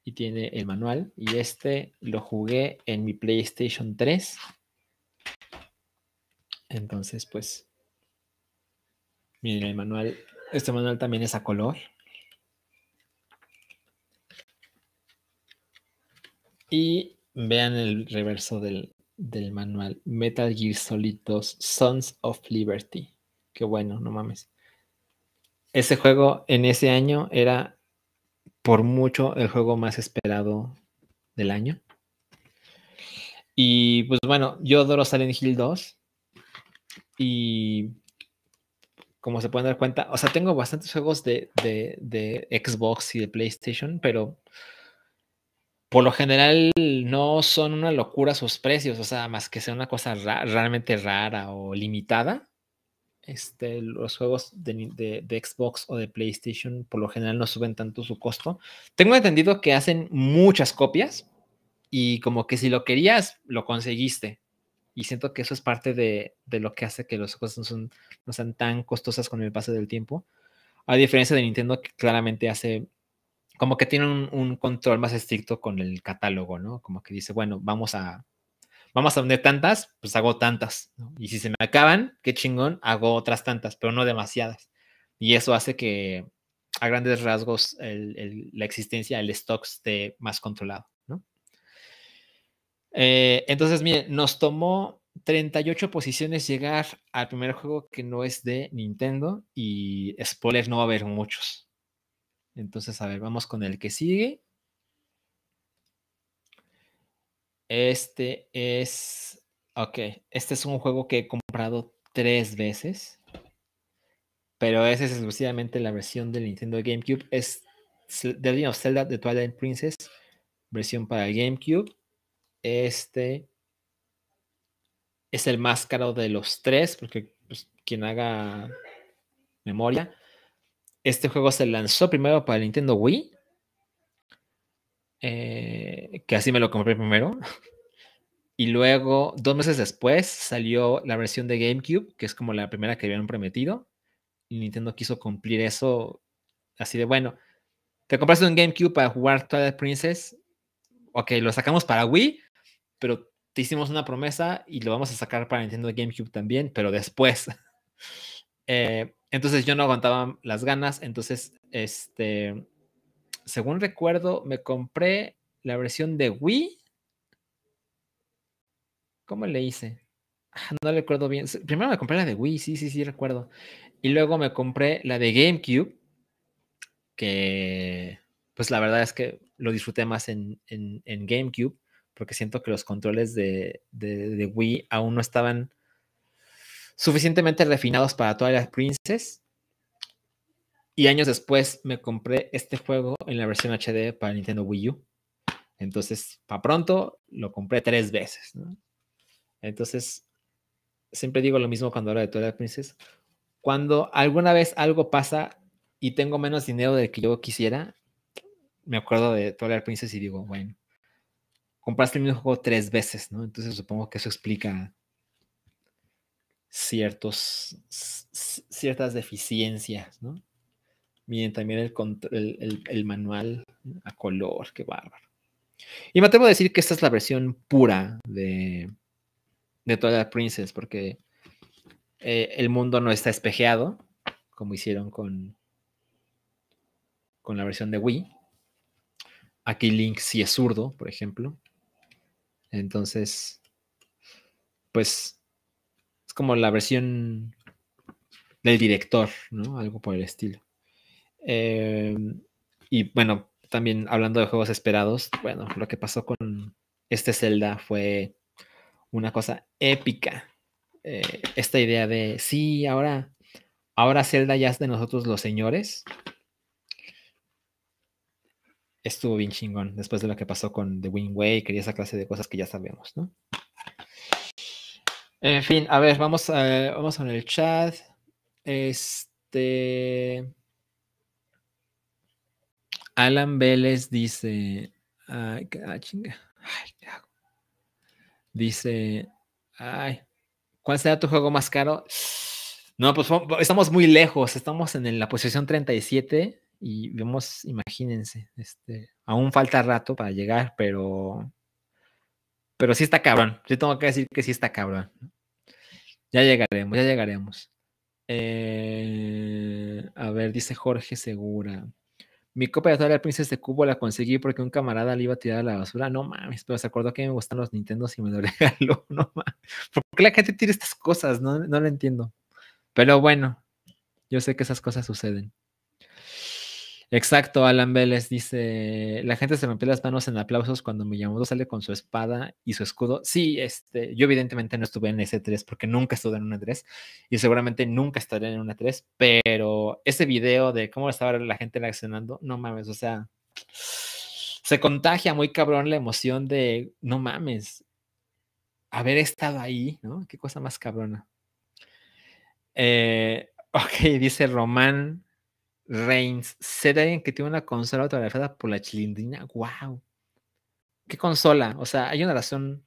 y tiene el manual. Y este lo jugué en mi PlayStation 3 entonces, pues, miren el manual. Este manual también es a color. Y vean el reverso del, manual. Metal Gear Solid 2 Sons of Liberty. Qué bueno, no mames. Ese juego en ese año era por mucho el juego más esperado del año. Y pues bueno, yo adoro Silent Hill 2. Y como se pueden dar cuenta, o sea, tengo bastantes juegos de, Xbox y de PlayStation, pero por lo general no son una locura sus precios, o sea, más que sea una cosa realmente rara o limitada. este, los juegos de, de, Xbox o de PlayStation por lo general no suben tanto su costo. Tengo entendido que hacen muchas copias y como que si lo querías, lo conseguiste. Y siento que eso es parte de, de lo que hace que los juegos no, son, no sean tan costosas con el paso del tiempo. A diferencia de Nintendo que claramente hace como que tiene un, un control más estricto con el catálogo, ¿no? Como que dice, bueno, vamos a vamos a vender tantas, pues hago tantas. Y si se me acaban, qué chingón, hago otras tantas, pero no demasiadas. Y eso hace que a grandes rasgos la existencia del stock esté más controlado. Eh, entonces, miren, nos tomó 38 posiciones llegar al primer juego que no es de Nintendo y spoiler no va a haber muchos. Entonces, a ver, vamos con el que sigue. Este es. Ok, este es un juego que he comprado tres veces. Pero esa es exclusivamente la versión del Nintendo GameCube. Es The Legend of Zelda The Twilight Princess, versión para GameCube. Este es el más caro de los tres, porque pues, quien haga memoria. Este juego se lanzó primero para Nintendo Wii eh, que así me lo compré primero. Y luego, dos meses después, salió la versión de GameCube, que es como la primera que habían prometido. Y Nintendo quiso cumplir eso así de, bueno, te compraste un GameCube para jugar Twilight Princess. Ok, lo sacamos para Wii, pero te hicimos una promesa y lo vamos a sacar para Nintendo GameCube también, pero después. Eh, entonces yo no aguantaba las ganas, entonces este según recuerdo, me compré la versión de Wii. ¿Cómo le hice? Ah, no recuerdo bien. Primero me compré la de Wii, sí, sí, sí, recuerdo. Y luego me compré la de GameCube, que pues la verdad es que lo disfruté más en, GameCube, porque siento que los controles de, Wii aún no estaban suficientemente refinados para todas las Princess. Y años después me compré este juego en la versión HD para Nintendo Wii U. Entonces, para pronto, lo compré tres veces. Entonces, siempre digo lo mismo cuando hablo de Twilight Princess. Cuando alguna vez algo pasa y tengo menos dinero de que yo quisiera, me acuerdo de Twilight Princess y digo, bueno, compraste el mismo juego tres veces, ¿no? Entonces supongo que eso explica ciertos, ciertas deficiencias, ¿no? Miren también el, el, manual a color, qué bárbaro. Y me atrevo a decir que esta es la versión pura de, de Twilight Princess, porque eh, el mundo no está espejeado, como hicieron con, con la versión de Wii. Aquí Link sí es zurdo, por ejemplo. Entonces, pues es como la versión del director, ¿no? Algo por el estilo. Em, y bueno, también hablando de juegos esperados, bueno, lo que pasó con este Zelda fue una cosa épica. Eh, esta idea de, sí, ahora, ahora Zelda ya es de nosotros los señores. Estuvo bien chingón después de lo que pasó con The Wind Waker y esa clase de cosas que ya sabemos, ¿no? En fin, a ver, vamos, a, vamos con el chat. Este. Alan Vélez dice, ay, ah, chinga, ay, ¿qué hago? Dice, ay, ¿cuál será tu juego más caro? No, pues estamos muy lejos, estamos en la posición 37 y vemos, imagínense, este, aún falta rato para llegar, pero, pero sí está cabrón, yo tengo que decir que sí está cabrón. Ya llegaremos, ya llegaremos. Eh, a ver, dice Jorge Segura. Mi copia de Twilight Princess de Cubo la conseguí porque un camarada le iba a tirar a la basura. No mames, pero se acordó que me gustan los Nintendo y me lo regaló. No mames. ¿Por qué la gente tira estas cosas? No, no lo entiendo. Pero bueno, yo sé que esas cosas suceden. Exacto, Alan Vélez dice, la gente se rompió las manos en aplausos cuando Miyamoto sale con su espada y su escudo. Sí, este, yo evidentemente no estuve en ese 3 porque nunca estuve en una 3 y seguramente nunca estaré en una 3, pero ese video de cómo estaba la gente reaccionando, no mames, o sea, se contagia muy cabrón la emoción de, no mames, haber estado ahí, ¿no? Qué cosa más cabrona. Eh, ok, dice Román Reigns. Alguien que tiene una consola autografiada por la chilindrina. ¡Wow! ¿Qué consola? O sea, hay una razón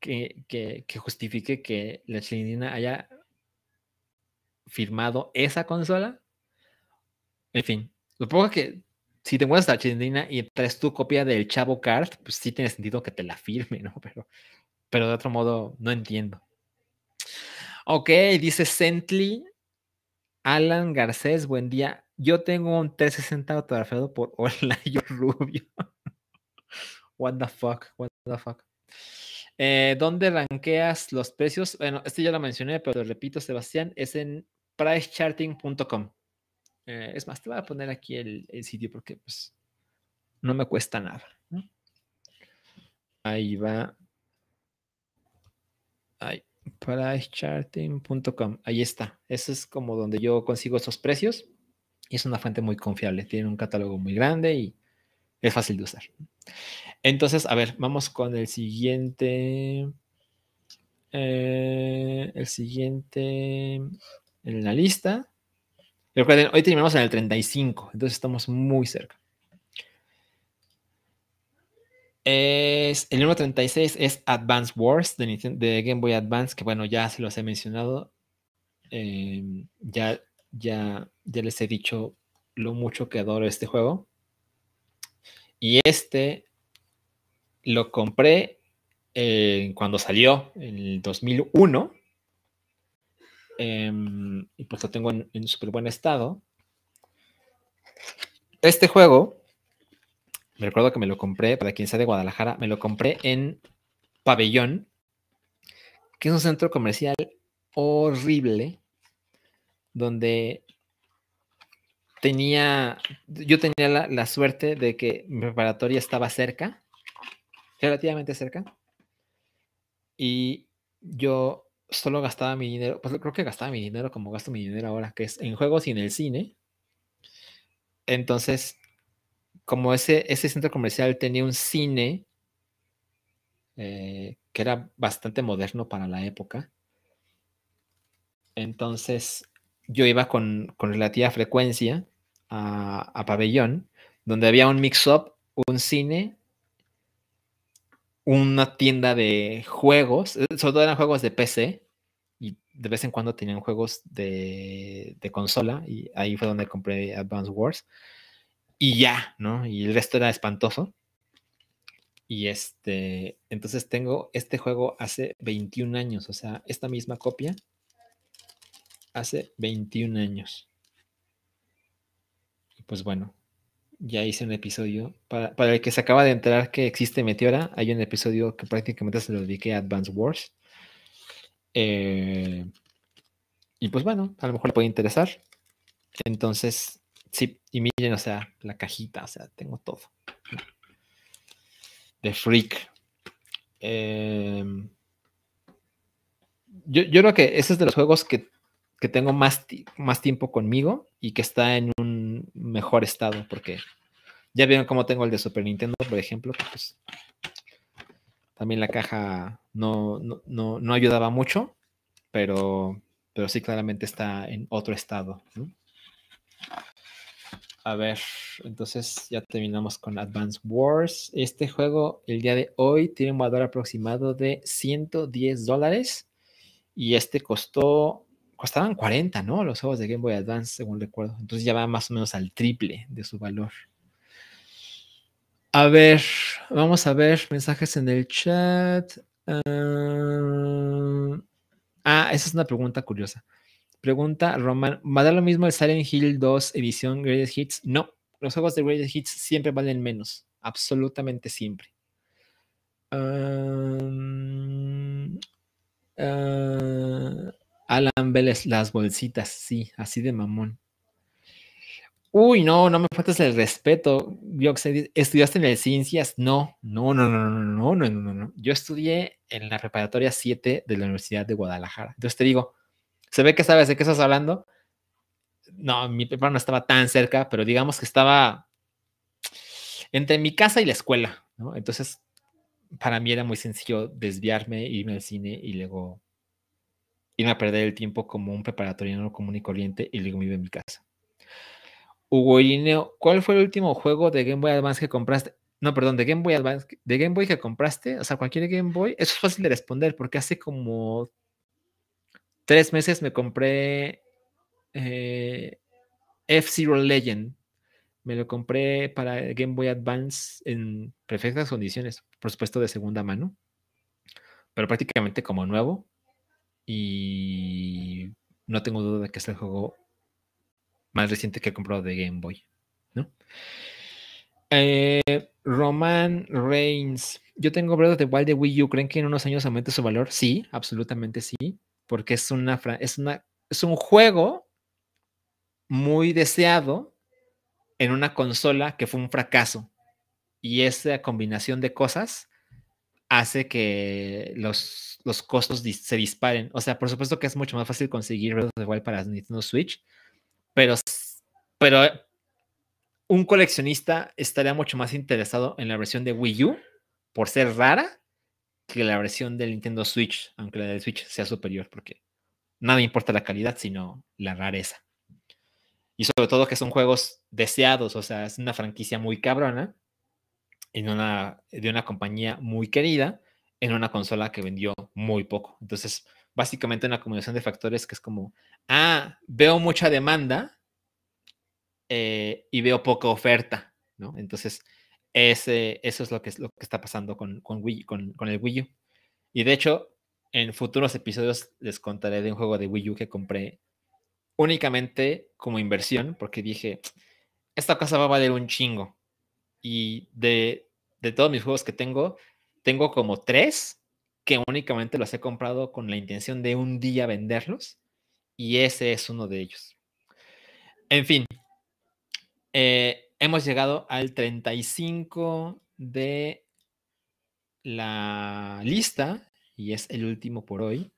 que, que, que justifique que la chilindrina haya firmado esa consola. En fin, supongo que si te encuentras la chilindrina y traes tu copia del Chavo Card, pues sí tiene sentido que te la firme, ¿no? Pero, pero de otro modo, no entiendo. Ok, dice Sentley. Alan Garcés, buen día. Yo tengo un 360 autografiado por Olayo Rubio. What the fuck, what the fuck. Eh, ¿Dónde ranqueas los precios? Bueno, este ya lo mencioné, pero lo repito, Sebastián, es en pricecharting.com. Eh, es más, te voy a poner aquí el, sitio porque pues, no me cuesta nada. Ahí va. Ahí, pricecharting.com. Ahí está. Eso es como donde yo consigo esos precios. Y es una fuente muy confiable. Tiene un catálogo muy grande y es fácil de usar. Entonces, a ver, vamos con el siguiente. Eh, el siguiente en la lista. Recuerden, hoy terminamos en el 35, entonces estamos muy cerca. Es, el número 36 es Advance Wars de, Game Boy Advance, que bueno, ya se los he mencionado. Em, ya, ya, ya les he dicho lo mucho que adoro este juego. Y este lo compré eh, cuando salió, en el 2001. Em, y pues lo tengo en, súper buen estado. Este juego, me recuerdo que me lo compré, para quien sea de Guadalajara, me lo compré en Pabellón, que es un centro comercial horrible, donde tenía, yo tenía la, la, suerte de que mi preparatoria estaba cerca, relativamente cerca, y yo solo gastaba mi dinero, pues creo que gastaba mi dinero como gasto mi dinero ahora, que es en juegos y en el cine. Entonces, como ese, ese centro comercial tenía un cine eh, que era bastante moderno para la época, entonces yo iba con, relativa frecuencia a, a Pabellón, donde había un mix-up, un cine una tienda de juegos, eh, sobre todo eran juegos de PC, y de vez en cuando tenían juegos de, consola, y ahí fue donde compré Advance Wars. Y ya, ¿no? Y el resto era espantoso. Y este, entonces tengo este juego hace 21 años, o sea, esta misma copia hace 21 años. Y pues bueno, ya hice un episodio. Para, el que se acaba de enterar que existe Meteora, hay un episodio que prácticamente se lo dediqué a Advance Wars. Eh, y pues bueno, a lo mejor le puede interesar. Entonces, sí, y miren, o sea, la cajita, o sea, tengo todo. De Freak. Em, yo, yo, creo que ese es de los juegos que, que tengo más, más tiempo conmigo y que está en un mejor estado, porque ya vieron cómo tengo el de Super Nintendo, por ejemplo, pues también la caja no, no, ayudaba mucho, pero, pero sí claramente está en otro estado. A ver, entonces ya terminamos con Advance Wars. Este juego el día de hoy tiene un valor aproximado de 110 dólares y este costó, costaban 40, ¿no? Los juegos de Game Boy Advance, según recuerdo. Entonces ya va más o menos al triple de su valor. A ver, vamos a ver mensajes en el chat. ah, ah esa es una pregunta curiosa. Pregunta Roman, ¿va a dar lo mismo el Silent Hill 2 edición Greatest Hits? No, los juegos de Greatest Hits siempre valen menos, absolutamente siempre. Ah, Alan Vélez, las bolsitas, sí, así de mamón. Uy, no, no me faltas el respeto. Yo ¿Estudiaste en el Ciencias? No, no, no, no, no, no, no, no, no. Yo estudié en la preparatoria 7 de la Universidad de Guadalajara. Entonces te digo, ¿se ve que sabes de qué estás hablando? No, mi preparación no estaba tan cerca, pero digamos que estaba entre mi casa y la escuela, ¿no? Entonces, para mí era muy sencillo desviarme, irme al cine y luego irme a perder el tiempo como un preparatoriano común y corriente y luego me iba a mi casa. Hugo Irineo, ¿cuál fue el último juego de Game Boy Advance que compraste? No, perdón, de Game Boy Advance, de Game Boy que compraste, o sea, cualquier Game Boy, eso es fácil de responder porque hace como tres meses me compré eh, F-Zero Legend. Me lo compré para Game Boy Advance en perfectas condiciones, por supuesto de segunda mano, pero prácticamente como nuevo. Y no tengo duda de que es el juego más reciente que he comprado de Game Boy. ¿no? Eh, Roman Reigns. Yo tengo Breath of the Wild de Wii U. ¿Creen que en unos años aumente su valor? Sí, absolutamente sí. Porque es una, es una es un juego muy deseado en una consola que fue un fracaso. Y esa combinación de cosas hace que los, los costos se disparen. O sea, por supuesto que es mucho más fácil conseguir Breath of para Nintendo Switch, pero, pero un coleccionista estaría mucho más interesado en la versión de Wii U por ser rara que la versión de Nintendo Switch, aunque la de Switch sea superior, porque nada importa la calidad, sino la rareza. Y sobre todo que son juegos deseados, o sea, es una franquicia muy cabrona, en una, de una compañía muy querida, en una consola que vendió muy poco. Entonces, básicamente una combinación de factores que es como, ah, veo mucha demanda eh, y veo poca oferta, ¿no? Entonces, ese, eso es lo que, lo que está pasando con, con el Wii U. Y de hecho, en futuros episodios les contaré de un juego de Wii U que compré únicamente como inversión, porque dije, esta cosa va a valer un chingo. Y de, de todos mis juegos que tengo, tengo como tres que únicamente los he comprado con la intención de un día venderlos. Y ese es uno de ellos. En fin, eh, hemos llegado al 35 de la lista y es el último por hoy.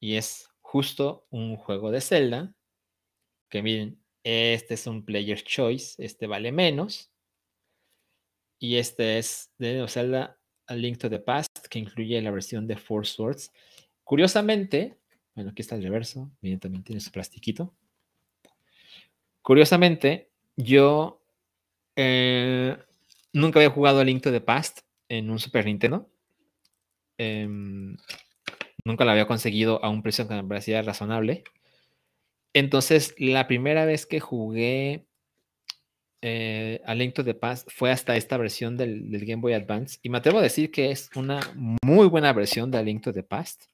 Y es justo un juego de Zelda. Que miren, este es un Player Choice, este vale menos. Y este es de Zelda Link to the Past, que incluye la versión de Four Swords. Curiosamente, bueno, aquí está el reverso, miren, también tiene su plastiquito. Curiosamente, yo eh, nunca había jugado A Link to the Past en un Super Nintendo. Em, nunca la había conseguido a un precio que me parecía razonable. Entonces, la primera vez que jugué eh, a Link to the Past fue hasta esta versión del, Game Boy Advance. Y me atrevo a decir que es una muy buena versión de Link to the Past.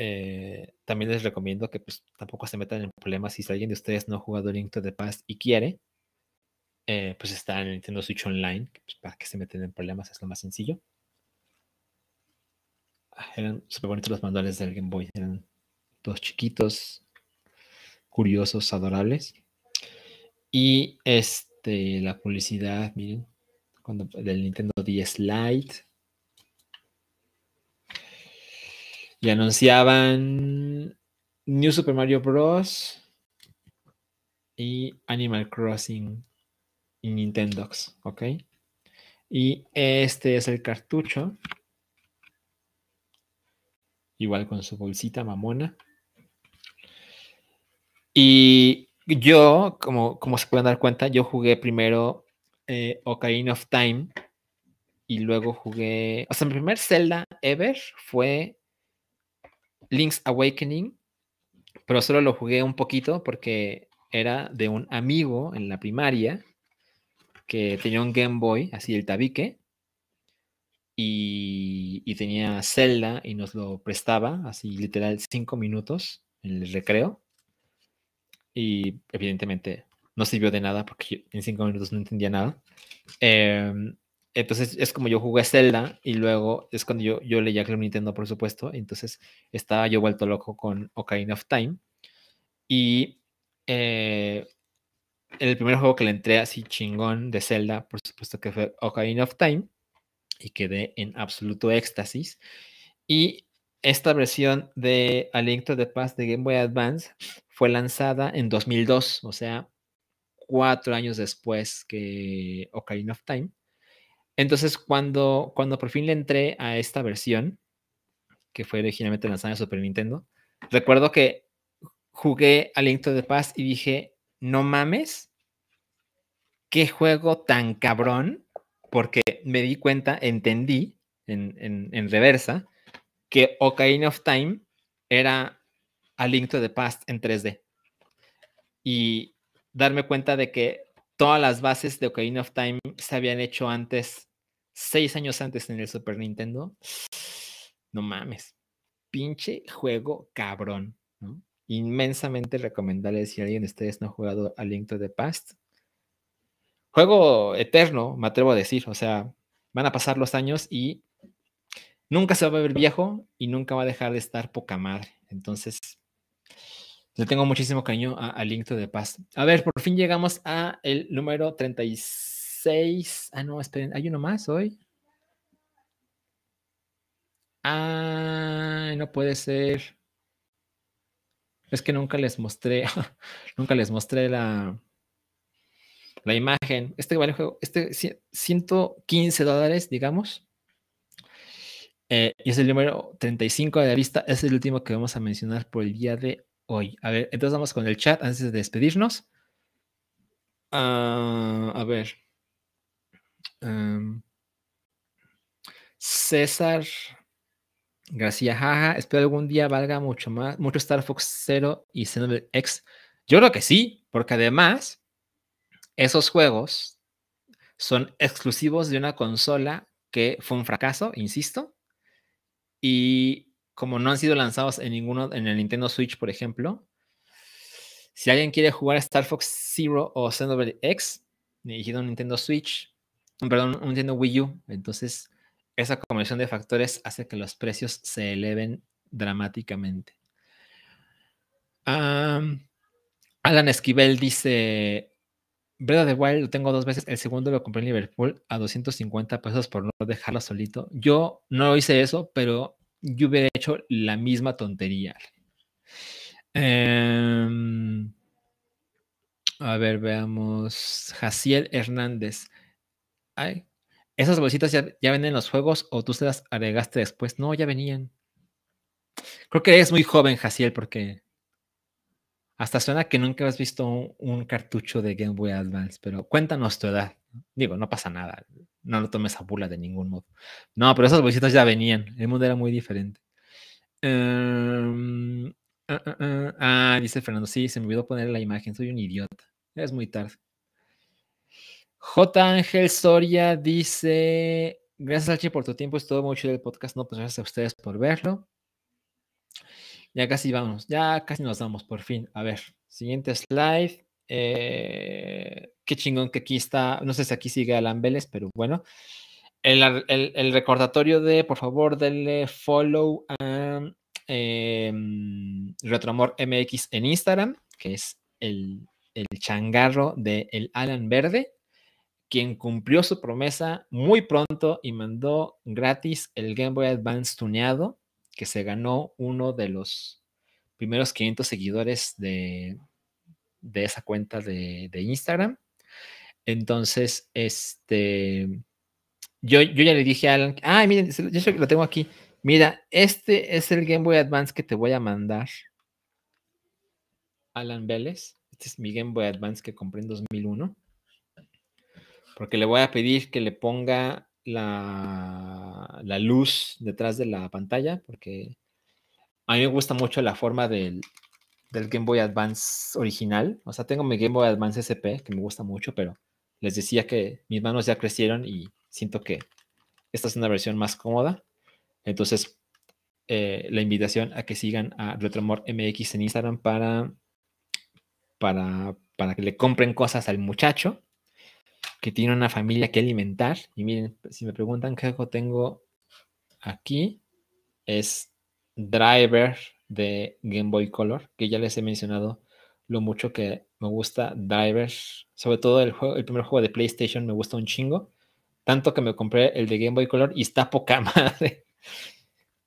Eh, también les recomiendo que pues, tampoco se metan en problemas si alguien de ustedes no ha jugado Link to the Past y quiere. Eh, pues está en Nintendo Switch Online, pues, para que se meten en problemas es lo más sencillo. Ah, eran súper bonitos los manuales del Game Boy. Eran todos chiquitos, curiosos, adorables. Y este, la publicidad, miren, cuando, del Nintendo 10 Lite. Y anunciaban New Super Mario Bros. y Animal Crossing y Nintendox, ¿ok? Y este es el cartucho igual con su bolsita mamona. Y yo, como, como se pueden dar cuenta, yo jugué primero eh, Ocarina of Time y luego jugué, o sea, mi primer Zelda ever fue Link's Awakening, pero solo lo jugué un poquito porque era de un amigo en la primaria que tenía un Game Boy, así el tabique, y, tenía Zelda y nos lo prestaba, así literal cinco minutos en el recreo. Y evidentemente no sirvió de nada porque en cinco minutos no entendía nada. Em, entonces es como yo jugué Zelda y luego es cuando yo, yo leía Club Nintendo, por supuesto. Entonces estaba yo vuelto loco con Ocarina of Time. Y eh, el primer juego que le entré así chingón de Zelda, por supuesto que fue Ocarina of Time y quedé en absoluto éxtasis. Y esta versión de A Link to de Game Boy Advance fue lanzada en 2002, o sea, cuatro años después que Ocarina of Time. Entonces, cuando, cuando por fin le entré a esta versión, que fue originalmente lanzado en Super Nintendo. Recuerdo que jugué a Link to the Past y dije, no mames, qué juego tan cabrón, porque me di cuenta, entendí en, en reversa, que Ocarina of Time era a Link to the Past en 3D. Y darme cuenta de que todas las bases de Ocarina of Time se habían hecho antes, seis años antes en el Super Nintendo. No mames. Pinche juego cabrón, Inmensamente recomendable si alguien de ustedes no ha jugado a Link to the Past. Juego eterno, me atrevo a decir. O sea, van a pasar los años y nunca se va a ver viejo y nunca va a dejar de estar poca madre. Entonces, le tengo muchísimo cariño a, Link to the Past. A ver, por fin llegamos a el número 36. Ah, no, esperen, ¿hay uno más hoy? Ah, no puede ser. Es que nunca les mostré, nunca les mostré la, la imagen. Este vale juego, este 115 dólares, digamos. Eh, y es el número 35 de la lista. Es el último que vamos a mencionar por el día de hoy. A ver, entonces vamos con el chat antes de despedirnos. Ah, a ver. César García, jaja, espero algún día valga mucho más, mucho Star Fox Zero y Xenoblade X. Yo creo que sí, porque además esos juegos son exclusivos de una consola que fue un fracaso, insisto, y como no han sido lanzados en ninguno, en el Nintendo Switch, por ejemplo, si alguien quiere jugar Star Fox Zero o Xenoblade X, dirigido a un Nintendo Switch, perdón, un Nintendo Wii U, entonces esa combinación de factores hace que los precios se eleven dramáticamente. Alan Esquivel dice, Breath of Wild lo tengo dos veces, el segundo lo compré en Liverpool a 250 pesos por no dejarlo solito. Yo no hice eso, pero yo hubiera hecho la misma tontería. Em, a ver, veamos. Jaciel Hernández. Ay, ¿Esas bolsitas ya, venden en los juegos o tú se las agregaste después? No, ya venían. Creo que eres muy joven, Jaciel, porque hasta suena que nunca has visto un, cartucho de Game Boy Advance, pero cuéntanos tu edad. Digo, no pasa nada. No lo tomes a burla de ningún modo. No, pero esas bolsitas ya venían. El mundo era muy diferente. Em, ah, ah, ah, ah, dice Fernando, sí, se me olvidó poner la imagen. Soy un idiota. Es muy tarde. J. Ángel Soria dice: Gracias, Alchi, por tu tiempo. Estuvo muy chido el podcast. No, pues gracias a ustedes por verlo. Ya casi vamos, ya casi nos damos, por fin. A ver, siguiente slide. Eh, qué chingón que aquí está. No sé si aquí sigue Alan Vélez, pero bueno. El, recordatorio de, por favor, denle follow a em, Retroamor MX en Instagram, que es el, el changarro de el Alan Verde quien cumplió su promesa muy pronto y mandó gratis el Game Boy Advance tuneado, que se ganó uno de los primeros 500 seguidores de, esa cuenta de, Instagram. Entonces, este, yo, yo ya le dije a Alan, ah, miren, yo lo tengo aquí. Mira, este es el Game Boy Advance que te voy a mandar. Alan Vélez. Este es mi Game Boy Advance que compré en 2001 porque le voy a pedir que le ponga la, la, luz detrás de la pantalla, porque a mí me gusta mucho la forma del, del, Game Boy Advance original. O sea, tengo mi Game Boy Advance SP, que me gusta mucho, pero les decía que mis manos ya crecieron y siento que esta es una versión más cómoda. Entonces, eh, la invitación a que sigan a Retromor MX en Instagram para, para, para que le compren cosas al muchacho que tiene una familia que alimentar. Y miren, si me preguntan qué juego tengo aquí, es Driver de Game Boy Color, que ya les he mencionado lo mucho que me gusta Driver, sobre todo el, juego, el primer juego de PlayStation me gusta un chingo, tanto que me compré el de Game Boy Color y está poca madre.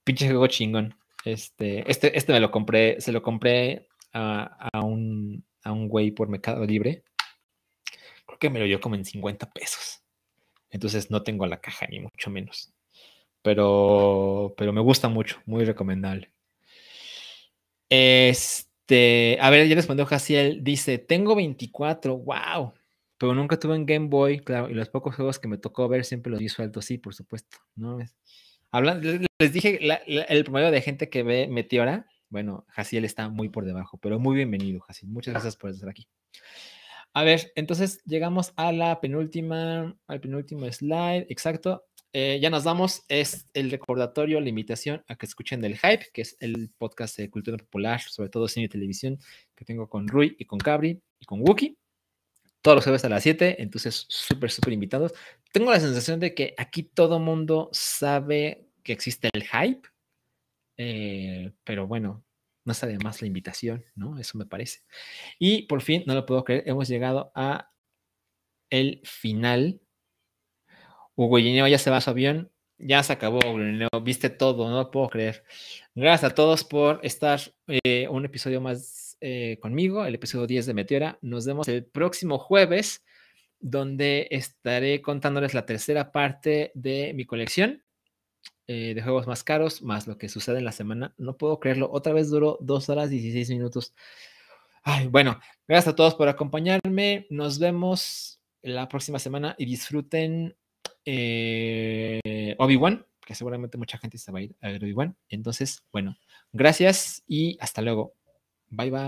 Pinche juego chingón. Este, este, este me lo compré, se lo compré a, a un, a un güey por Mercado Libre que me lo dio como en 50 pesos. Entonces no tengo la caja, ni mucho menos. pero, pero me gusta mucho, muy recomendable. Este, a ver, ya respondió Jaciel, dice, tengo 24, wow, pero nunca tuve en Game Boy, claro, y los pocos juegos que me tocó ver siempre los vi sueltos, sí, por supuesto, ¿no? Hablando, les dije, el promedio de gente que ve Meteora, bueno, Jaciel está muy por debajo, pero muy bienvenido, Jaciel. Muchas gracias por estar aquí. A ver, entonces llegamos a la penúltima, al penúltimo slide, exacto. Eh, ya nos vamos, es el recordatorio, la invitación a que escuchen del Hype, que es el podcast de cultura popular, sobre todo cine y televisión, que tengo con Rui y con Cabri y con Wookie. Todos los jueves a las 7, entonces súper, súper invitados. Tengo la sensación de que aquí todo mundo sabe que existe el Hype, eh, pero bueno, no está de más la invitación, ¿no? Eso me parece. Y por fin, no lo puedo creer, hemos llegado a el final. Hugo Guineo ya se va a su avión, ya se acabó, Hugo viste todo, no lo puedo creer. Gracias a todos por estar eh, un episodio más eh, conmigo, el episodio 10 de Meteora. Nos vemos el próximo jueves, donde estaré contándoles la tercera parte de mi colección. Eh, de juegos más caros, más lo que sucede en la semana. No puedo creerlo. Otra vez duró dos horas 16 minutos. Ay, bueno, gracias a todos por acompañarme. Nos vemos la próxima semana y disfruten eh, Obi-Wan, que seguramente mucha gente se va a ir a Obi-Wan. Entonces, bueno, gracias y hasta luego. Bye bye.